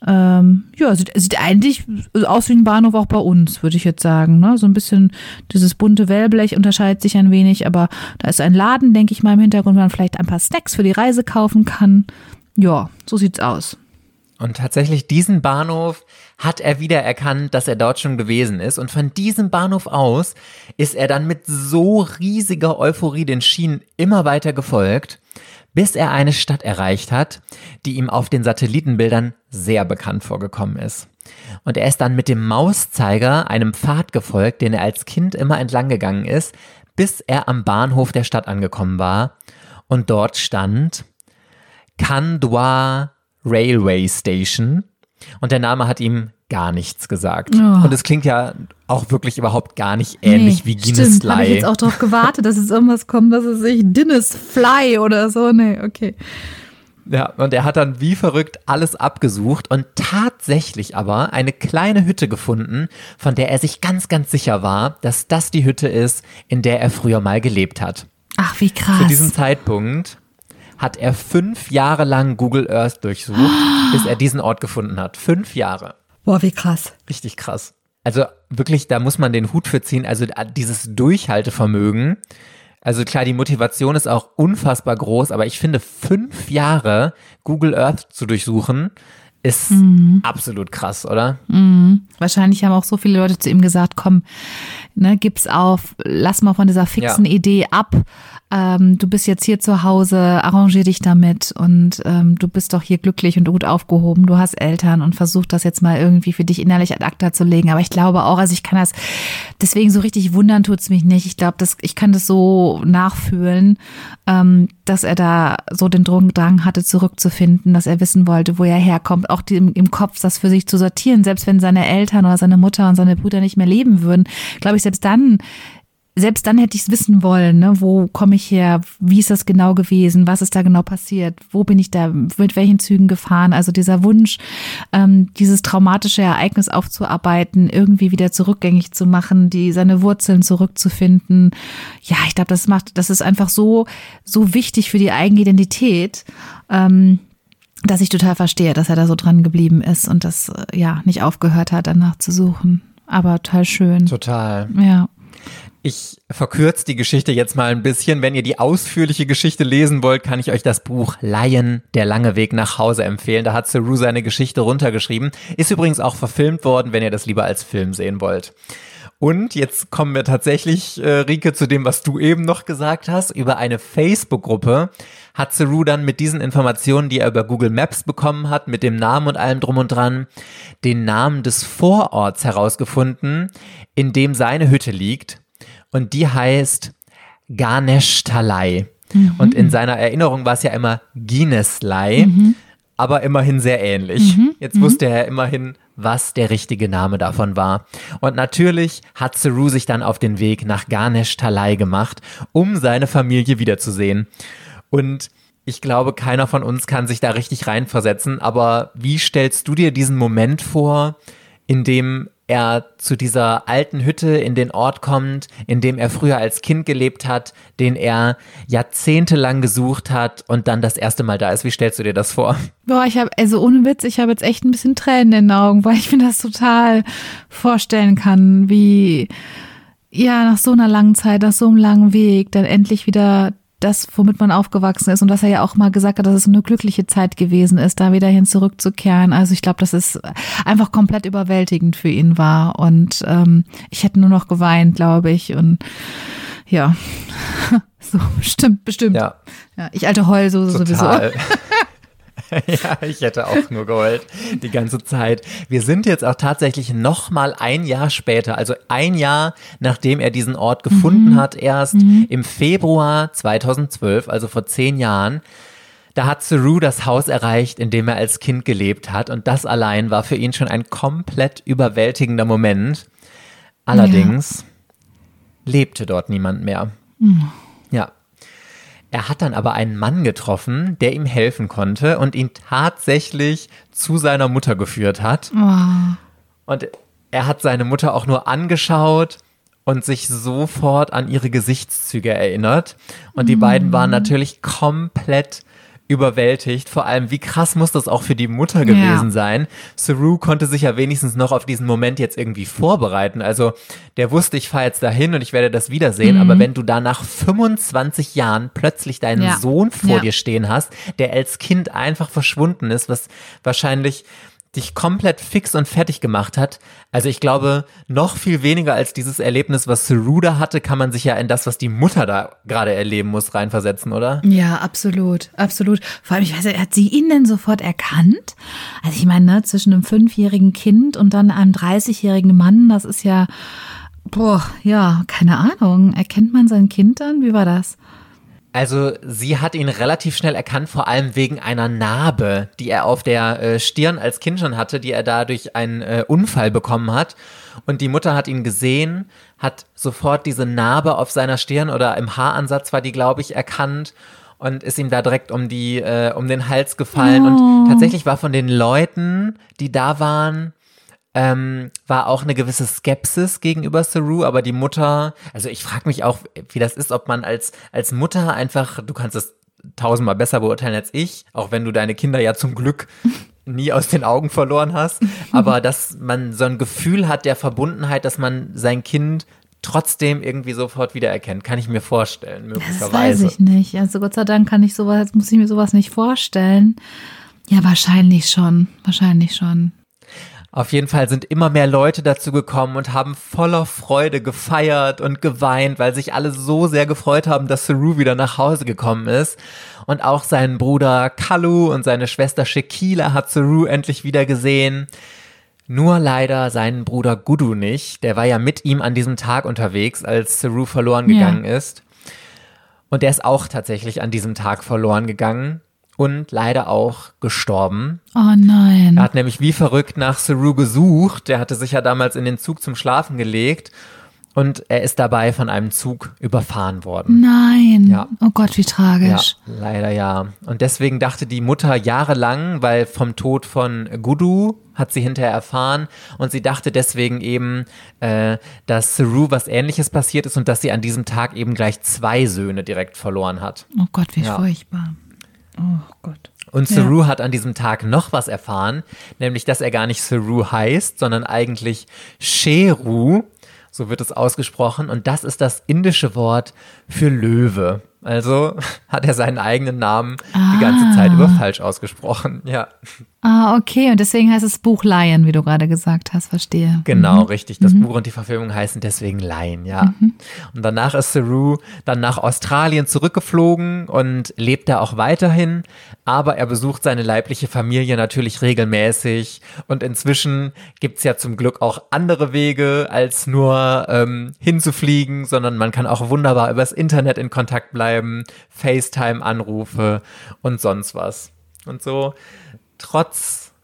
[SPEAKER 2] Ähm, ja, sieht, sieht eigentlich aus wie ein Bahnhof auch bei uns, würde ich jetzt sagen. Ne? So ein bisschen dieses bunte Wellblech unterscheidet sich ein wenig, aber da ist ein Laden, denke ich mal, im Hintergrund, wo man vielleicht ein paar Snacks für die Reise kaufen kann. Ja, so sieht's aus.
[SPEAKER 1] Und tatsächlich diesen Bahnhof hat er wieder erkannt, dass er dort schon gewesen ist. Und von diesem Bahnhof aus ist er dann mit so riesiger Euphorie den Schienen immer weiter gefolgt, bis er eine Stadt erreicht hat, die ihm auf den Satellitenbildern sehr bekannt vorgekommen ist. Und er ist dann mit dem Mauszeiger einem Pfad gefolgt, den er als Kind immer entlang gegangen ist, bis er am Bahnhof der Stadt angekommen war. Und dort stand Kandwa Railway Station. Und der Name hat ihm gar nichts gesagt.
[SPEAKER 2] Oh.
[SPEAKER 1] Und es klingt ja auch wirklich überhaupt gar nicht ähnlich wie Guinness
[SPEAKER 2] stimmt, habe ich
[SPEAKER 1] Fly.
[SPEAKER 2] jetzt auch drauf gewartet, dass jetzt irgendwas kommt, dass es sich Guinness Fly oder so. Nee, okay.
[SPEAKER 1] Ja, und er hat dann wie verrückt alles abgesucht und tatsächlich aber eine kleine Hütte gefunden, von der er sich ganz, ganz sicher war, dass das die Hütte ist, in der er früher mal gelebt hat.
[SPEAKER 2] Ach, wie
[SPEAKER 1] Zu
[SPEAKER 2] krass.
[SPEAKER 1] diesem Zeitpunkt hat er fünf Jahre lang Google Earth durchsucht, bis er diesen Ort gefunden hat. Fünf Jahre.
[SPEAKER 2] Boah, wie krass.
[SPEAKER 1] Richtig krass. Also wirklich, da muss man den Hut für ziehen. Also dieses Durchhaltevermögen. Also klar, die Motivation ist auch unfassbar groß, aber ich finde, fünf Jahre Google Earth zu durchsuchen, ist absolut krass, oder?
[SPEAKER 2] Wahrscheinlich haben auch so viele Leute zu ihm gesagt, komm, ne, gib's auf, lass mal von dieser fixen
[SPEAKER 1] Ja.
[SPEAKER 2] Idee ab. Ähm, du bist jetzt hier zu Hause, arrangier dich damit und ähm, du bist doch hier glücklich und gut aufgehoben. Du hast Eltern und versuch das jetzt mal irgendwie für dich innerlich ad acta zu legen. Aber ich glaube auch, also ich kann das, deswegen so richtig wundern tut's mich nicht. Ich glaube, das, ich kann das so nachfühlen, ähm, dass er da so den Drang hatte, zurückzufinden, dass er wissen wollte, wo er herkommt, auch die, im, im Kopf das für sich zu sortieren, selbst wenn seine Eltern oder seine Mutter und seine Brüder nicht mehr leben würden, glaube ich, selbst dann, selbst dann hätte ich es wissen wollen, ne? wo komme ich her, wie ist das genau gewesen, was ist da genau passiert, wo bin ich da, mit welchen Zügen gefahren, also dieser Wunsch, ähm, dieses traumatische Ereignis aufzuarbeiten, irgendwie wieder zurückgängig zu machen, die seine Wurzeln zurückzufinden. Ja, ich glaube, das macht, das ist einfach so, so wichtig für die eigene Identität. Ähm, dass ich total verstehe, dass er da so dran geblieben ist und das äh, ja nicht aufgehört hat, danach zu suchen. Aber total schön.
[SPEAKER 1] Total.
[SPEAKER 2] Ja.
[SPEAKER 1] Ich verkürze die Geschichte jetzt mal ein bisschen. Wenn ihr die ausführliche Geschichte lesen wollt, kann ich euch das Buch Lion, der lange Weg nach Hause empfehlen. Da hat Saru seine Geschichte runtergeschrieben. Ist übrigens auch verfilmt worden, wenn ihr das lieber als Film sehen wollt. Und jetzt kommen wir tatsächlich, äh, Rike, zu dem, was du eben noch gesagt hast. Über eine Facebook-Gruppe hat Saru dann mit diesen Informationen, die er über Google Maps bekommen hat, mit dem Namen und allem drum und dran, den Namen des Vororts herausgefunden, in dem seine Hütte liegt und die heißt Ganeshtalai. Mhm. Und in seiner Erinnerung war es ja immer Gineslei, mhm. aber immerhin sehr ähnlich. Mhm. Jetzt wusste er immerhin, was der richtige Name davon war. Und natürlich hat Saru sich dann auf den Weg nach Ganeshtalai gemacht, um seine Familie wiederzusehen. Und ich glaube, keiner von uns kann sich da richtig reinversetzen, aber wie stellst du dir diesen Moment vor, in dem er zu dieser alten Hütte in den Ort kommt, in dem er früher als Kind gelebt hat, den er jahrzehntelang gesucht hat und dann das erste Mal da ist. Wie stellst du dir das vor?
[SPEAKER 2] Boah, ich habe, also ohne Witz, ich habe jetzt echt ein bisschen Tränen in den Augen, weil ich mir das total vorstellen kann, wie ja, nach so einer langen Zeit, nach so einem langen Weg, dann endlich wieder das, womit man aufgewachsen ist und was er ja auch mal gesagt hat, dass es eine glückliche Zeit gewesen ist, da wieder hin zurückzukehren. Also ich glaube, dass es einfach komplett überwältigend für ihn war und ähm, ich hätte nur noch geweint, glaube ich und ja, so bestimmt, bestimmt. Ja, ja ich alte Heulsose sowieso.
[SPEAKER 1] ja, ich hätte auch nur geheult die ganze Zeit. Wir sind jetzt auch tatsächlich noch mal ein Jahr später, also ein Jahr nachdem er diesen Ort gefunden mhm. hat, erst mhm. im Februar 2012, also vor zehn Jahren. Da hat Saru das Haus erreicht, in dem er als Kind gelebt hat. Und das allein war für ihn schon ein komplett überwältigender Moment. Allerdings ja. lebte dort niemand mehr. Mhm. Ja, er hat dann aber einen Mann getroffen, der ihm helfen konnte und ihn tatsächlich zu seiner Mutter geführt hat. Oh. Und er hat seine Mutter auch nur angeschaut und sich sofort an ihre Gesichtszüge erinnert. Und die mm. beiden waren natürlich komplett überwältigt. Vor allem, wie krass muss das auch für die Mutter gewesen ja. sein? Saru konnte sich ja wenigstens noch auf diesen Moment jetzt irgendwie vorbereiten. Also der wusste, ich fahre jetzt dahin und ich werde das wiedersehen. Mhm. Aber wenn du da nach 25 Jahren plötzlich deinen ja. Sohn vor ja. dir stehen hast, der als Kind einfach verschwunden ist, was wahrscheinlich dich komplett fix und fertig gemacht hat. Also ich glaube, noch viel weniger als dieses Erlebnis, was Saruda hatte, kann man sich ja in das, was die Mutter da gerade erleben muss, reinversetzen, oder?
[SPEAKER 2] Ja, absolut, absolut. Vor allem, ich weiß, hat sie ihn denn sofort erkannt? Also ich meine, ne, zwischen einem fünfjährigen Kind und dann einem 30-jährigen Mann, das ist ja, boah, ja, keine Ahnung. Erkennt man sein Kind dann? Wie war das?
[SPEAKER 1] Also sie hat ihn relativ schnell erkannt, vor allem wegen einer Narbe, die er auf der äh, Stirn als Kind schon hatte, die er da durch einen äh, Unfall bekommen hat. Und die Mutter hat ihn gesehen, hat sofort diese Narbe auf seiner Stirn oder im Haaransatz war die, glaube ich, erkannt und ist ihm da direkt um die äh, um den Hals gefallen. Oh. Und tatsächlich war von den Leuten, die da waren, ähm, war auch eine gewisse Skepsis gegenüber Saru, aber die Mutter, also ich frage mich auch, wie das ist, ob man als, als Mutter einfach, du kannst es tausendmal besser beurteilen als ich, auch wenn du deine Kinder ja zum Glück nie aus den Augen verloren hast, aber dass man so ein Gefühl hat der Verbundenheit, dass man sein Kind trotzdem irgendwie sofort wiedererkennt, kann ich mir vorstellen, möglicherweise. Das
[SPEAKER 2] weiß ich nicht. Also Gott sei Dank kann ich sowas, muss ich mir sowas nicht vorstellen. Ja, wahrscheinlich schon, wahrscheinlich schon.
[SPEAKER 1] Auf jeden Fall sind immer mehr Leute dazu gekommen und haben voller Freude gefeiert und geweint, weil sich alle so sehr gefreut haben, dass Saru wieder nach Hause gekommen ist. Und auch sein Bruder Kalu und seine Schwester Shekila hat Saru endlich wieder gesehen. Nur leider seinen Bruder Gudu nicht. Der war ja mit ihm an diesem Tag unterwegs, als Saru verloren gegangen ja. ist. Und der ist auch tatsächlich an diesem Tag verloren gegangen und leider auch gestorben.
[SPEAKER 2] Oh nein.
[SPEAKER 1] Er hat nämlich wie verrückt nach Saru gesucht. Der hatte sich ja damals in den Zug zum Schlafen gelegt und er ist dabei von einem Zug überfahren worden.
[SPEAKER 2] Nein. Ja. Oh Gott, wie tragisch.
[SPEAKER 1] Ja, leider ja. Und deswegen dachte die Mutter jahrelang, weil vom Tod von Gudu hat sie hinterher erfahren und sie dachte deswegen eben, äh, dass Saru was ähnliches passiert ist und dass sie an diesem Tag eben gleich zwei Söhne direkt verloren hat.
[SPEAKER 2] Oh Gott, wie ja. furchtbar. Oh Gott.
[SPEAKER 1] Und Saru ja. hat an diesem Tag noch was erfahren, nämlich dass er gar nicht Saru heißt, sondern eigentlich Sheru. So wird es ausgesprochen. Und das ist das indische Wort für Löwe. Also hat er seinen eigenen Namen die ganze Zeit über falsch ausgesprochen. Ja,
[SPEAKER 2] Ah, okay. Und deswegen heißt es Buch Lion, wie du gerade gesagt hast. Verstehe.
[SPEAKER 1] genau, richtig. Das Buch und die Verfilmung heißen deswegen Lion, ja. Und danach ist Saru dann nach Australien zurückgeflogen und lebt da auch weiterhin. Aber er besucht seine leibliche Familie natürlich regelmäßig. Und inzwischen gibt's ja zum Glück auch andere Wege, als nur ähm, hinzufliegen, sondern man kann auch wunderbar übers Internet in Kontakt bleiben, FaceTime-Anrufe und sonst was. Und so,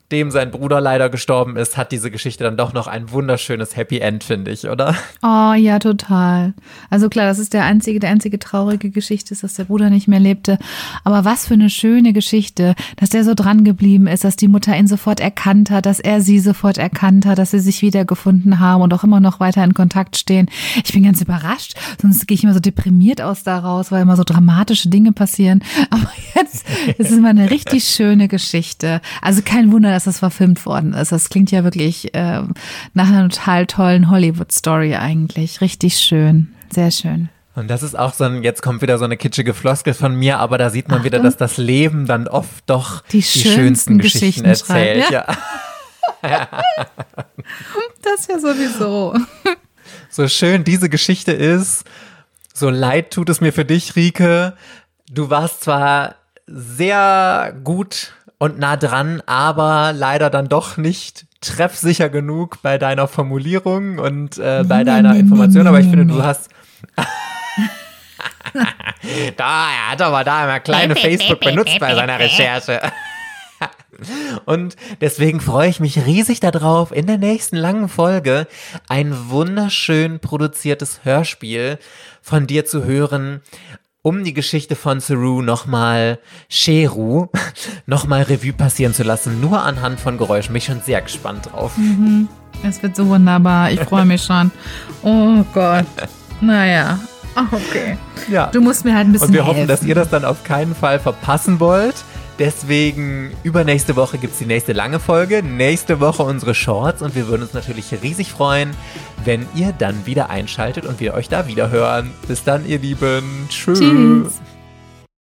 [SPEAKER 1] trotzdem sein Bruder leider gestorben ist, hat diese Geschichte dann doch noch ein wunderschönes Happy End, finde ich, oder?
[SPEAKER 2] Oh ja, total. Also klar, das ist der einzige, der einzige traurige Geschichte ist, dass der Bruder nicht mehr lebte. Aber was für eine schöne Geschichte, dass der so dran geblieben ist, dass die Mutter ihn sofort erkannt hat, dass er sie sofort erkannt hat, dass sie sich wiedergefunden haben und auch immer noch weiter in Kontakt stehen. Ich bin ganz überrascht, sonst gehe ich immer so deprimiert aus daraus, weil immer so dramatische Dinge passieren. Aber jetzt ist es mal eine richtig schöne Geschichte. Also kein Wunder, dass das verfilmt worden ist. Das klingt ja wirklich äh, nach einer total tollen Hollywood-Story eigentlich. Richtig schön. Sehr schön.
[SPEAKER 1] Und das ist auch so ein, jetzt kommt wieder so eine kitschige Floskel von mir, aber da sieht man wieder,
[SPEAKER 2] Achtung.
[SPEAKER 1] dass das Leben dann oft doch
[SPEAKER 2] Die
[SPEAKER 1] die,
[SPEAKER 2] schönsten
[SPEAKER 1] schönsten Geschichten,
[SPEAKER 2] Geschichten
[SPEAKER 1] erzählt.
[SPEAKER 2] schreibt,
[SPEAKER 1] Ja.
[SPEAKER 2] Das ja sowieso.
[SPEAKER 1] So schön diese Geschichte ist, so leid tut es mir für dich, Rike. Du warst zwar sehr gut und nah dran, aber leider dann doch nicht treffsicher genug bei deiner Formulierung und äh, bei deiner Information. Aber ich finde, du hast. da, er hat aber da immer kleine Facebook benutzt bei seiner Recherche. Und deswegen freue ich mich riesig darauf, in der nächsten langen Folge ein wunderschön produziertes Hörspiel von dir zu hören, um die Geschichte von Saru nochmal, Sheru, nochmal Revue passieren zu lassen, nur anhand von Geräuschen. Bin ich schon sehr gespannt drauf.
[SPEAKER 2] Es wird so wunderbar. Ich freue mich schon. Oh Gott. Naja. Okay.
[SPEAKER 1] Ja.
[SPEAKER 2] Du musst mir halt ein bisschen
[SPEAKER 1] Und wir hoffen,
[SPEAKER 2] helfen.
[SPEAKER 1] dass ihr das dann auf keinen Fall verpassen wollt. Deswegen übernächste Woche gibt es die nächste lange Folge, nächste Woche unsere Shorts und wir würden uns natürlich riesig freuen, wenn ihr dann wieder einschaltet und wir euch da wieder hören. Bis dann, ihr Lieben. Tschüss.
[SPEAKER 2] Tschüss.